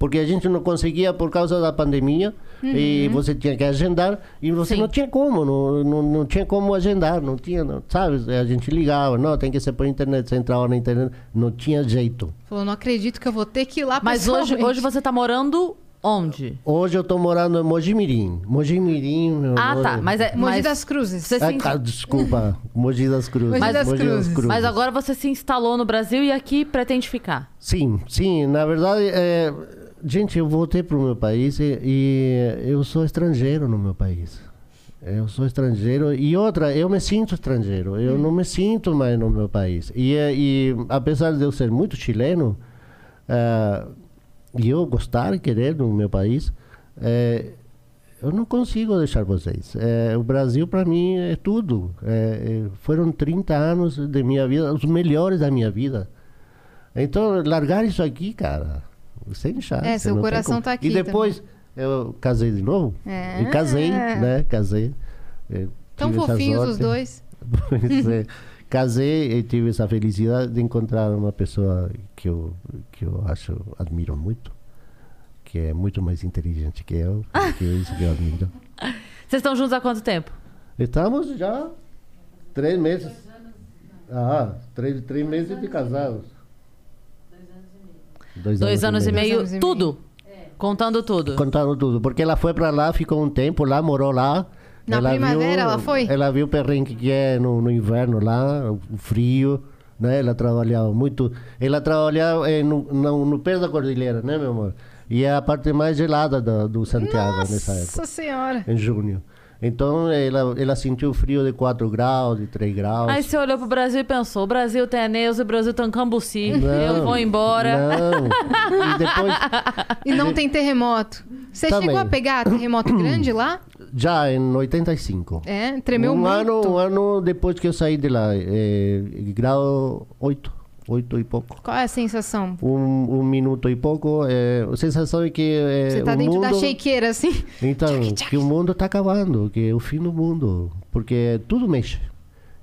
Porque a gente não conseguia por causa da pandemia e você tinha que agendar e você Sim. não tinha como, não, não, não tinha como agendar, não tinha, não, sabe? A gente ligava, não, tem que ser por internet, você entrava na internet, não tinha jeito. Falou, não acredito que eu vou ter que ir lá Mas hoje, hoje você tá morando onde? Hoje eu tô morando em Mojimirim. Mojimirim, meu Ah, amor. tá. Mas é. Mogi mas das Cruzes. Você Ah, se... tá, desculpa, Mogi das Cruzes. Mogi das Cruzes. Mas agora você se instalou no Brasil e aqui pretende ficar. Sim, sim. Na verdade, é, gente, eu voltei para o meu país e, e eu sou estrangeiro no meu país. Eu sou estrangeiro e outra, eu me sinto estrangeiro. Eu não me sinto mais no meu país. E, é, e apesar de eu ser muito chileno é, e eu gostar e querer no meu país, é, eu não consigo deixar vocês. É, o Brasil para mim é tudo. É, foram 30 anos de minha vida, os melhores da minha vida. Então, largar isso aqui, cara, sem chance. É, seu coração como. tá aqui E depois, eu casei de novo. É. E casei, né? Casei. Tão fofinhos sorte. os dois. Pois é. Casei e tive essa felicidade de encontrar uma pessoa que eu, que eu acho, admiro muito. Que é muito mais inteligente que eu. Que é isso que eu admiro. Vocês estão juntos há quanto tempo? Estamos já três meses. Ah, três, três meses de casados. Dois Dois anos e meio, anos e meio. tudo. Contando tudo. Contando tudo, porque ela foi pra lá, ficou um tempo lá, morou lá. Na primavera ela foi? Ela viu o perrengue que é no, no inverno lá, o frio, né? Ela trabalhava muito. Ela trabalhava eh, no, no, no pé da cordilheira, né, meu amor? E é a parte mais gelada do, do Santiago nessa época, Nossa senhora. em junho. Então ela, ela sentiu frio de 4 graus, de 3 graus. Aí você olhou pro Brasil e pensou: o Brasil tem a Neuza, o Brasil tem Cambuci. Não, eu vou embora. Não. E depois, E não tem terremoto. Você Também. chegou a pegar terremoto grande lá? já em 85. É, tremeu um muito. Ano, um ano depois que eu saí de lá, é, grau 8, 8 e pouco. Qual é a sensação? Um, um minuto e pouco. É, a sensação é que é, Você tá o dentro mundo, da shakeira, assim? Então, que o mundo está acabando, que é o fim do mundo, porque tudo mexe.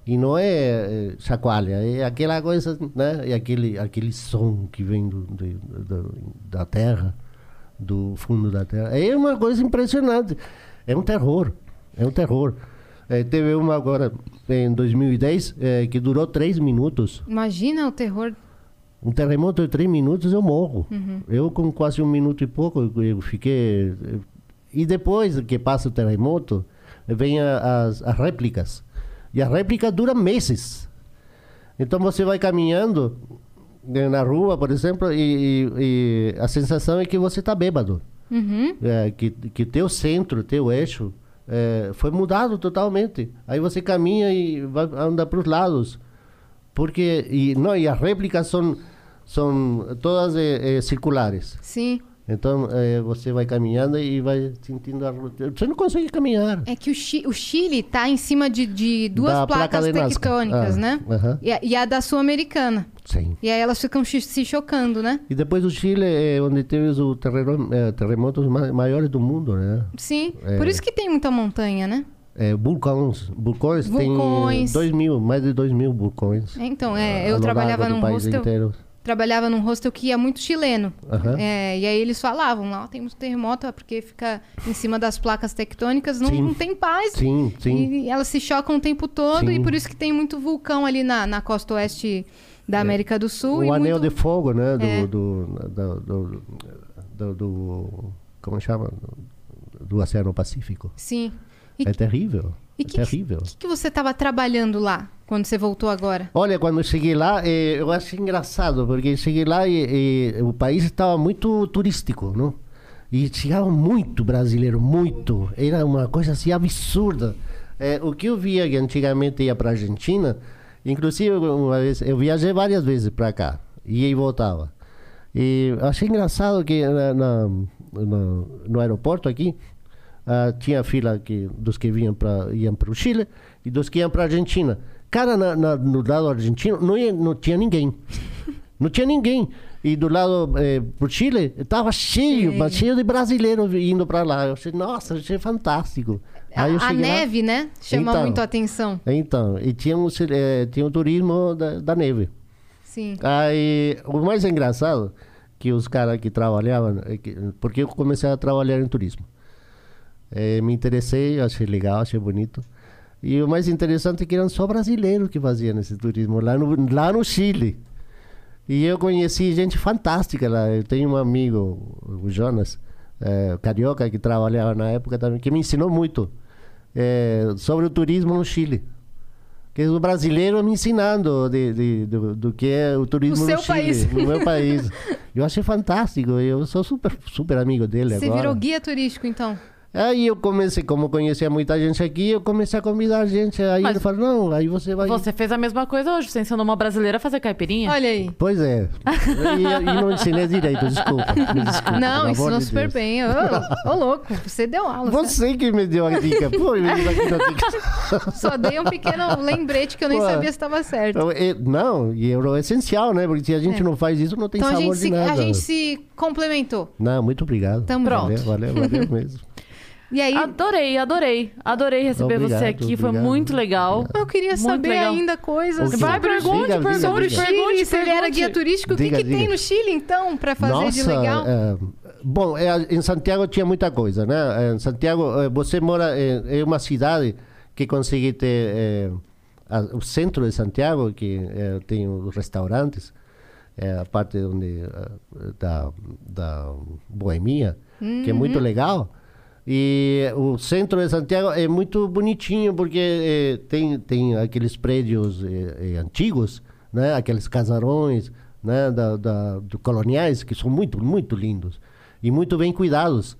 E não é, é chacoalha, é aquela coisa, né? É aquele, aquele som que vem do, de- do- da terra, do fundo da terra. É uma coisa impressionante. É um terror, é um terror. É, teve uma agora, em 2010, é, que durou três minutos. Imagina o terror. Um terremoto de três minutos eu morro. Eu com quase um minuto e pouco eu- fiquei. E depois que passa o terremoto, vem a- as, as réplicas. E a réplica dura meses. Então você vai caminhando né, na rua, por exemplo, e, e- e a sensação é que você está bêbado. Uhum. É, que que teu centro, teu eixo é, foi mudado totalmente. Aí você caminha e vai anda para os lados, porque e não e as réplicas são são todas eh, circulares. Sim. Então eh, você vai caminhando e vai sentindo a você não consegue caminhar. É que o, Chi- o Chile tá em cima de, de duas Da placa placas Nazca. tectônicas, Ah, né? aham. E, a, e a da Sul-Americana. Sim. E aí elas ficam se chocando, né? E depois o Chile é onde teve os terreno- eh, terremotos ma- maiores do mundo, né? Sim. É. Por isso que tem muita montanha, né? É, vulcões, vulcões, Vulcões. tem dois mil, mais de dois mil vulcões. É, Então, é, eu trabalhava num hostel. inteiro. Trabalhava num hostel que ia muito chileno. Aham. É, e aí eles falavam, lá tem muito terremoto, é porque fica em cima das placas tectônicas, não, não tem paz. Sim, sim. E elas se chocam o tempo todo, Sim. e por isso que tem muito vulcão ali na, na costa oeste da América do Sul. É. o anel muito... de fogo, né? Do, É. do, do, do, do- do- Como chama? Do Oceano Pacífico. Sim. E É terrível. E é que- terrível. o que, que você estava trabalhando lá, quando você voltou agora? Olha, quando eu cheguei lá, eh, eu achei engraçado, porque eu cheguei lá e, e o país estava muito turístico, não? E chegava muito brasileiro, muito. Era uma coisa assim absurda. Eh, o que eu via que antigamente ia para a Argentina Inclusive, uma vez, eu viajei várias vezes para cá, ia e voltava. E achei engraçado que na, na- no, no aeroporto aqui, ah, tinha fila que, dos que vinham pra, iam para o Chile e dos que iam para a Argentina. Cara, na, na- no lado argentino não, ia- não tinha ninguém. Não tinha ninguém. E do lado eh, Chile, estava cheio, Cheio. mas cheio de brasileiros indo para lá. Eu achei, nossa, achei fantástico. Aí eu A, a cheguei lá- neve, né? Chama Então. muito a atenção. então, e tinha um, eh, tinha um turismo da, da neve. Sim. Aí, o mais engraçado, que os caras que trabalhavam, é que- porque eu comecei a trabalhar em turismo. Eh, me interessei, achei legal, achei bonito. E o mais interessante é que eram só brasileiros que faziam esse turismo lá no, lá no Chile. E eu conheci gente fantástica lá. Eu tenho um amigo, o Jonas, eh, carioca, que trabalhava na época também, que me ensinou muito eh, sobre o turismo no Chile. Que é o brasileiro me ensinando de, de- do, do que é o turismo No no, Chile, país. no meu país. Eu achei fantástico. Eu sou super, super amigo dele Você agora. virou guia turístico, então? Aí eu comecei, como conhecia muita gente aqui, eu comecei a convidar gente. Aí Mas- ele falou, não, aí você vai... Você fez a mesma coisa hoje. Você ensinou uma brasileira a fazer caipirinha. Olha aí. Pois é. E, e não ensinei direito, desculpa. Desculpa Não, ensinou de super Deus. bem. Ô, ô, louco, você deu aula. Você que me deu a dica. Pô, Só dei um pequeno lembrete que eu nem Pô. sabia se estava certo. Então, é- Não, e é o essencial, né? Porque se a gente É. não faz isso, não tem Então a sabor gente, de se, nada. a gente se complementou. Não, muito obrigado. Tamo Valeu, junto. valeu, valeu mesmo. E aí, Adorei, adorei. Adorei receber Obrigado, você aqui. Foi obrigado. muito legal. eu queria Muito saber legal. ainda coisas? Vai, sobre, pergunte, Diga, diga, sobre o diga. Pergunte, se ele era pergunte. guia turístico, o que, Diga, que tem diga. no Chile, então, pra fazer Nossa, de legal? é, bom, é, em Santiago tinha muita coisa, né? Em Santiago, é, você mora em, em uma cidade que consegue ter é, a- o centro de Santiago, que é, tem os restaurantes, é, a parte onde é, da, da boemia, que é muito legal. E o centro de Santiago é muito bonitinho porque eh, tem, tem aqueles prédios eh, eh, antigos, né? aqueles casarões né? da, da, do coloniais que são muito, muito lindos e muito bem cuidados.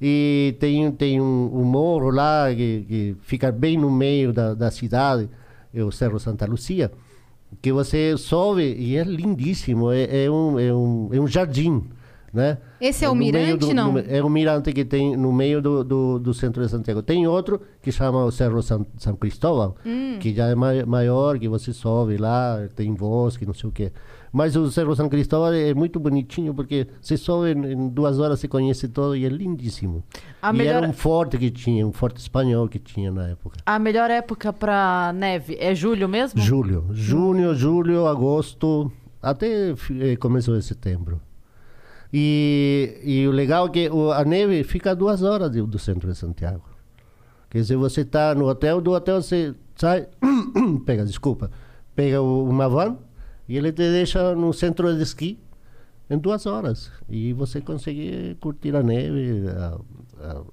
E tem, tem um, um morro lá que, que fica bem no meio da, da cidade, é o Cerro Santa Lucia, que você sobe e é lindíssimo, é, é, um, é, um, é um jardim. Né? Esse é o no mirante, do- não? no- é o mirante que tem no meio do, do, do centro de Santiago. Tem outro que chama o Cerro San, San Cristóbal, Hum. que já é mai- maior, que você sobe lá, tem bosque, não sei o quê. Mas o Cerro San Cristóbal é muito bonitinho, porque você sobe em, em duas horas, você conhece todo e é lindíssimo. A e melhor- era um forte que tinha, um forte espanhol que tinha na época. A melhor época pra neve é julho mesmo? Julho, junho, julho, agosto, até eh, começo de setembro. E, e o legal é que a neve fica a duas horas do, do centro de Santiago. Quer dizer, você está no hotel, do hotel você sai, pega, desculpa, pega uma van e ele te deixa no centro de esqui em duas horas. E você consegue curtir a neve, a,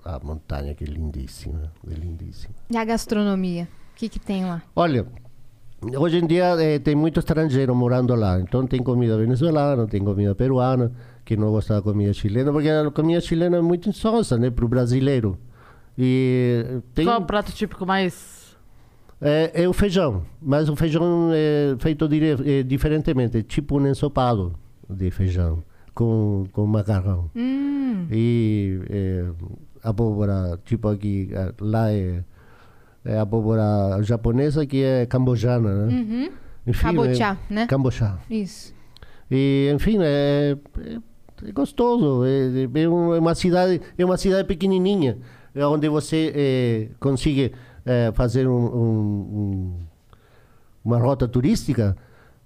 a, a montanha que é lindíssima, é lindíssima. E a gastronomia? O que, que tem lá? Olha, hoje em dia eh, tem muito estrangeiro morando lá. Então tem comida venezuelana, tem comida peruana, que não gosta da comida chilena, porque a comida chilena é muito insonsa, né, para o brasileiro. E tem Qual é o prato típico mais. é, é o feijão, mas o feijão é feito dire, é, diferentemente, tipo um ensopado de feijão com, com macarrão. Hum, E é, abóbora, tipo aqui, lá é, é abóbora japonesa que é cambojana, né? uhum. Enfim, Cabochá, é, né? Cambochá. Isso. E, enfim, é, é, é gostoso. É, é- é é uma cidade, é uma cidade pequenininha, é onde você é, consegue é, fazer um- um- um- uma rota turística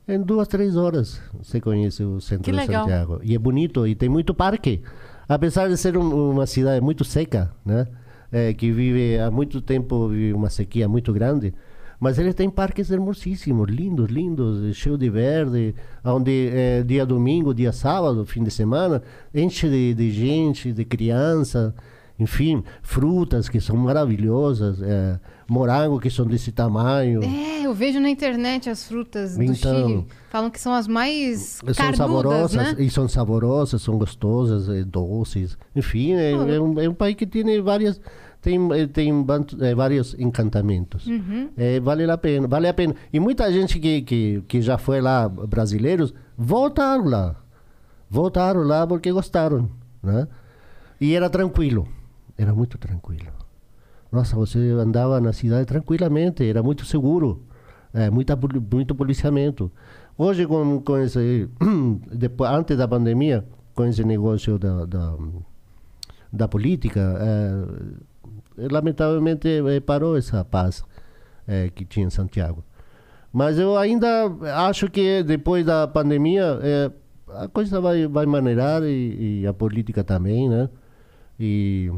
em duas, três horas. Você conhece o centro Que de legal. Santiago. E é bonito e tem muito parque. Apesar de ser um- uma cidade muito seca, né? É, que vive há muito tempo vive uma sequia muito grande. Mas ele tem parques hermosíssimos, lindos, lindos, cheio de verde, onde é, dia domingo, dia sábado, fim de semana, enche de, de gente, de criança. enfim, frutas que são maravilhosas, é, morango que são desse tamanho. É, eu vejo na internet as frutas do Então- Chile. Falam que são as mais São carnudas, saborosas né? e são saborosas, são gostosas, é, doces. Enfim, é, Oh. é um, é um país que tem várias tem eh, tem eh, vários encantamentos. Uhum. É, vale a pena, vale a pena. E muita gente que, que, que já foi lá, brasileiros, voltaram lá. Voltaram lá porque gostaram, né? E era tranquilo. Era muito tranquilo. Nossa, você andava na cidade tranquilamente, era muito seguro. É, muita, muito policiamento. Hoje, com, com esse, depois, antes da pandemia, com esse negócio da, da, da política, é, lamentavelmente eh, parou essa paz eh, que tinha em Santiago. Mas eu ainda acho que depois da pandemia eh, a coisa vai, vai maneirar e, e a política também, né? E,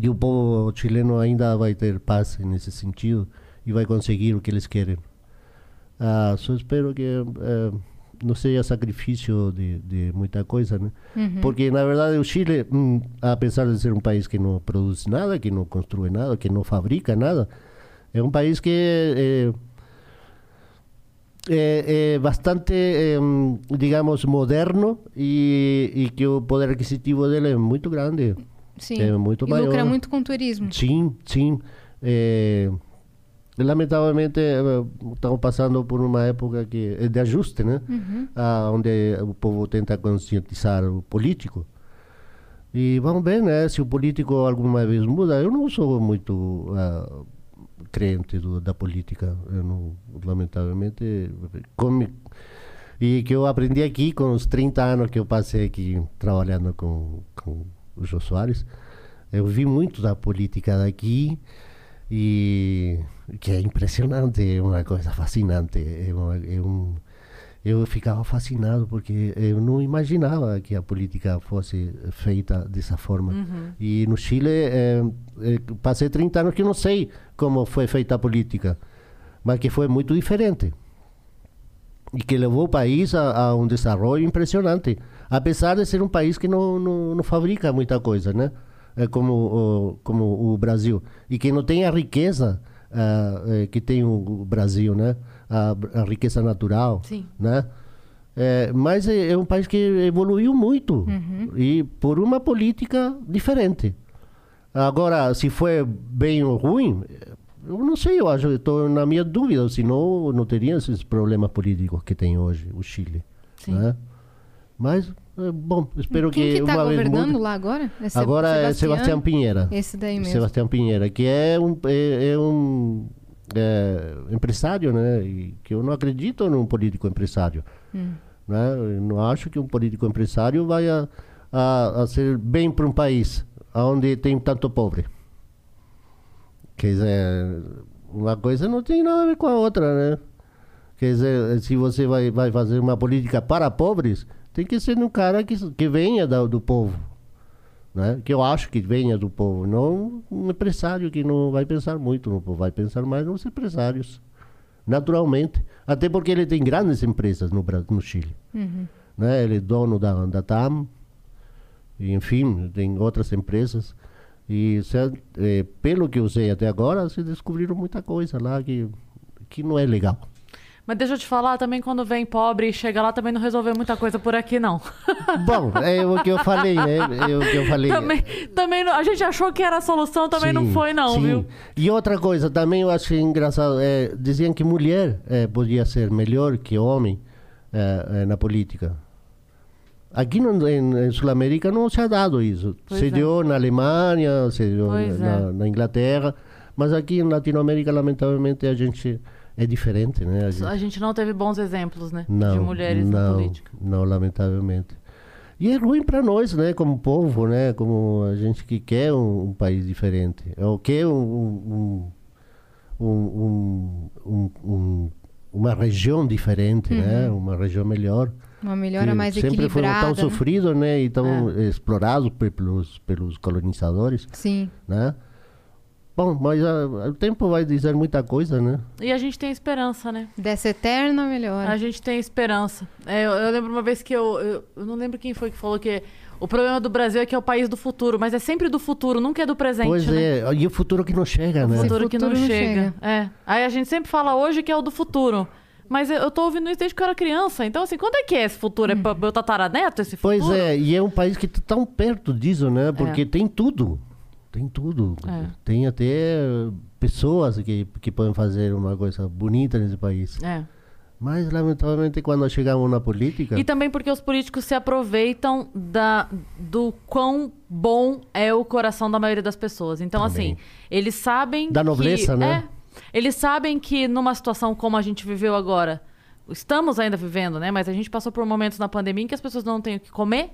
e o povo chileno ainda vai ter paz nesse sentido e vai conseguir o que eles querem. Ah, só espero que eh, não seja sacrifício de, de muita coisa, né? Porque, na verdade, o Chile, hum, apesar de ser um país que não produz nada, que não constrói nada, que não fabrica nada, é um país que eh, é, é bastante, eh, hum, digamos, moderno e, e que o poder aquisitivo dele é muito grande. Sim. É muito e lucra muito com turismo. Sim, sim. Eh, lamentavelmente eh, estamos passando por uma época que é de ajuste, né? Ah, onde o povo tenta conscientizar o político. E vamos ver, né? Se o político alguma vez muda. Eu não sou muito ah, crente do, da política. Eu não, lamentavelmente, come, e que eu aprendi aqui com os 30 anos que eu passei aqui trabalhando com, com o Jô Soares. Eu vi muito da política daqui e que é impressionante, é uma coisa fascinante. É uma, é um, eu ficava fascinado porque eu não imaginava que a política fosse feita dessa forma. E no Chile, eh, eh, passei 30 anos que não sei como foi feita a política, mas que foi muito diferente e que levou o país a, a um desenvolvimento impressionante, apesar de ser um país que não, não, não fabrica muita coisa, né? É como, o, como o Brasil e que não tem a riqueza eh, que tem o, Brasil, né? A, a riqueza natural, Sim. né? É, mas é, é um país que evoluiu muito e por uma política diferente. Agora, se foi bem ou ruim, eu não sei, eu acho, estou na minha dúvida, senão não teria esses problemas políticos que tem hoje o Chile. Sim. Né? Mas, bom, espero Quem que, que tá uma vez governando mude. lá agora? É Agora é Sebastião Pinheira. Esse daí mesmo. Sebastião Pinheira, que é um, é, é um é, empresário, né? E que eu não acredito num político empresário. Né? Eu não acho que um político empresário vai a, a, a ser bem para um país onde tem tanto pobre. Quer dizer, uma coisa não tem nada a ver com a outra, né? Quer dizer, se você vai, vai fazer uma política para pobres, tem que ser um cara que, que venha da, do povo. Né? Que eu acho que venha do povo, não um empresário que não vai pensar muito no povo, vai pensar mais nos empresários, naturalmente. Até porque ele tem grandes empresas no, Bra- no Chile. Né? Ele é dono da, da TAM, enfim, tem outras empresas. E se- eh, pelo que eu sei até agora, se descobriram muita coisa lá que, que não é legal. Mas deixa eu te falar, também quando vem pobre e chega lá, também não resolveu muita coisa por aqui, não. Bom, é o que eu falei, né? É o que eu falei. também, também não- a gente achou que era a solução, também não Sim, foi, não, sim. viu? E outra coisa, também eu acho engraçado, é, diziam que mulher é, podia ser melhor que homem é, é, na política. Aqui no, em, em Sul-América não se ha dado isso. Pois se é. deu na Alemanha, se deu na, é. na Inglaterra, mas aqui em Latinoamérica, lamentavelmente, a gente é diferente, né? A gente- A gente não teve bons exemplos, né? não, de mulheres na não, política. Não, lamentavelmente. E é ruim para nós, né, como povo, né, como a gente que quer um, um país diferente, ou quer um, um, um, um- um- uma região diferente, né, uma região melhor. Uma melhora que mais sempre foram equilibrada. tão né? sofridos, né, e tão explorados pe- pelos, pelos colonizadores, Sim. né. Bom, mas ah, o tempo vai dizer muita coisa, né. E a gente tem esperança, né? Dessa eterna melhora. A gente tem esperança. É, eu, eu lembro uma vez que eu, eu. eu não lembro quem foi que falou que O problema do Brasil é que é o país do futuro, mas é sempre do futuro, nunca é do presente, Pois né? é, e o futuro que não chega, né? O futuro Esse que não, futuro não chega. É. Aí a gente sempre fala hoje que é o do futuro. Mas eu- eu tô ouvindo isso desde que eu era criança. Então, assim, quando é que é esse futuro? É pra meu tataraneto esse futuro? Pois é, e é um país que tá tão perto disso, né? Porque tem tudo. Tem tudo. É. Tem até pessoas que, que podem fazer uma coisa bonita nesse país. É. Mas, lamentavelmente, quando chegamos na política... E também porque os políticos se aproveitam da, do quão bom é o coração da maioria das pessoas. Então, Também. assim, eles sabem. Da que- nobleza, né? É. Eles sabem que numa situação como a gente viveu agora, estamos ainda vivendo, né? Mas a gente passou por momentos na pandemia em que as pessoas não têm o que comer.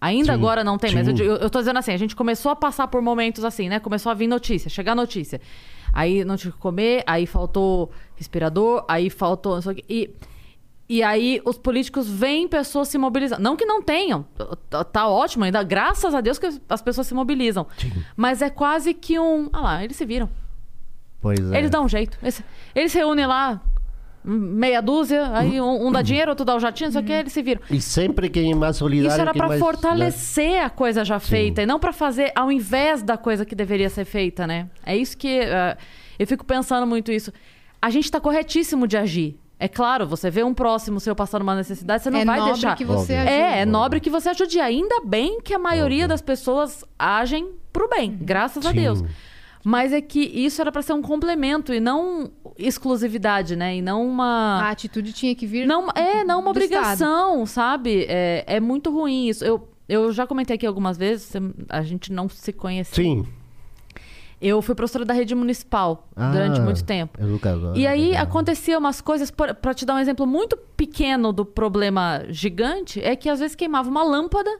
Ainda Sim, agora não tem, mas eu, sim. eu tô dizendo assim, a gente começou a passar por momentos assim, né? Começou a vir notícia, chegar notícia. Aí não tinha o que comer, aí faltou respirador, aí faltou. Não sei o quê. E, e aí os políticos veem pessoas se mobilizando. Não que não tenham, tá, tá ótimo ainda, graças a Deus que as- as pessoas se mobilizam. Mas é quase que um. Ah lá, eles se viram. Pois é. Eles dão um jeito. Eles, eles se reúnem lá, meia dúzia, aí um, um dá dinheiro, outro dá o jatinho, não sei o que, eles se viram. E sempre quem é mais solidário... Isso era quem pra mais, né? fortalecer a coisa já feita e não pra fazer ao invés da coisa que deveria ser feita, né? É isso que ah, eu fico pensando muito isso. A gente tá corretíssimo de agir. É claro, você vê um próximo seu passando uma necessidade, você não é vai nobre deixar. que você ajude. É, é nobre que você ajude. Ainda bem que a maioria das pessoas agem pro bem, graças a Sim. Deus. Mas é que isso era pra ser um complemento e não exclusividade, né? E não uma. A atitude tinha que vir Não, é, não uma do Estado. obrigação, sabe? É, é muito ruim isso. Eu, eu já comentei aqui algumas vezes, a gente não se conhecia. Sim. Eu fui professora da rede municipal durante Ah, muito tempo. Educador. E aí acontecia umas coisas, pra te dar um exemplo muito pequeno do problema gigante, é que às vezes queimava uma lâmpada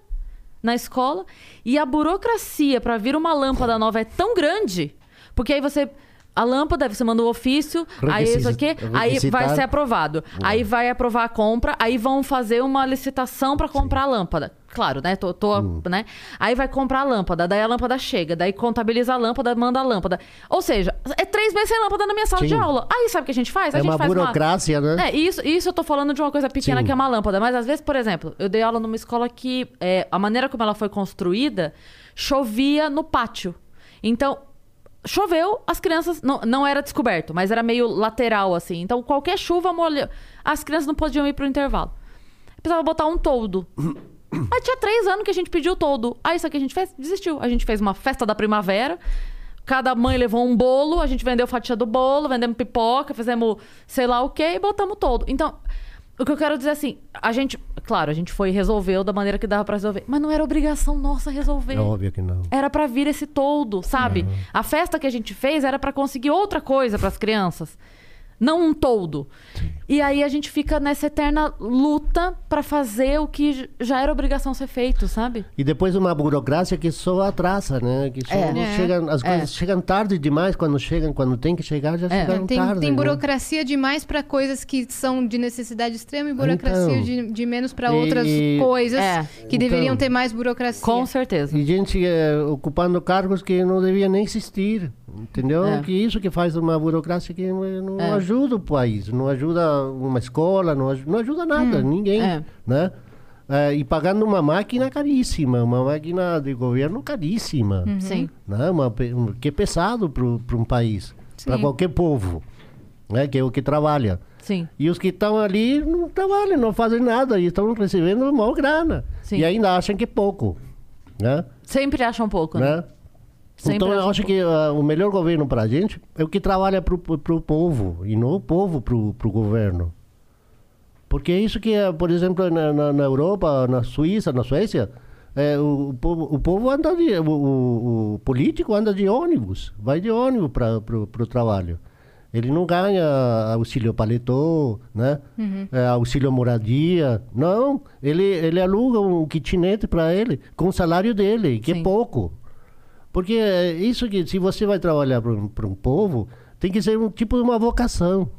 na escola. E a burocracia pra vir uma lâmpada nova é tão grande, porque aí você a lâmpada, você manda o ofício, aí isso aqui, aí vai ser aprovado. Aí vai aprovar a compra, aí vão fazer uma licitação pra comprar a lâmpada. Claro, né? Tô, tô, Hum. né? Aí vai comprar a lâmpada, daí a lâmpada chega, daí contabiliza a lâmpada, manda a lâmpada. Ou seja, é três meses sem lâmpada na minha sala Sim. de aula. Aí sabe o que a gente faz? A É gente uma faz burocracia, né? É, isso, isso eu tô falando de uma coisa pequena Sim. que é uma lâmpada. Mas às vezes, por exemplo, eu dei aula numa escola que é, a maneira como ela foi construída chovia no pátio. Então, choveu, as crianças. Não, não era descoberto, mas era meio lateral, assim. Então, qualquer chuva molha. As crianças não podiam ir pro intervalo. Precisava botar um toldo. Aí tinha três anos que a gente pediu todo. Aí isso que a gente fez? Desistiu. A gente fez uma festa da primavera. Cada mãe levou um bolo, a gente vendeu fatia do bolo, vendemos pipoca, fizemos sei lá o quê e botamos todo. Então, o que eu quero dizer é assim, a gente, claro, a gente foi e resolveu da maneira que dava pra resolver, mas não era obrigação nossa resolver. É óbvio que não. Era pra vir esse todo, sabe? A festa que a gente fez era pra conseguir outra coisa pras crianças, não um todo. E aí a gente fica nessa eterna luta pra fazer o que já era obrigação ser feito, sabe? E depois uma burocracia que só atrasa, né? Que só É. não É. chegam, as É. coisas chegam tarde demais quando chegam, quando tem que chegar já É. chegaram Tem, tarde. tem né? burocracia demais para coisas que são de necessidade extrema e burocracia Então. de, de menos para E- outras coisas É. que deveriam Então. ter mais burocracia. Com certeza. E gente eh, ocupando cargos que não deviam nem existir, entendeu? É. Que isso que faz uma burocracia que não, não É. ajuda o país, não ajuda uma escola, não ajuda, não ajuda nada, ninguém, É. né? Eh, e pagando uma máquina caríssima, uma máquina de governo caríssima, Sim. né? Uma, um- que é pesado para um país, para qualquer povo, né? Que é o que trabalha. Sim. E os que estão ali não trabalham, não fazem nada e estão recebendo maior grana. Sim. E ainda acham que é pouco, né? Sempre acha um pouco, né? né? Sempre então eu acho um acho que ah, o melhor governo para a gente é o que trabalha para o povo e não o povo para o governo. Porque é isso que, ah, por exemplo, na, na, na Europa, na Suíça, na Suécia, é, o, o povo, o povo anda de. O, o- o político anda de ônibus, vai de ônibus para o trabalho. Ele não ganha auxílio paletó, né? É, auxílio moradia. Não, ele, ele aluga um kitnet para ele com o salário dele, que Sim. é pouco. Porque é isso que, se você vai trabalhar para um, povo, tem que ser um tipo de uma vocação.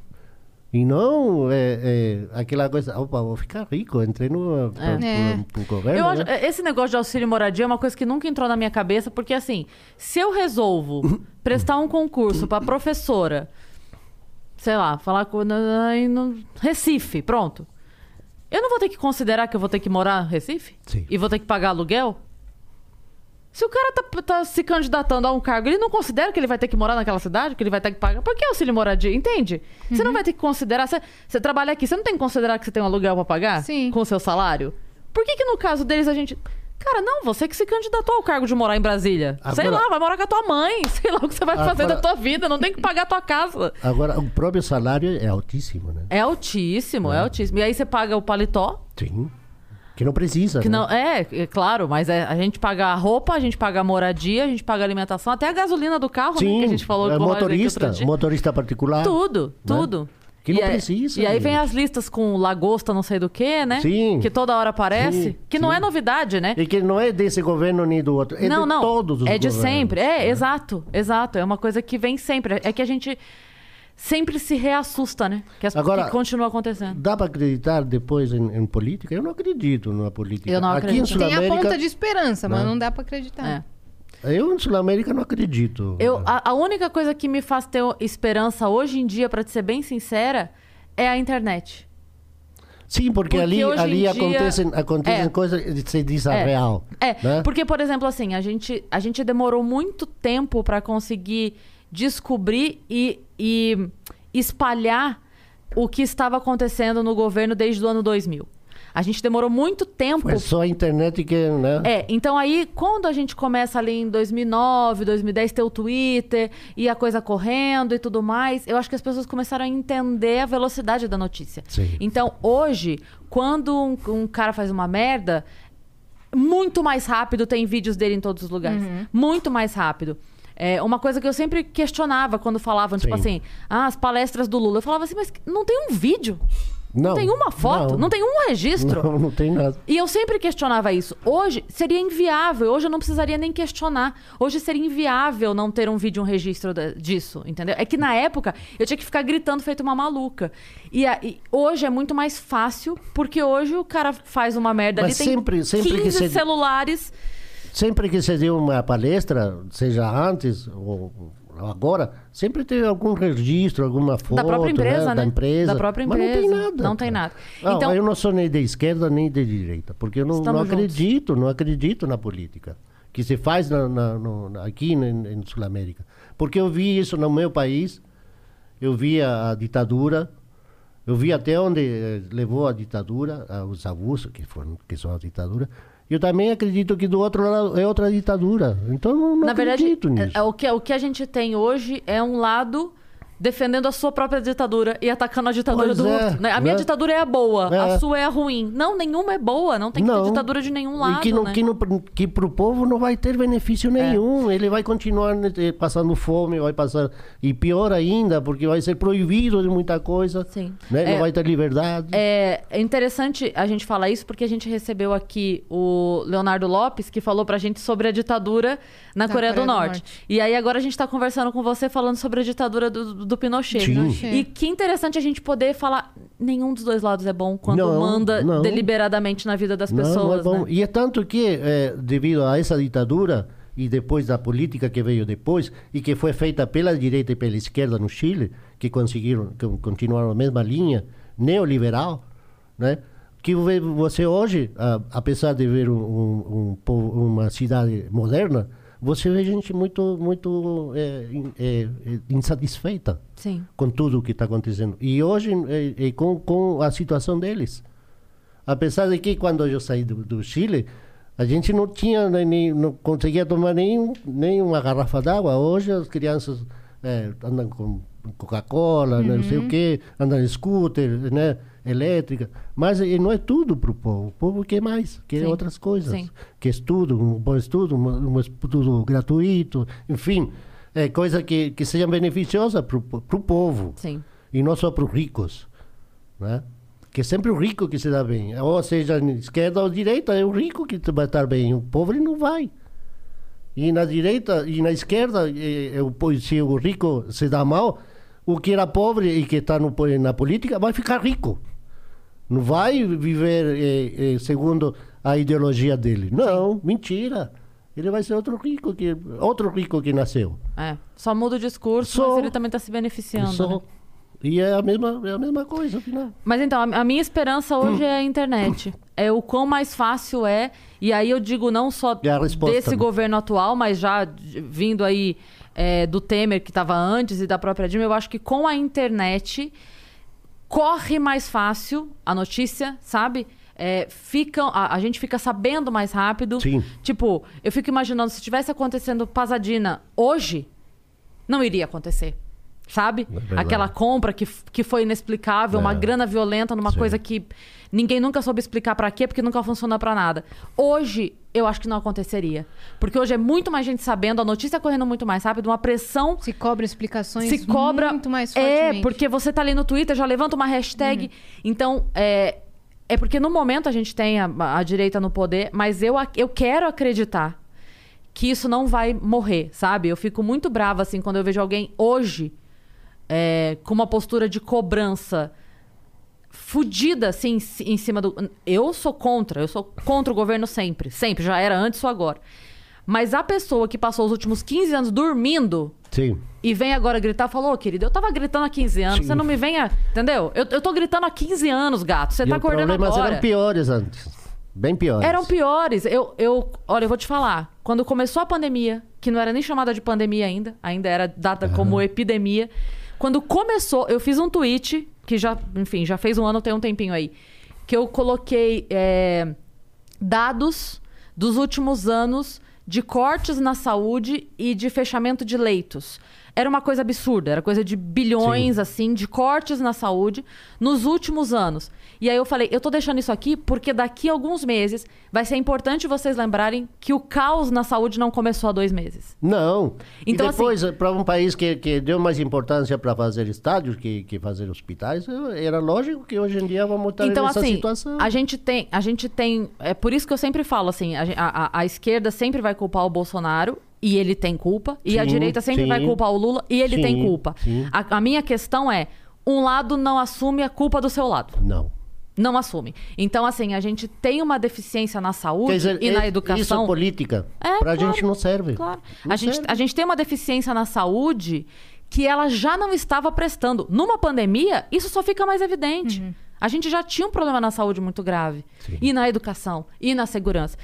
E não é, é, aquela coisa, opa, vou ficar rico, entrei no, É. governo. Eu acho, né? esse negócio de auxílio moradia é uma coisa que nunca entrou na minha cabeça, porque assim, se eu resolvo prestar um concurso pra professora, sei lá, falar com no Recife, pronto. Eu não vou ter que considerar que eu vou ter que morar em Recife? Sim. E vou ter que pagar aluguel? Se o cara tá, tá se candidatando a um cargo, ele não considera que ele vai ter que morar naquela cidade, que ele vai ter que pagar. Por que auxílio moradia? Entende? Você não vai ter que considerar. Você, você trabalha aqui, você não tem que considerar que você tem um aluguel pra pagar? Sim. Com o seu salário? Por que, que no caso deles a gente. Cara, não, você que se candidatou ao cargo de morar em Brasília. Sei Agora- lá, vai morar com a tua mãe. Sei lá o que você vai fazer Agora- da tua vida. Não tem que pagar a tua casa. Agora, o próprio salário é altíssimo, né? É altíssimo, é altíssimo. E aí você paga o paletó, Sim. Que não precisa. que né? não. É, é claro, mas é- a gente paga a roupa, a gente paga a moradia, a gente paga a alimentação, até a gasolina do carro, né? Sim, Que a gente falou é motorista, motorista particular. Tudo, tudo. Que não E aí- precisa, E aí vem as listas com lagosta, não sei do que, né? Sim. Que toda hora aparece. Sim, que não sim. é novidade, né? E que não é desse governo nem do outro, é não, de não. todos os é de governos, sempre. É, né? exato, exato. É uma coisa que vem sempre. É que a gente sempre se reassusta, né? Que, as, Agora- que continua acontecendo. Dá para acreditar depois em, em política? Eu não acredito na política. Eu não Aqui acredito. em Tem a ponta de esperança, mas Não. não dá pra acreditar. É. eu em Sul-América não acredito. Eu, a, a única coisa que me faz ter esperança hoje em dia, pra te ser bem sincera, é a internet. Sim, porque, Porque ali, ali dia- acontecem, acontecem É. coisas que se diz a É. real. É, né? porque, por exemplo, assim, a gente, a gente demorou muito tempo pra conseguir descobrir e, e espalhar o que estava acontecendo no governo desde o ano 2000. A gente demorou muito tempo Foi só a internet que, né? É, então aí, quando a gente começa ali em 2009, 2010, ter o Twitter e a coisa correndo e tudo mais, eu acho que as pessoas começaram a entender a velocidade da notícia. Sim. Então, hoje, quando um, um cara faz uma merda, muito mais rápido tem vídeos dele em todos os lugares. Muito mais rápido. É uma coisa que eu sempre questionava quando falavam, tipo Sim. assim, ah, as palestras do Lula. Eu falava assim, mas não tem um vídeo? Não, tem uma foto? Não, tem um registro? Não, não tem nada. E eu sempre questionava isso. Hoje seria inviável, hoje eu não precisaria nem questionar. Hoje seria inviável não ter um vídeo, um registro da- disso, entendeu? É que na época eu tinha que ficar gritando feito uma maluca. E, a- e hoje é muito mais fácil, porque hoje o cara faz uma merda Mas ali, tem sempre- sempre que 15 se- celulares. Sempre que se deu uma palestra, seja antes ou agora, sempre tem algum registro, alguma foto própria empresa, né? né? Da empresa. Da própria Mas não tem empresa. nada. Não tem nada. Não, Então- eu não sou nem de esquerda nem de direita, porque eu não, não juntos. acredito, não acredito na política que se faz na, na- no- aqui na- Sul América. Porque eu vi isso no meu país, eu vi a, a ditadura, eu vi até onde eh, levou a ditadura, os abusos que foram que são a ditadura. Eu também acredito que do outro lado é outra ditadura. Então não, não Na verdade, acredito nisso. é- é o, que, o que a gente tem hoje é um lado defendendo a sua própria ditadura e atacando a ditadura Pois do é, outro. né? A minha né? ditadura é a boa, É. a sua é a ruim. Não, nenhuma é boa. Não tem que ter ditadura de nenhum lado. E que, não, né? que, não, que pro povo não vai ter benefício nenhum. Ele vai continuar né, passando fome, vai passar. E pior ainda, porque vai ser proibido de muita coisa. Sim. Né? É, não vai ter liberdade. É, é interessante a gente falar isso porque a gente recebeu aqui o Leonardo Lopes, que falou pra gente sobre a ditadura na, Coreia, do, Norte. E aí agora a gente tá conversando com você falando sobre a ditadura do, do Pinochet. Sim. Pinochet. E que interessante a gente poder falar. Nenhum dos dois lados é bom quando Não, manda não. deliberadamente na vida das Não, pessoas. não é bom. né? E é tanto que, eh, devido a essa ditadura e depois da política que veio depois e que foi feita pela direita e pela esquerda no Chile, que conseguiram que continuaram a mesma linha neoliberal, né? Que vo- você hoje, a- apesar de ver um, um- um uma cidade moderna, você vê gente muito muito in- eh, eh, insatisfeita Sim. com tudo o que está acontecendo. E hoje, eh, eh, com, com a situação deles. Apesar de que, quando eu saí do, do Chile, a gente não tinha, nem, não conseguia tomar nem, nem uma garrafa d'água. Hoje, as crianças eh, andam com Coca-Cola, né, não sei o quê, andam em scooter, né, elétrica. Mas eh, não é tudo para o povo. O povo quer mais, quer Sim. outras coisas. Sim. Quer estudo, um bom estudo, um, um estudo gratuito, enfim. É, coisa que, que seja beneficiosa para o povo Sim. e não só para os ricos, né? Que é sempre o rico que se dá bem, ou seja, esquerda ou direita, é o rico que vai estar bem, o pobre não vai. E na direita e na esquerda, eh, eh, o se o rico se dá mal, o que era pobre e que está na política vai ficar rico. Não vai viver eh, eh, segundo a ideologia dele. Não, mentira. Ele vai ser outro rico que outro rico que nasceu. É. Só muda o discurso, Só- mas ele também tá se beneficiando. Só- né? E é a mesma, é a mesma coisa, afinal. Mas então, a, minha esperança hoje é a internet. É o quão mais fácil é. E aí eu digo não só resposta, desse né? governo atual, mas já vindo aí é, do Temer, que estava antes, e da própria Dilma, eu acho que com a internet corre mais fácil a notícia, sabe? É, ficam, a, a gente fica sabendo mais rápido. Sim. Tipo, eu fico imaginando, se tivesse acontecendo Pasadena hoje, não iria acontecer. Sabe? É. Aquela compra que, que foi inexplicável, uma É. grana violenta numa Sim. coisa que ninguém nunca soube explicar pra quê, porque nunca funcionou pra nada. Hoje, eu acho que não aconteceria. Porque hoje é muito mais gente sabendo, a notícia correndo muito mais rápido, uma pressão Se cobra explicações se cobra muito mais fortemente. é porque você tá ali no Twitter já levanta uma hashtag então é é porque no momento a gente tem a, a direita no poder mas eu eu quero acreditar que isso não vai morrer sabe eu fico muito brava assim quando eu vejo alguém hoje é, com uma postura de cobrança fudida assim em ci- em cima do eu sou contra eu sou contra o governo sempre sempre já era antes ou agora mas a pessoa que passou os últimos 15 anos dormindo Sim. e vem agora gritar, falou, ô querido, eu tava gritando há 15 anos, Sim. você não me venha. Entendeu? Eu, eu tô gritando há 15 anos, gato. Você e tá os acordando problemas agora. eram piores antes. Bem piores. Eram piores. Eu, eu, olha, eu vou te falar. Quando começou a pandemia, que não era nem chamada de pandemia ainda, ainda era data como epidemia. Quando começou, eu fiz um tweet, que já, enfim, já fez um ano, tem um tempinho aí, que eu coloquei é, dados dos últimos anos de cortes na saúde e de fechamento de leitos. Era uma coisa absurda, era coisa de bilhões, assim, de cortes na saúde nos últimos anos. E aí eu falei, eu tô deixando isso aqui porque daqui a alguns meses vai ser importante vocês lembrarem que o caos na saúde não começou há dois meses. Não. Então, e depois, para um país que, que deu mais importância para fazer estádios que, que fazer hospitais, era lógico que hoje em dia vamos estar Então, nessa assim, situação. a gente tem. A gente tem. É por isso que eu sempre falo assim: a- a- a esquerda sempre vai culpar o Bolsonaro. E ele tem culpa. E a Sim, direita sempre sim. vai culpar o Lula. E ele Sim, tem culpa. sim. A, a minha questão é: um lado não assume a culpa do seu lado. Não. Não assume. Então, assim, a gente tem uma deficiência na saúde dizer, e na é- educação. Isso é política. É, Pra claro, gente não serve. Claro. Não A gente, serve. a gente tem uma deficiência na saúde que ela já não estava prestando. Numa pandemia, isso só fica mais evidente. A gente já tinha um problema na saúde muito grave. E na educação, e na segurança.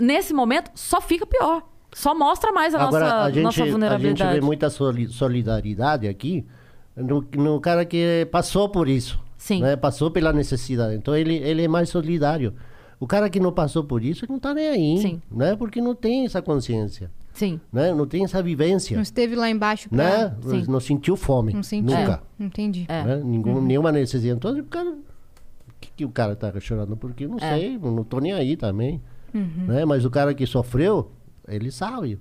Nesse momento, só fica pior. Só mostra mais a Agora, nossa, a, gente, nossa a gente vulnerabilidade. vê muita soli- solidariedade aqui no, no cara que passou por isso. Sim. né? Passou pela necessidade. Então, ele, ele é mais solidário. O cara que não passou por isso não está nem aí. Sim. Né? Porque não tem essa consciência. Sim. Né? Não tem essa vivência. Não esteve lá embaixo pra... Né? Sim. Não sentiu fome. Não sentiu. Nunca. Entendi. É. Né? Nenhum, Nenhuma necessidade. Então, o cara... O que, que o cara tá chorando? Porque eu não É. sei, não tô nem aí também. Né? Mas o cara que sofreu, ele sabe.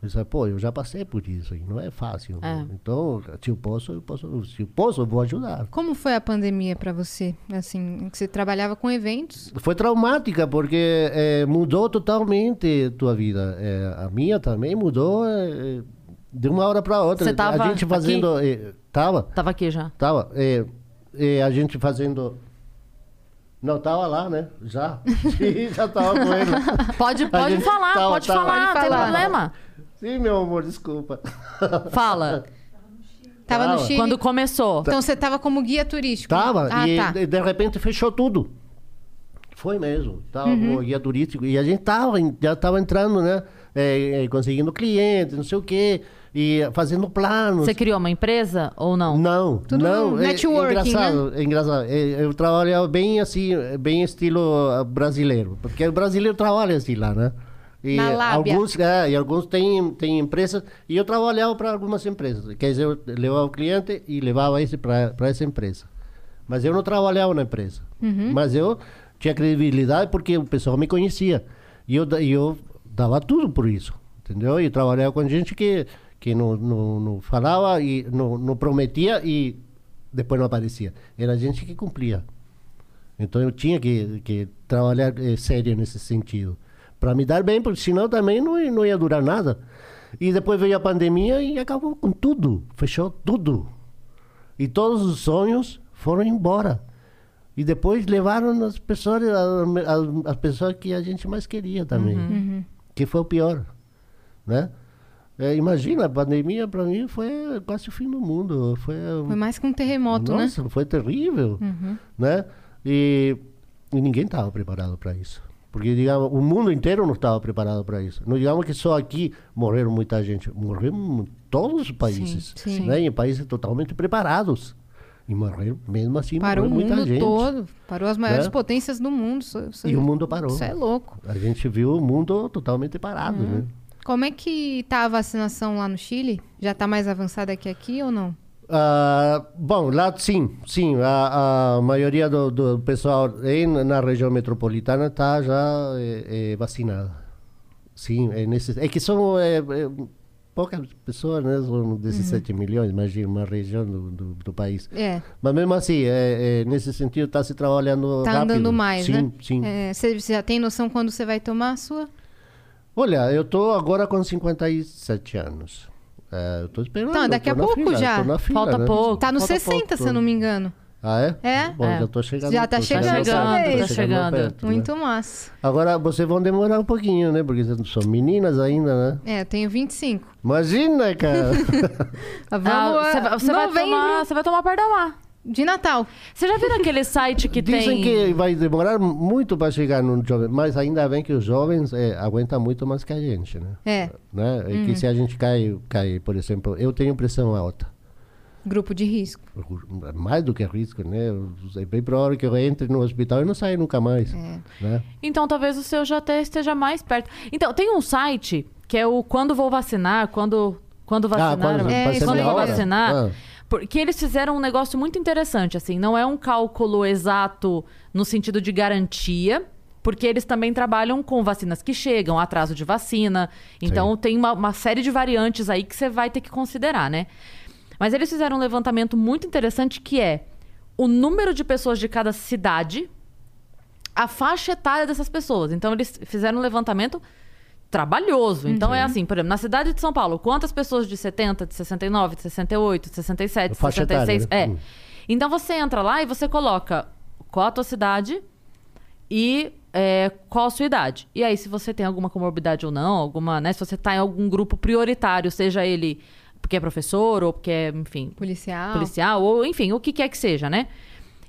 Ele sabe, pô, eu já passei por isso, não é fácil. É. Então, se eu posso, eu posso. Se eu posso, eu vou ajudar. Como foi a pandemia pra você? Assim, que você trabalhava com eventos. Foi traumática, porque eh, mudou totalmente tua vida. Eh, a minha também mudou eh, de uma hora para outra. Você tava a gente fazendo. eh, tava. Tava aqui já. Tava. É, é, a gente fazendo. Não, tava lá, né? Já. Sim, já tava com ele. Pode, pode gente falar, tava- pode tava- falar, não tem falar. problema. Sim, meu amor, desculpa. Fala. Tava no Tava. Chile. Quando começou. Então você tava como guia turístico? Tava, Ah, e tá. de- de repente fechou tudo. Foi mesmo. Tava Uhum. o guia turístico. E a gente tava, já tava entrando, né? É, é, conseguindo clientes, não sei o quê. E fazendo planos. Você criou uma empresa ou não? Não, Tudo não. É, networking, né? engraçado, é engraçado. É, eu trabalhava bem assim, bem estilo ah, brasileiro. Porque o brasileiro trabalha assim lá, né? E Na lábia. alguns, é, e alguns têm, têm empresas. E eu trabalhava para algumas empresas. Quer dizer, eu levava o cliente e levava esse para essa empresa. Mas eu não trabalhava na empresa. Uhum. Mas eu tinha credibilidade porque o pessoal me conhecia. E eu, e eu dava tudo por isso. Entendeu? E trabalhava com gente que, que não, não, não falava e não, não prometia e depois não aparecia. Era gente que cumpria. Então eu tinha que, que trabalhar eh, sério nesse sentido. Para me dar bem, porque senão também não, ia- não ia durar nada. E depois veio a pandemia e acabou com tudo. Fechou tudo. E todos os sonhos foram embora. E depois levaram as pessoas, as, as- as pessoas que a gente mais queria também. Que foi o pior. Né? É, imagina, a pandemia para mim foi quase o fim do mundo. Foi, Foi mais que um terremoto, né? Nossa, foi terrível, Uhum. né? E, e ninguém estava preparado para isso. Porque, digamos, o mundo inteiro não estava preparado para isso. Não digamos que só aqui morreram muita gente. Morreram todos os países. sim. Né? Em países totalmente preparados. E morreram, mesmo assim, Parou o morreu muita mundo gente. todo. Parou as maiores Né? potências do mundo. Isso, isso- E o mundo parou. Isso é louco. A gente viu o mundo totalmente parado, Uhum. né? Como é que tá a vacinação lá no Chile? Já tá mais avançada que aqui ou não? Ah, bom, lá sim, sim. A, a maioria do, do pessoal em, na região metropolitana está já é, é, vacinada. Sim, é, necess... é que são é, é, poucas pessoas, né? São 17 milhões, imagina, uma região do, do, do país. É, Mas mesmo assim, é, é, nesse sentido está se trabalhando tá rápido. andando mais, sim, né? Sim, É, Você já tem noção quando você vai tomar a sua? Olha, eu estou agora com 57 anos. É, eu estou esperando. Então, daqui tô a pouco fila, já. tô fila, Falta né? pouco. Tá no falta 60, pouco. se eu não me engano. Ah, é? É? Bom, É. já tô chegando. Já tá tô chegando, Tá chegando, tá chegando. perto, né? Muito massa. Agora, vocês vão demorar um pouquinho, né? Porque vocês são meninas ainda, né? É, eu tenho 25. Imagina, cara. Vamos Ah, a você vai, você vai tomar, você vai tomar Pardamar. De Natal. Você já viu aquele site que Dizem tem... que vai demorar muito para chegar no jovem, mas ainda bem que os jovens é, aguentam muito mais que a gente, né? É, né? E Uhum. que se a gente cai, cai, por exemplo, eu tenho pressão alta. grupo de risco. Mais do que risco, né? É bem provável que eu entre no hospital e não saia nunca mais. É. Né? Então talvez o seu já até esteja mais perto. Então, tem um site que é o Quando Vou Vacinar, quando, quando vacinar. quando É, isso quando vou vacinar. Ah. Porque eles fizeram um negócio muito interessante, assim, não é um cálculo exato no sentido de garantia, porque eles também trabalham com vacinas que chegam, atraso de vacina. Então tem uma, uma série de variantes aí que você vai ter que considerar, né? Mas eles fizeram um levantamento muito interessante que é o número de pessoas de cada cidade, a faixa etária dessas pessoas. Então eles fizeram um levantamento trabalhoso. Então é assim, por exemplo, na cidade de São Paulo, quantas pessoas de 70, de 69, de 68, de 67, de Faixa 66, etária, é. né? Hum. Então você entra lá e você coloca qual a tua cidade e é, qual a sua idade. E aí, se você tem alguma comorbidade ou não, alguma, né? Se você tá em algum grupo prioritário, seja ele porque é professor ou porque é, enfim, Policial. policial, ou enfim, o que quer que seja, né?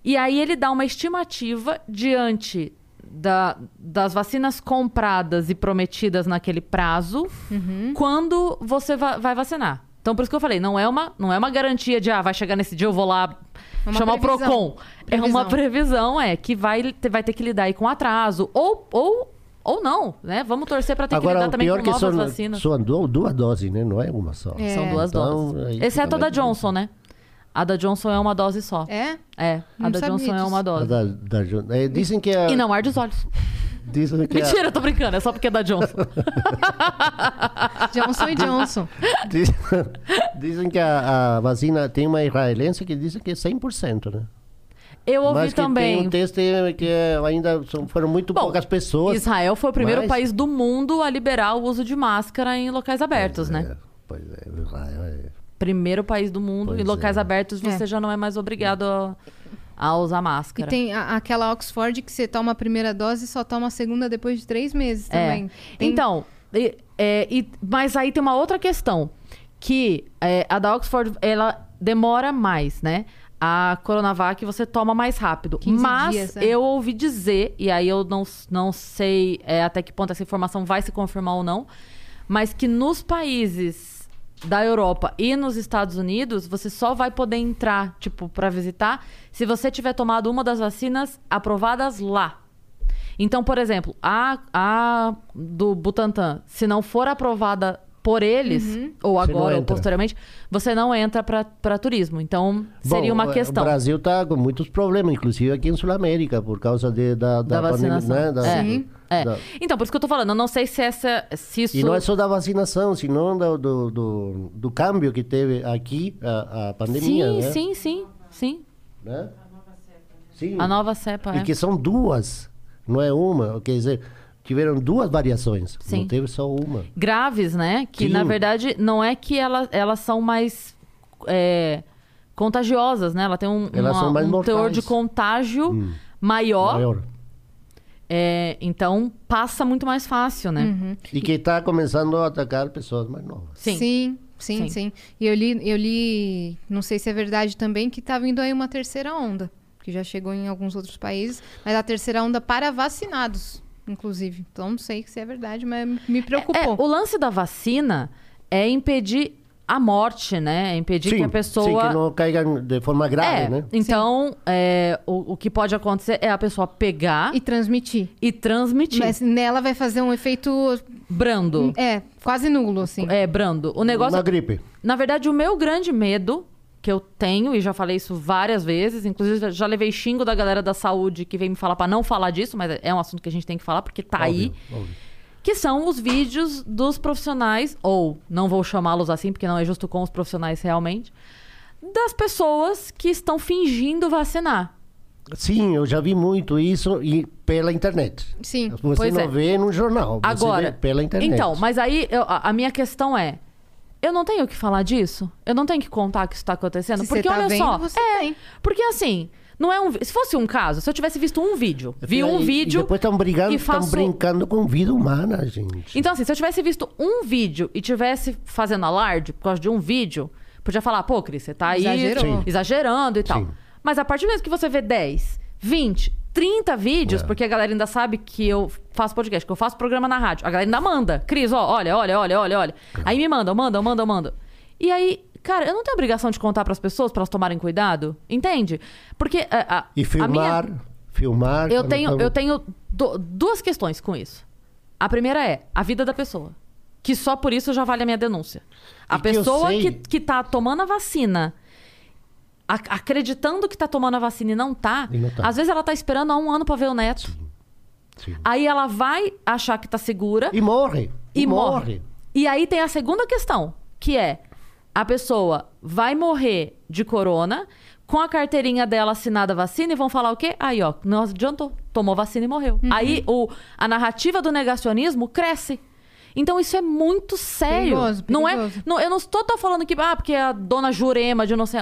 E aí ele dá uma estimativa diante da- das vacinas compradas e prometidas naquele prazo, Uhum. quando você va- vai vacinar. Então, por isso que eu falei, não é uma, não é uma garantia de, ah, vai chegar nesse dia, eu vou lá uma chamar previsão. o PROCON. É uma Previsão. previsão, é, que vai, ter- vai ter que lidar aí com atraso. Ou, ou, ou não, né? Vamos torcer para ter que Agora, lidar o também pior com que novas são, vacinas. são du- duas doses, né? Não é uma só. É. São duas Então, doses. Exceto a da Johnson, né? A da Johnson é uma dose só. É? É, a Não da sabia Johnson é disso. uma A dose. da, da é, dizem que a, E não arde os olhos. dizem que a- Mentira, eu tô brincando, é só porque é da Johnson. Johnson e Johnson. diz- dizem que a, a vacina tem uma israelense que dizem que é 100%, né? Eu ouvi Mas que também. tem um teste que é- ainda foram muito Bom, poucas pessoas. Israel foi o primeiro Mas- país do mundo a liberar o uso de máscara em locais abertos, né? É, pois é, Israel é. Primeiro país do mundo. Pois em locais é. abertos você É. já não é mais obrigado a, a usar E máscara. tem a- aquela Oxford que você toma a primeira dose e só toma a segunda depois de três meses É. também. Tem- Então, e- é, e- mas aí tem uma outra questão. Que é, a da Oxford, ela demora mais, né? A Coronavac você toma mais rápido. 15 Mas dias, é. eu ouvi dizer, e aí eu não, não sei é, até que ponto essa informação vai se confirmar ou não, mas que nos países da Europa e nos Estados Unidos, você só vai poder entrar, tipo, para visitar, se você tiver tomado uma das vacinas aprovadas lá. Então, por exemplo, a, a do Butantan, se não for aprovada por eles, Uhum. ou Você agora ou posteriormente, você não entra para turismo. Então, seria Bom, uma o- questão. O Brasil está com muitos problemas, inclusive aqui em Sul América, por causa de, da, Da da, pandemia, vacinação. né? Da- É. Sim. É. da- Então, por isso que eu tô falando, eu não sei se essa. Se isso. E não é só da vacinação, senão do, do, do, do câmbio que teve aqui a, a pandemia, sim, né? sim, sim, sim. Né? Sim. A nova cepa, E é. que são duas, não é uma. Quer dizer, tiveram duas variações, Sim. não teve só uma. Graves, né? Que Sim. na verdade não é que ela, elas são mais. é, contagiosas, né? Ela tem um, Elas uma- são mais um teor de contágio Hum. maior, Maior. É, então, passa muito mais fácil, né? Uhum. E que está começando a atacar pessoas mais novas. Sim. Sim, sim, Sim. sim. E eu li, eu li, não sei se é verdade também, que tá vindo aí uma terceira onda, que já chegou em alguns outros países, mas a terceira onda para vacinados, inclusive. Então não sei se é verdade, mas me É, preocupou. o lance da vacina é impedir a morte, né? É impedir que a pessoa. sim, que não caiga de forma grave, é, né? então, é, o, o que pode acontecer é a pessoa pegar E e, transmitir. transmitir. Mas nela vai fazer um efeito, Brando. é, quase nulo, assim. É, brando. O negócio. Uma gripe. Na verdade, o meu grande medo que eu tenho, e já falei isso várias vezes, inclusive já levei xingo da galera da saúde que vem me falar pra não falar disso, mas é um assunto que a gente tem que falar porque tá aí. Óbvio, óbvio. Que são os vídeos dos profissionais, ou não vou chamá-los assim, porque não é justo com os profissionais realmente, das pessoas que estão fingindo vacinar. Sim, eu já vi muito isso e pela internet. Sim. Você Pois não é. vê no jornal, você Agora, vê pela internet. então, mas aí eu- a, a minha questão é: eu não tenho que falar disso? Eu não tenho que contar que isso tá acontecendo? Se porque você tá olha vendo, só, você é, tem. porque assim, não é um, se fosse um caso, se eu tivesse visto um vídeo, vi um e- vídeo E depois estão brigando, e estão faço- brincando com vida humana, gente. Então, assim, se eu tivesse visto um vídeo e tivesse fazendo alarde por causa de um vídeo, podia falar, pô, Cris, você tá aí Exagerou. Exagerando e tal. Sim. Mas a partir do momento que você vê 10, 20, 30 vídeos, É. porque a galera ainda sabe que eu faço podcast, que eu faço programa na rádio, a galera ainda manda. Cris, ó, olha, olha, olha, olha, olha. Aí me mandam, mandam, mandam, mandam. E aí, cara, eu não tenho obrigação de contar pras pessoas pra elas tomarem cuidado, entende? Porque a, a, E a filmar, minha... filmar. Eu tenho, tão- eu tenho du- duas questões com isso. A primeira é a vida da pessoa. Que só por isso já vale a minha denúncia. A E que pessoa sei- que, que tá tomando a vacina, ac- acreditando que tá tomando a vacina e não tá, E não tá. às vezes ela tá esperando há um ano pra ver o neto. Sim. Aí ela vai achar que tá segura E morre. e morre. E aí tem a segunda questão, que é a pessoa vai morrer de corona com a carteirinha dela assinada a vacina e vão falar o quê? Aí, ó, não adiantou, tomou vacina e morreu. Aí o, a narrativa do negacionismo cresce. Então isso é muito sério. Perigoso, Não é, perigoso. não, eu não estou tô falando que ah, porque a dona Jurema de não sei,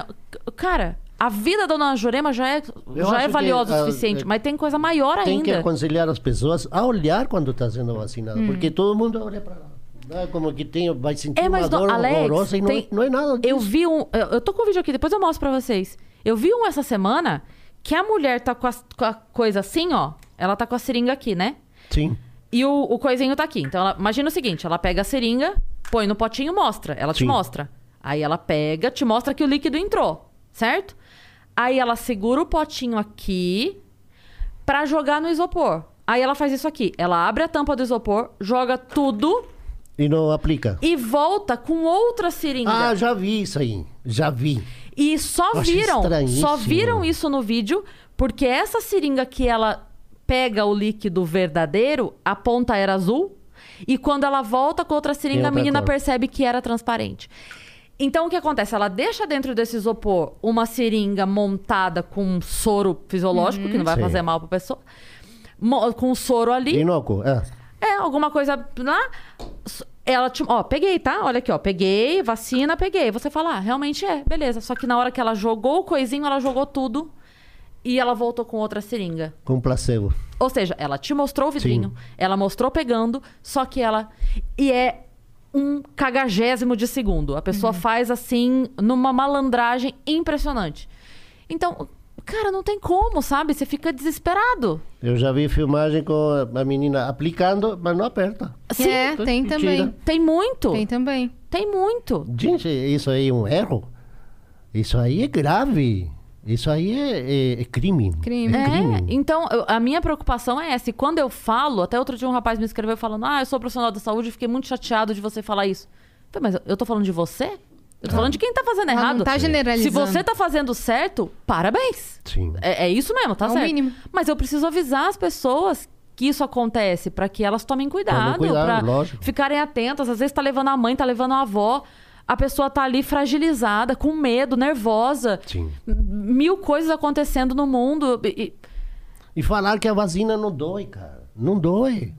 cara, a vida da dona Jurema já é Eu já é que, valiosa o suficiente, é- mas tem coisa maior Tem que ainda. aconselhar as pessoas a olhar quando está sendo vacinado, Hum. porque todo mundo olha para lá. Não é como que tem, vai sentir É, uma mas, dor do, Alex, horrorosa e não, tem- é, não é nada disso. Eu vi um. Eu, eu tô com o vídeo aqui, depois eu mostro pra vocês. Eu vi um essa semana que a mulher tá com a, com a coisa assim, ó. Ela tá com a seringa aqui, né? Sim. E o, o coisinho tá aqui. Então, ela, imagina o seguinte: ela pega a seringa, põe no potinho e mostra. Ela te Sim. mostra. Aí ela pega, te mostra que o líquido entrou, certo? Aí ela segura o potinho aqui pra jogar no isopor. Aí ela faz isso aqui. Ela abre a tampa do isopor, joga tudo E não aplica. e volta com outra seringa. Ah, já vi isso aí. Já vi. E só Eu viram, estranhíssimo. só viram isso no vídeo porque essa seringa que ela pega o líquido verdadeiro, a ponta era azul, e quando ela volta com outra seringa, Tem a outra menina cor. percebe que era transparente. Então o que acontece? Ela deixa dentro desse isopor uma seringa montada com um soro fisiológico, que não vai Sim. fazer mal pra pessoa, com um soro ali. Inócuo. É. É, alguma coisa lá. Ela te. Ó, peguei, tá? Olha aqui, ó. Peguei, vacina, peguei. Você fala, ah, realmente é, beleza. Só que na hora que ela jogou o coisinho, ela jogou tudo. E ela voltou com outra seringa. Com placebo. Ou seja, ela te mostrou o vidrinho, ela mostrou pegando, só que ela. E é um cagagésimo de segundo. A pessoa faz assim, numa malandragem impressionante. Então, cara, não tem como, sabe? Você fica desesperado. Eu já vi filmagem com a menina aplicando, mas não aperta. Sim, é, tem Mentira. também. tem muito. Tem também. Tem muito. Gente, isso aí é um erro? Isso aí é grave. Isso aí é, é- é crime. Crime. É É, crime. então eu- a minha preocupação é essa. E quando eu falo, até outro dia um rapaz me escreveu falando: Ah, eu sou profissional da saúde e fiquei muito chateado de você falar isso. Eu falei, mas eu tô falando de você? Eu tô falando de quem tá fazendo Ela errado. não tá Se generalizando. você tá fazendo certo, parabéns. Sim. É, é isso mesmo, tá É o certo. mínimo. Mas eu preciso avisar as pessoas que isso acontece pra que elas tomem cuidado, cuidado, pra lógico. ficarem atentas. Às vezes tá levando a mãe, tá levando a avó. A pessoa tá ali fragilizada, com medo, nervosa. Sim. Mil coisas acontecendo no mundo. E- E falar que a vacina não dói, cara. Não dói.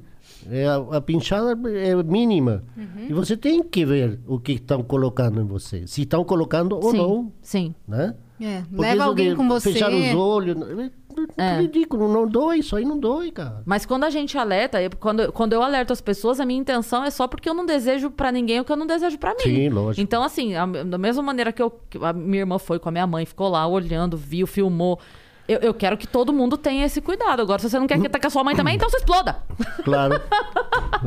É, a, a pinchada é mínima. Uhum. E você tem que ver o que estão colocando em você. Se estão colocando ou sim, não. sim. Né? É, leva alguém de com você. Fechar os olhos. É. ridículo, não dói, isso aí não dói, cara. Mas quando a gente alerta, eu- quando, quando eu alerto as pessoas, a minha intenção é só porque eu não desejo pra ninguém o que eu não desejo pra mim. Sim, lógico. Então, assim, a- da mesma maneira que, eu, que a minha irmã foi com a minha mãe, ficou lá olhando, viu, filmou. Eu, eu quero que todo mundo tenha esse cuidado. Agora, se você não quer que tá com a sua mãe também, então você exploda. Claro.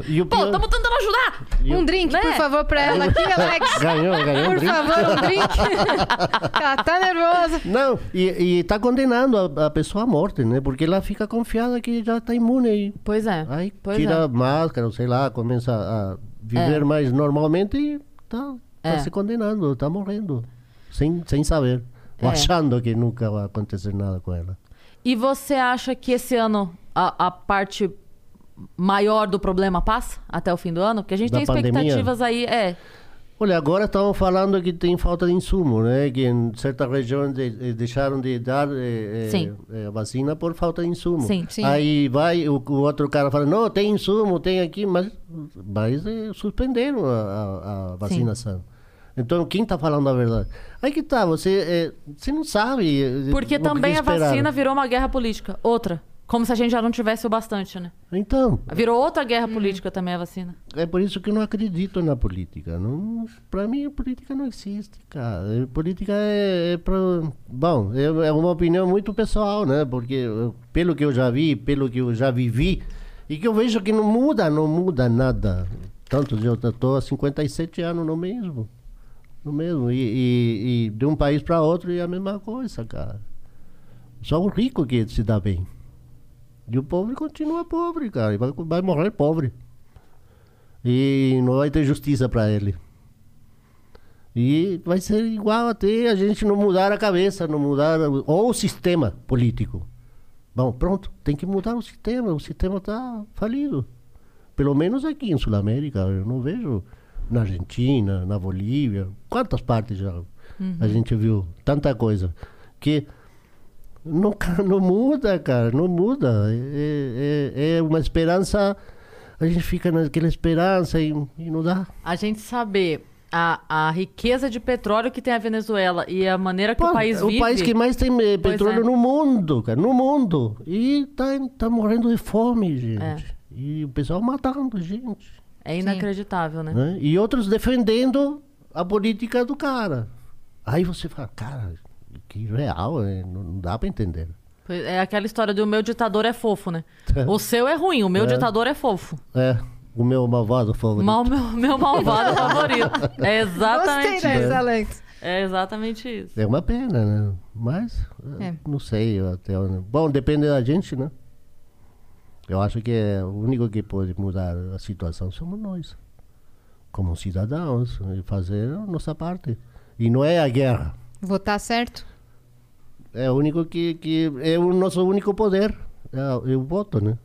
E o Pô, pior... estamos tentando ajudar. Um drink, Né? por favor, pra ela aqui, Alex. Ganhou, ganhou um Por drink. favor, um drink. ela tá nervosa. Não, e, e tá condenando a, a pessoa à morte, né? Porque ela fica confiada que já tá imune aí. Pois é. Aí pois tira é. a máscara, sei lá, começa a viver mais normalmente e tá, tá É. se condenando, tá morrendo. Sem, sem saber. É. achando que nunca vai acontecer nada com ela. E você acha que esse ano a, a parte maior do problema passa até o fim do ano? Porque a gente Da tem pandemia? expectativas aí. É. Olha, agora estão falando que tem falta de insumo, né? Que em certas regiões de- eh, deixaram de dar eh, Sim. eh, vacina por falta de insumo. Sim. Sim. Aí vai, o, o outro cara fala, não, tem insumo, tem aqui, mas, mas eh, suspenderam a, a- a vacinação. Então, quem está falando a verdade? Aí que tá, você, eh, você não sabe. eh, Porque também a esperar. vacina virou uma guerra política. Outra. Como se a gente já não tivesse o bastante, né? Então, Virou outra guerra política também a vacina. É por isso que eu não acredito na política. Não, para mim, a política não existe, cara. Política é, é para. Bom, é, é uma opinião muito pessoal, né? Porque pelo que eu já vi, pelo que eu já vivi, e que eu vejo que não muda, não muda nada. Tanto eu estou há 57 anos no mesmo. No mesmo. E, e- e de um país para outro é a mesma coisa, cara. Só o rico que se dá bem. E o pobre continua pobre, cara. E vai, vai morrer pobre e não vai ter justiça para ele. E vai ser igual até a gente não mudar a cabeça, não mudar ou o sistema político. Bom, pronto, tem que mudar o sistema, o sistema está falido. Pelo menos aqui em Sul América, eu não vejo na Argentina, na Bolívia, quantas partes já a gente viu tanta coisa que não, não muda, cara, não muda. É, é, é uma esperança, a gente fica naquela esperança e, e não dá. A gente saber a, a riqueza de petróleo que tem a Venezuela e a maneira que Pô, o país é o vive. país que mais tem eh, petróleo é. no mundo, cara, no mundo. E tá, tá morrendo de fome, gente. É. E o pessoal matando gente. É inacreditável, né? né? E outros defendendo a política do cara. Aí você fala, cara, que real, né? não, não dá pra entender. É aquela história do meu ditador é fofo, né? O seu é ruim, o meu É. ditador é fofo. É, o meu malvado favorito. Mal, meu, meu malvado favorito. É Gostei exatamente dessa, isso. Alex. É exatamente isso. É uma pena, né? Mas, É. não sei até onde. Bom, depende da gente, né? Eu acho que é o único que pode mudar a situação somos nós, como cidadãos, e fazer a nossa parte. E não é a guerra. Votar certo? É o único que, que é o nosso único poder, é, é o voto, né?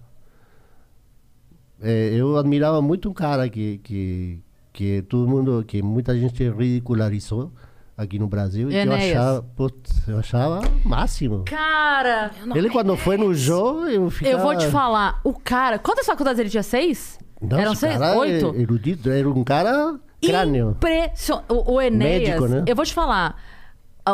É, eu admirava muito um cara que, que, que todo mundo, que muita gente ridicularizou aqui no Brasil e eu achava, putz, eu achava máximo. Cara, Ele quando foi no jogo, eu ficava... eu vou te falar, o cara. Quantas faculdades ele tinha? Seis? Não, Eram seis? cara é Oito? erudito, era um cara crânio. Impressionante. O, o Enéas, Médico, né? eu vou te falar.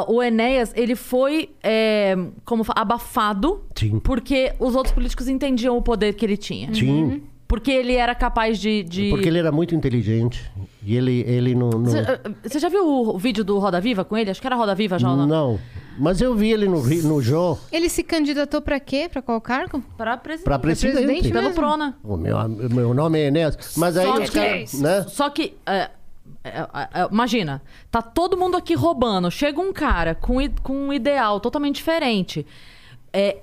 O Enéas, ele foi é, como fa- abafado Sim. porque os outros políticos entendiam o poder que ele tinha. Sim, Porque ele era capaz de. de... porque ele era muito inteligente. E ele, ele não... não... Você você já viu o vídeo do Roda Viva com ele? Acho que era Roda Viva já. ou não? Não, mas eu vi ele no, no Jô, Ele se candidatou pra quê? Pra qual cargo? Pra presidente. para presidente. presidente Pelo mesmo? Prona. O meu, meu nome é Enéas. Mas aí Só os que- caras, né? Só que. é, é, é, imagina, tá todo mundo aqui roubando. Chega um cara com, com um ideal totalmente diferente. É,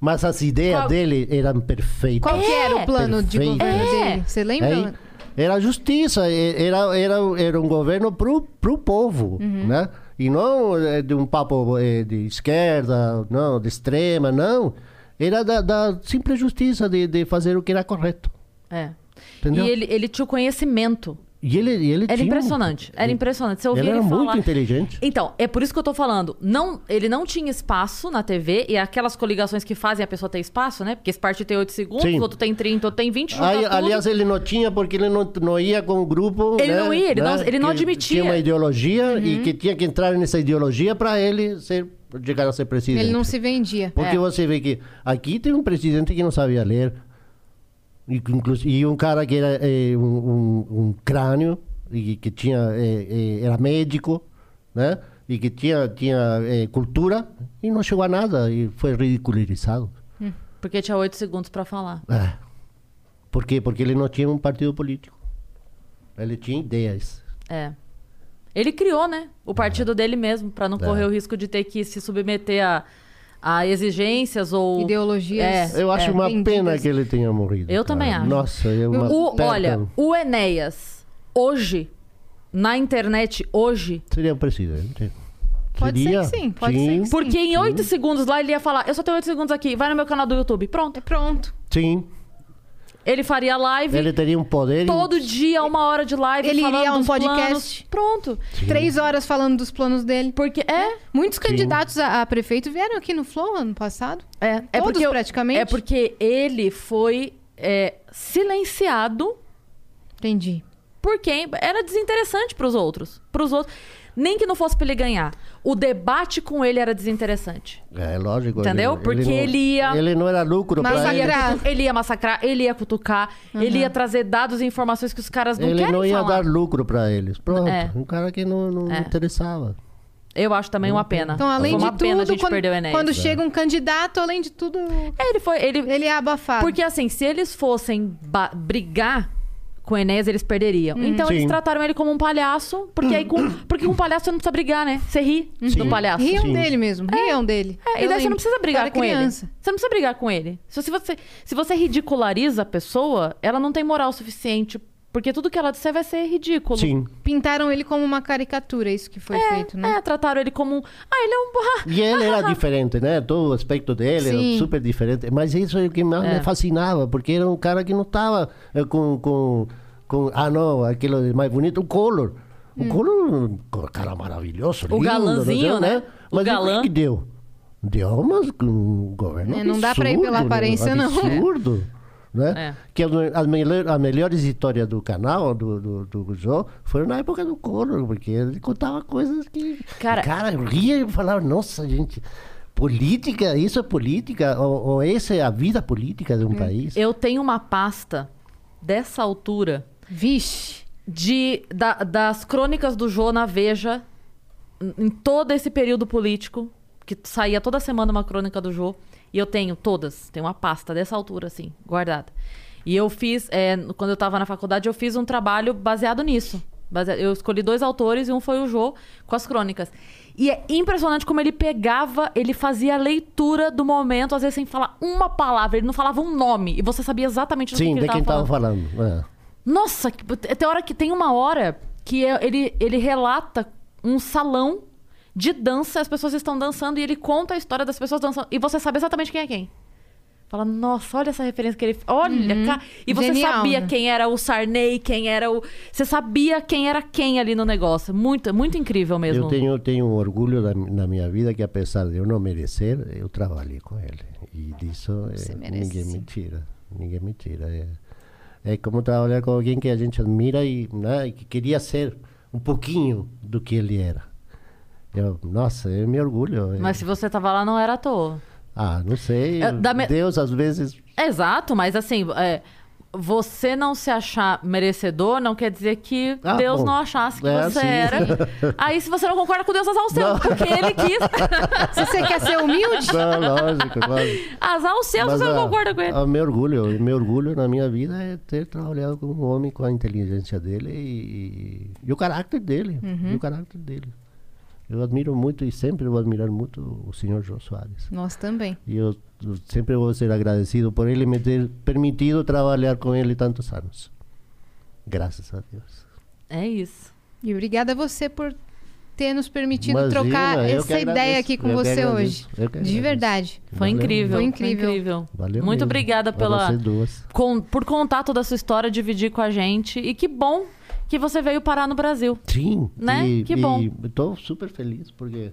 Mas as ideias Qual- dele eram perfeitas. Qual que era o plano de Perfeito. governo É. dele? Você lembra? Aí, era justiça, e- era, era, era um governo pro, pro povo, Uhum. né? E não eh, de um papo eh, de esquerda, não, de extrema, não. Era da, da simples justiça de, de fazer o que era correto. é. Entendeu? E ele, ele tinha o conhecimento E ele, e ele Era tinha um- impressionante. Era impressionante. Você ouvia Ele ele, era falar. muito inteligente. Então, é por isso que eu tô falando. Não, ele não tinha espaço na TV e aquelas coligações que fazem a pessoa ter espaço, né? Porque esse partido tem 8 segundos, Sim. o outro tem 30, outro tem 20, junta Aí, aliás, ele não tinha porque ele não, não ia com o grupo. Ele né, não ia, ele não- né, ele não admitia. Tinha uma ideologia e Uhum. que tinha que entrar nessa ideologia para ele ser, chegar a ser presidente. Ele não se vendia. Porque É. você vê que aqui tem um presidente que não sabia ler. E, um cara que era eh, um, um- um crânio, e que tinha, eh, eh, era médico, né? E que tinha, tinha eh, cultura, e não chegou a nada, e foi ridicularizado. Porque tinha 8 segundos pra falar. É. Por quê? Porque ele não tinha um partido político. Ele tinha ideias. É. Ele criou, né? O partido dele mesmo, pra não É. correr o risco de ter que se submeter a, a exigências ou. Ideologias. É, Eu acho é. uma vendidas. pena que ele tenha morrido. Eu cara. também acho. Nossa, é uma O, perda. olha, o Enéas, hoje, na internet, hoje. Seria presidente. Pode Seria? ser que sim, pode ser que sim. Porque em 8 segundos lá ele ia falar: Eu só tenho 8 segundos aqui, vai no meu canal do YouTube. Pronto. É pronto. Sim. Ele faria live Ele teria um poder. todo dia, uma hora de live. Ele falando iria a um podcast. planos. Pronto. Três horas falando dos planos dele. Porque é. Muitos candidatos a, a prefeito vieram aqui no Flow ano passado. É, é Todos porque eu- praticamente? É porque ele foi é, silenciado Entendi. por quem era desinteressante pros outros. Pros outros. Nem que não fosse pra ele ganhar. O debate com ele era desinteressante. É lógico. Entendeu? Ele, Porque não, ele ia- Ele não era lucro Massacrar. ele. Ele ia, ele ia massacrar, ele ia cutucar, ele ia trazer dados e informações que os caras não Ele querem não ia falar. dar lucro para eles. Pronto. É. Um cara que não, não É. interessava. Eu acho também uma pena. Então, além de uma pena a tudo, gente quando, perder o Enéas. quando chega um candidato, além de tudo, É, ele foi. Ele, ele é abafado. Porque assim, se eles fossem brigar com o Enéas, eles perderiam. Então eles Sim. trataram ele como um palhaço, porque aí com, porque com um palhaço você não precisa brigar, né? Você ri do palhaço. Riam Sim. dele mesmo, riam dele. É, e daí você não precisa brigar com criança. ele. Você não precisa brigar com ele. Se você, se você ridiculariza a pessoa, ela não tem moral suficiente. Porque tudo que ela disser vai ser ridículo. Sim. Pintaram ele como uma caricatura, isso que foi feito, né? É, trataram ele como um. Ah, ele é um. E ele era diferente, né? Todo o aspecto dele Sim. era super diferente. Mas isso é o que mais me fascinava, porque era um cara que não estava eh, com, com, com. Ah, não, aquilo mais bonito, o Collor. O Collor, um cara maravilhoso, Hum. O lindo, galãzinho, sei, né? O Mas galã. o que, que deu? Deu mas um governo É, não dá pra ir pela absurdo, aparência, não. Absurdo. Né? É. Que as, as melhor- as melhores histórias do canal, do, do, do Jô, foram na época do Collor, porque ele contava coisas que. Cara- cara eu ria e falava, nossa, gente, política, isso é política? Ou, ou essa é a vida política de um país? Eu tenho uma pasta dessa altura Vixe. de, da- das crônicas do Jô na Veja em- em todo esse período político, que saía toda semana uma crônica do Jô, e eu tenho todas, tenho uma pasta dessa altura, assim, guardada. E eu fiz, é, quando eu tava na faculdade, eu fiz um trabalho baseado nisso. Basea- Eu escolhi dois autores e um foi o Jô com as crônicas. E é impressionante como ele pegava, ele fazia a leitura do momento, às vezes sem falar uma palavra, ele não falava um nome, e você sabia exatamente do Sim, que ele de quem tava estava falando. falando. é. Nossa, que- tem hora que tem uma hora que ele, ele relata um salão de dança, as pessoas estão dançando e ele conta a história das pessoas dançando. E você sabe exatamente quem é quem. Fala, nossa, olha essa referência que ele. Olha, cara. E você Genial, sabia né? quem era o Sarney, quem era o. Você sabia quem era quem ali no negócio. Muito, muito incrível mesmo. Eu tenho, tenho um orgulho da, na minha vida que, apesar de eu não merecer, eu trabalhei com ele. E disso Você merece, ninguém me tira. Ninguém me tira. É, é como trabalhar com alguém que a gente admira e, né, e que queria ser um pouquinho do que ele era. Eu, nossa, é meu orgulho. Mas se você tava lá, não era à toa. Ah, não sei. É, da me- Deus, às vezes. Exato, mas assim, é, você não se achar merecedor não quer dizer que Ah, Deus bom. não achasse que É, você sim. era. Aí, se você não concorda com Deus, azar o seu, Não. porque ele quis. Se você quer ser humilde, Não, lógico, lógico. azar o seu, se você não concorda com ele. ah, meu orgulho, meu orgulho na minha vida é ter trabalhado com um homem com a inteligência dele e, e o caráter dele, Uhum. e o caráter dele. Eu admiro muito e sempre vou admirar muito o senhor João Soares. nós também. E eu, eu sempre vou ser agradecido por ele me ter permitido trabalhar com ele tantos anos. Graças a Deus. É isso. E obrigada a você por ter nos permitido Imagina, trocar essa ideia agradeço, aqui com você agradeço, hoje. De verdade. Foi Valeu incrível. Foi incrível. Valeu Muito mesmo. obrigada pela. com- por contar toda a sua história, dividir com a gente. E que bom que você veio parar no Brasil. Sim. Né? E, Que bom. E tô super feliz porque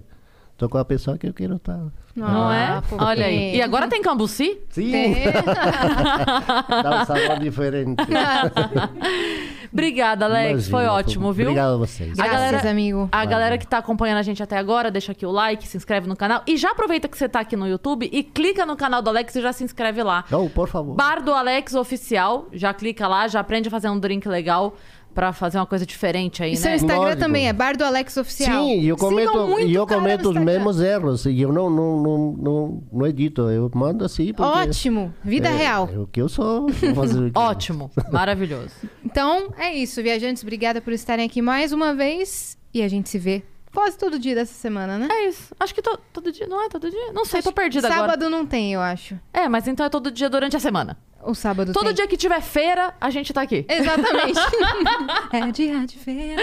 tô com a pessoa que eu quero estar. não é? Ah, fofinho. Olha aí. E agora tem Cambuci? Sim. É. Dá um sabor diferente. Obrigada, Alex. Imagina, foi ótimo, viu? Obrigado a vocês. A Graças, galera- amigo. A galera que tá acompanhando a gente até agora, deixa aqui o like, se inscreve no canal. E já aproveita que você tá aqui no YouTube e clica no canal do Alex e já se inscreve lá. Não, por favor. Bar do Alex Oficial. Já clica lá, já aprende a fazer um drink legal pra fazer uma coisa diferente aí, E seu né? Instagram Lógico. também é Bar do Alex Oficial. Sim, e eu cometo, e eu cometo os mesmos erros. E eu não, não, não, não, não edito. Eu mando assim porque... Ótimo. Vida é, real. É o que eu sou. que- Ótimo, maravilhoso. Então, é isso. Viajantes, obrigada por estarem aqui mais uma vez. E a gente se vê quase todo dia dessa semana, né? É isso. Acho que to- todo dia. Não é todo dia? Não sei, tô perdida Sábado agora. não tem, eu acho. É, mas então é todo dia durante a semana. O sábado Todo tem. dia que tiver feira, a gente tá aqui. Exatamente. é dia de feira.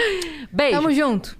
Beijo. Tamo junto.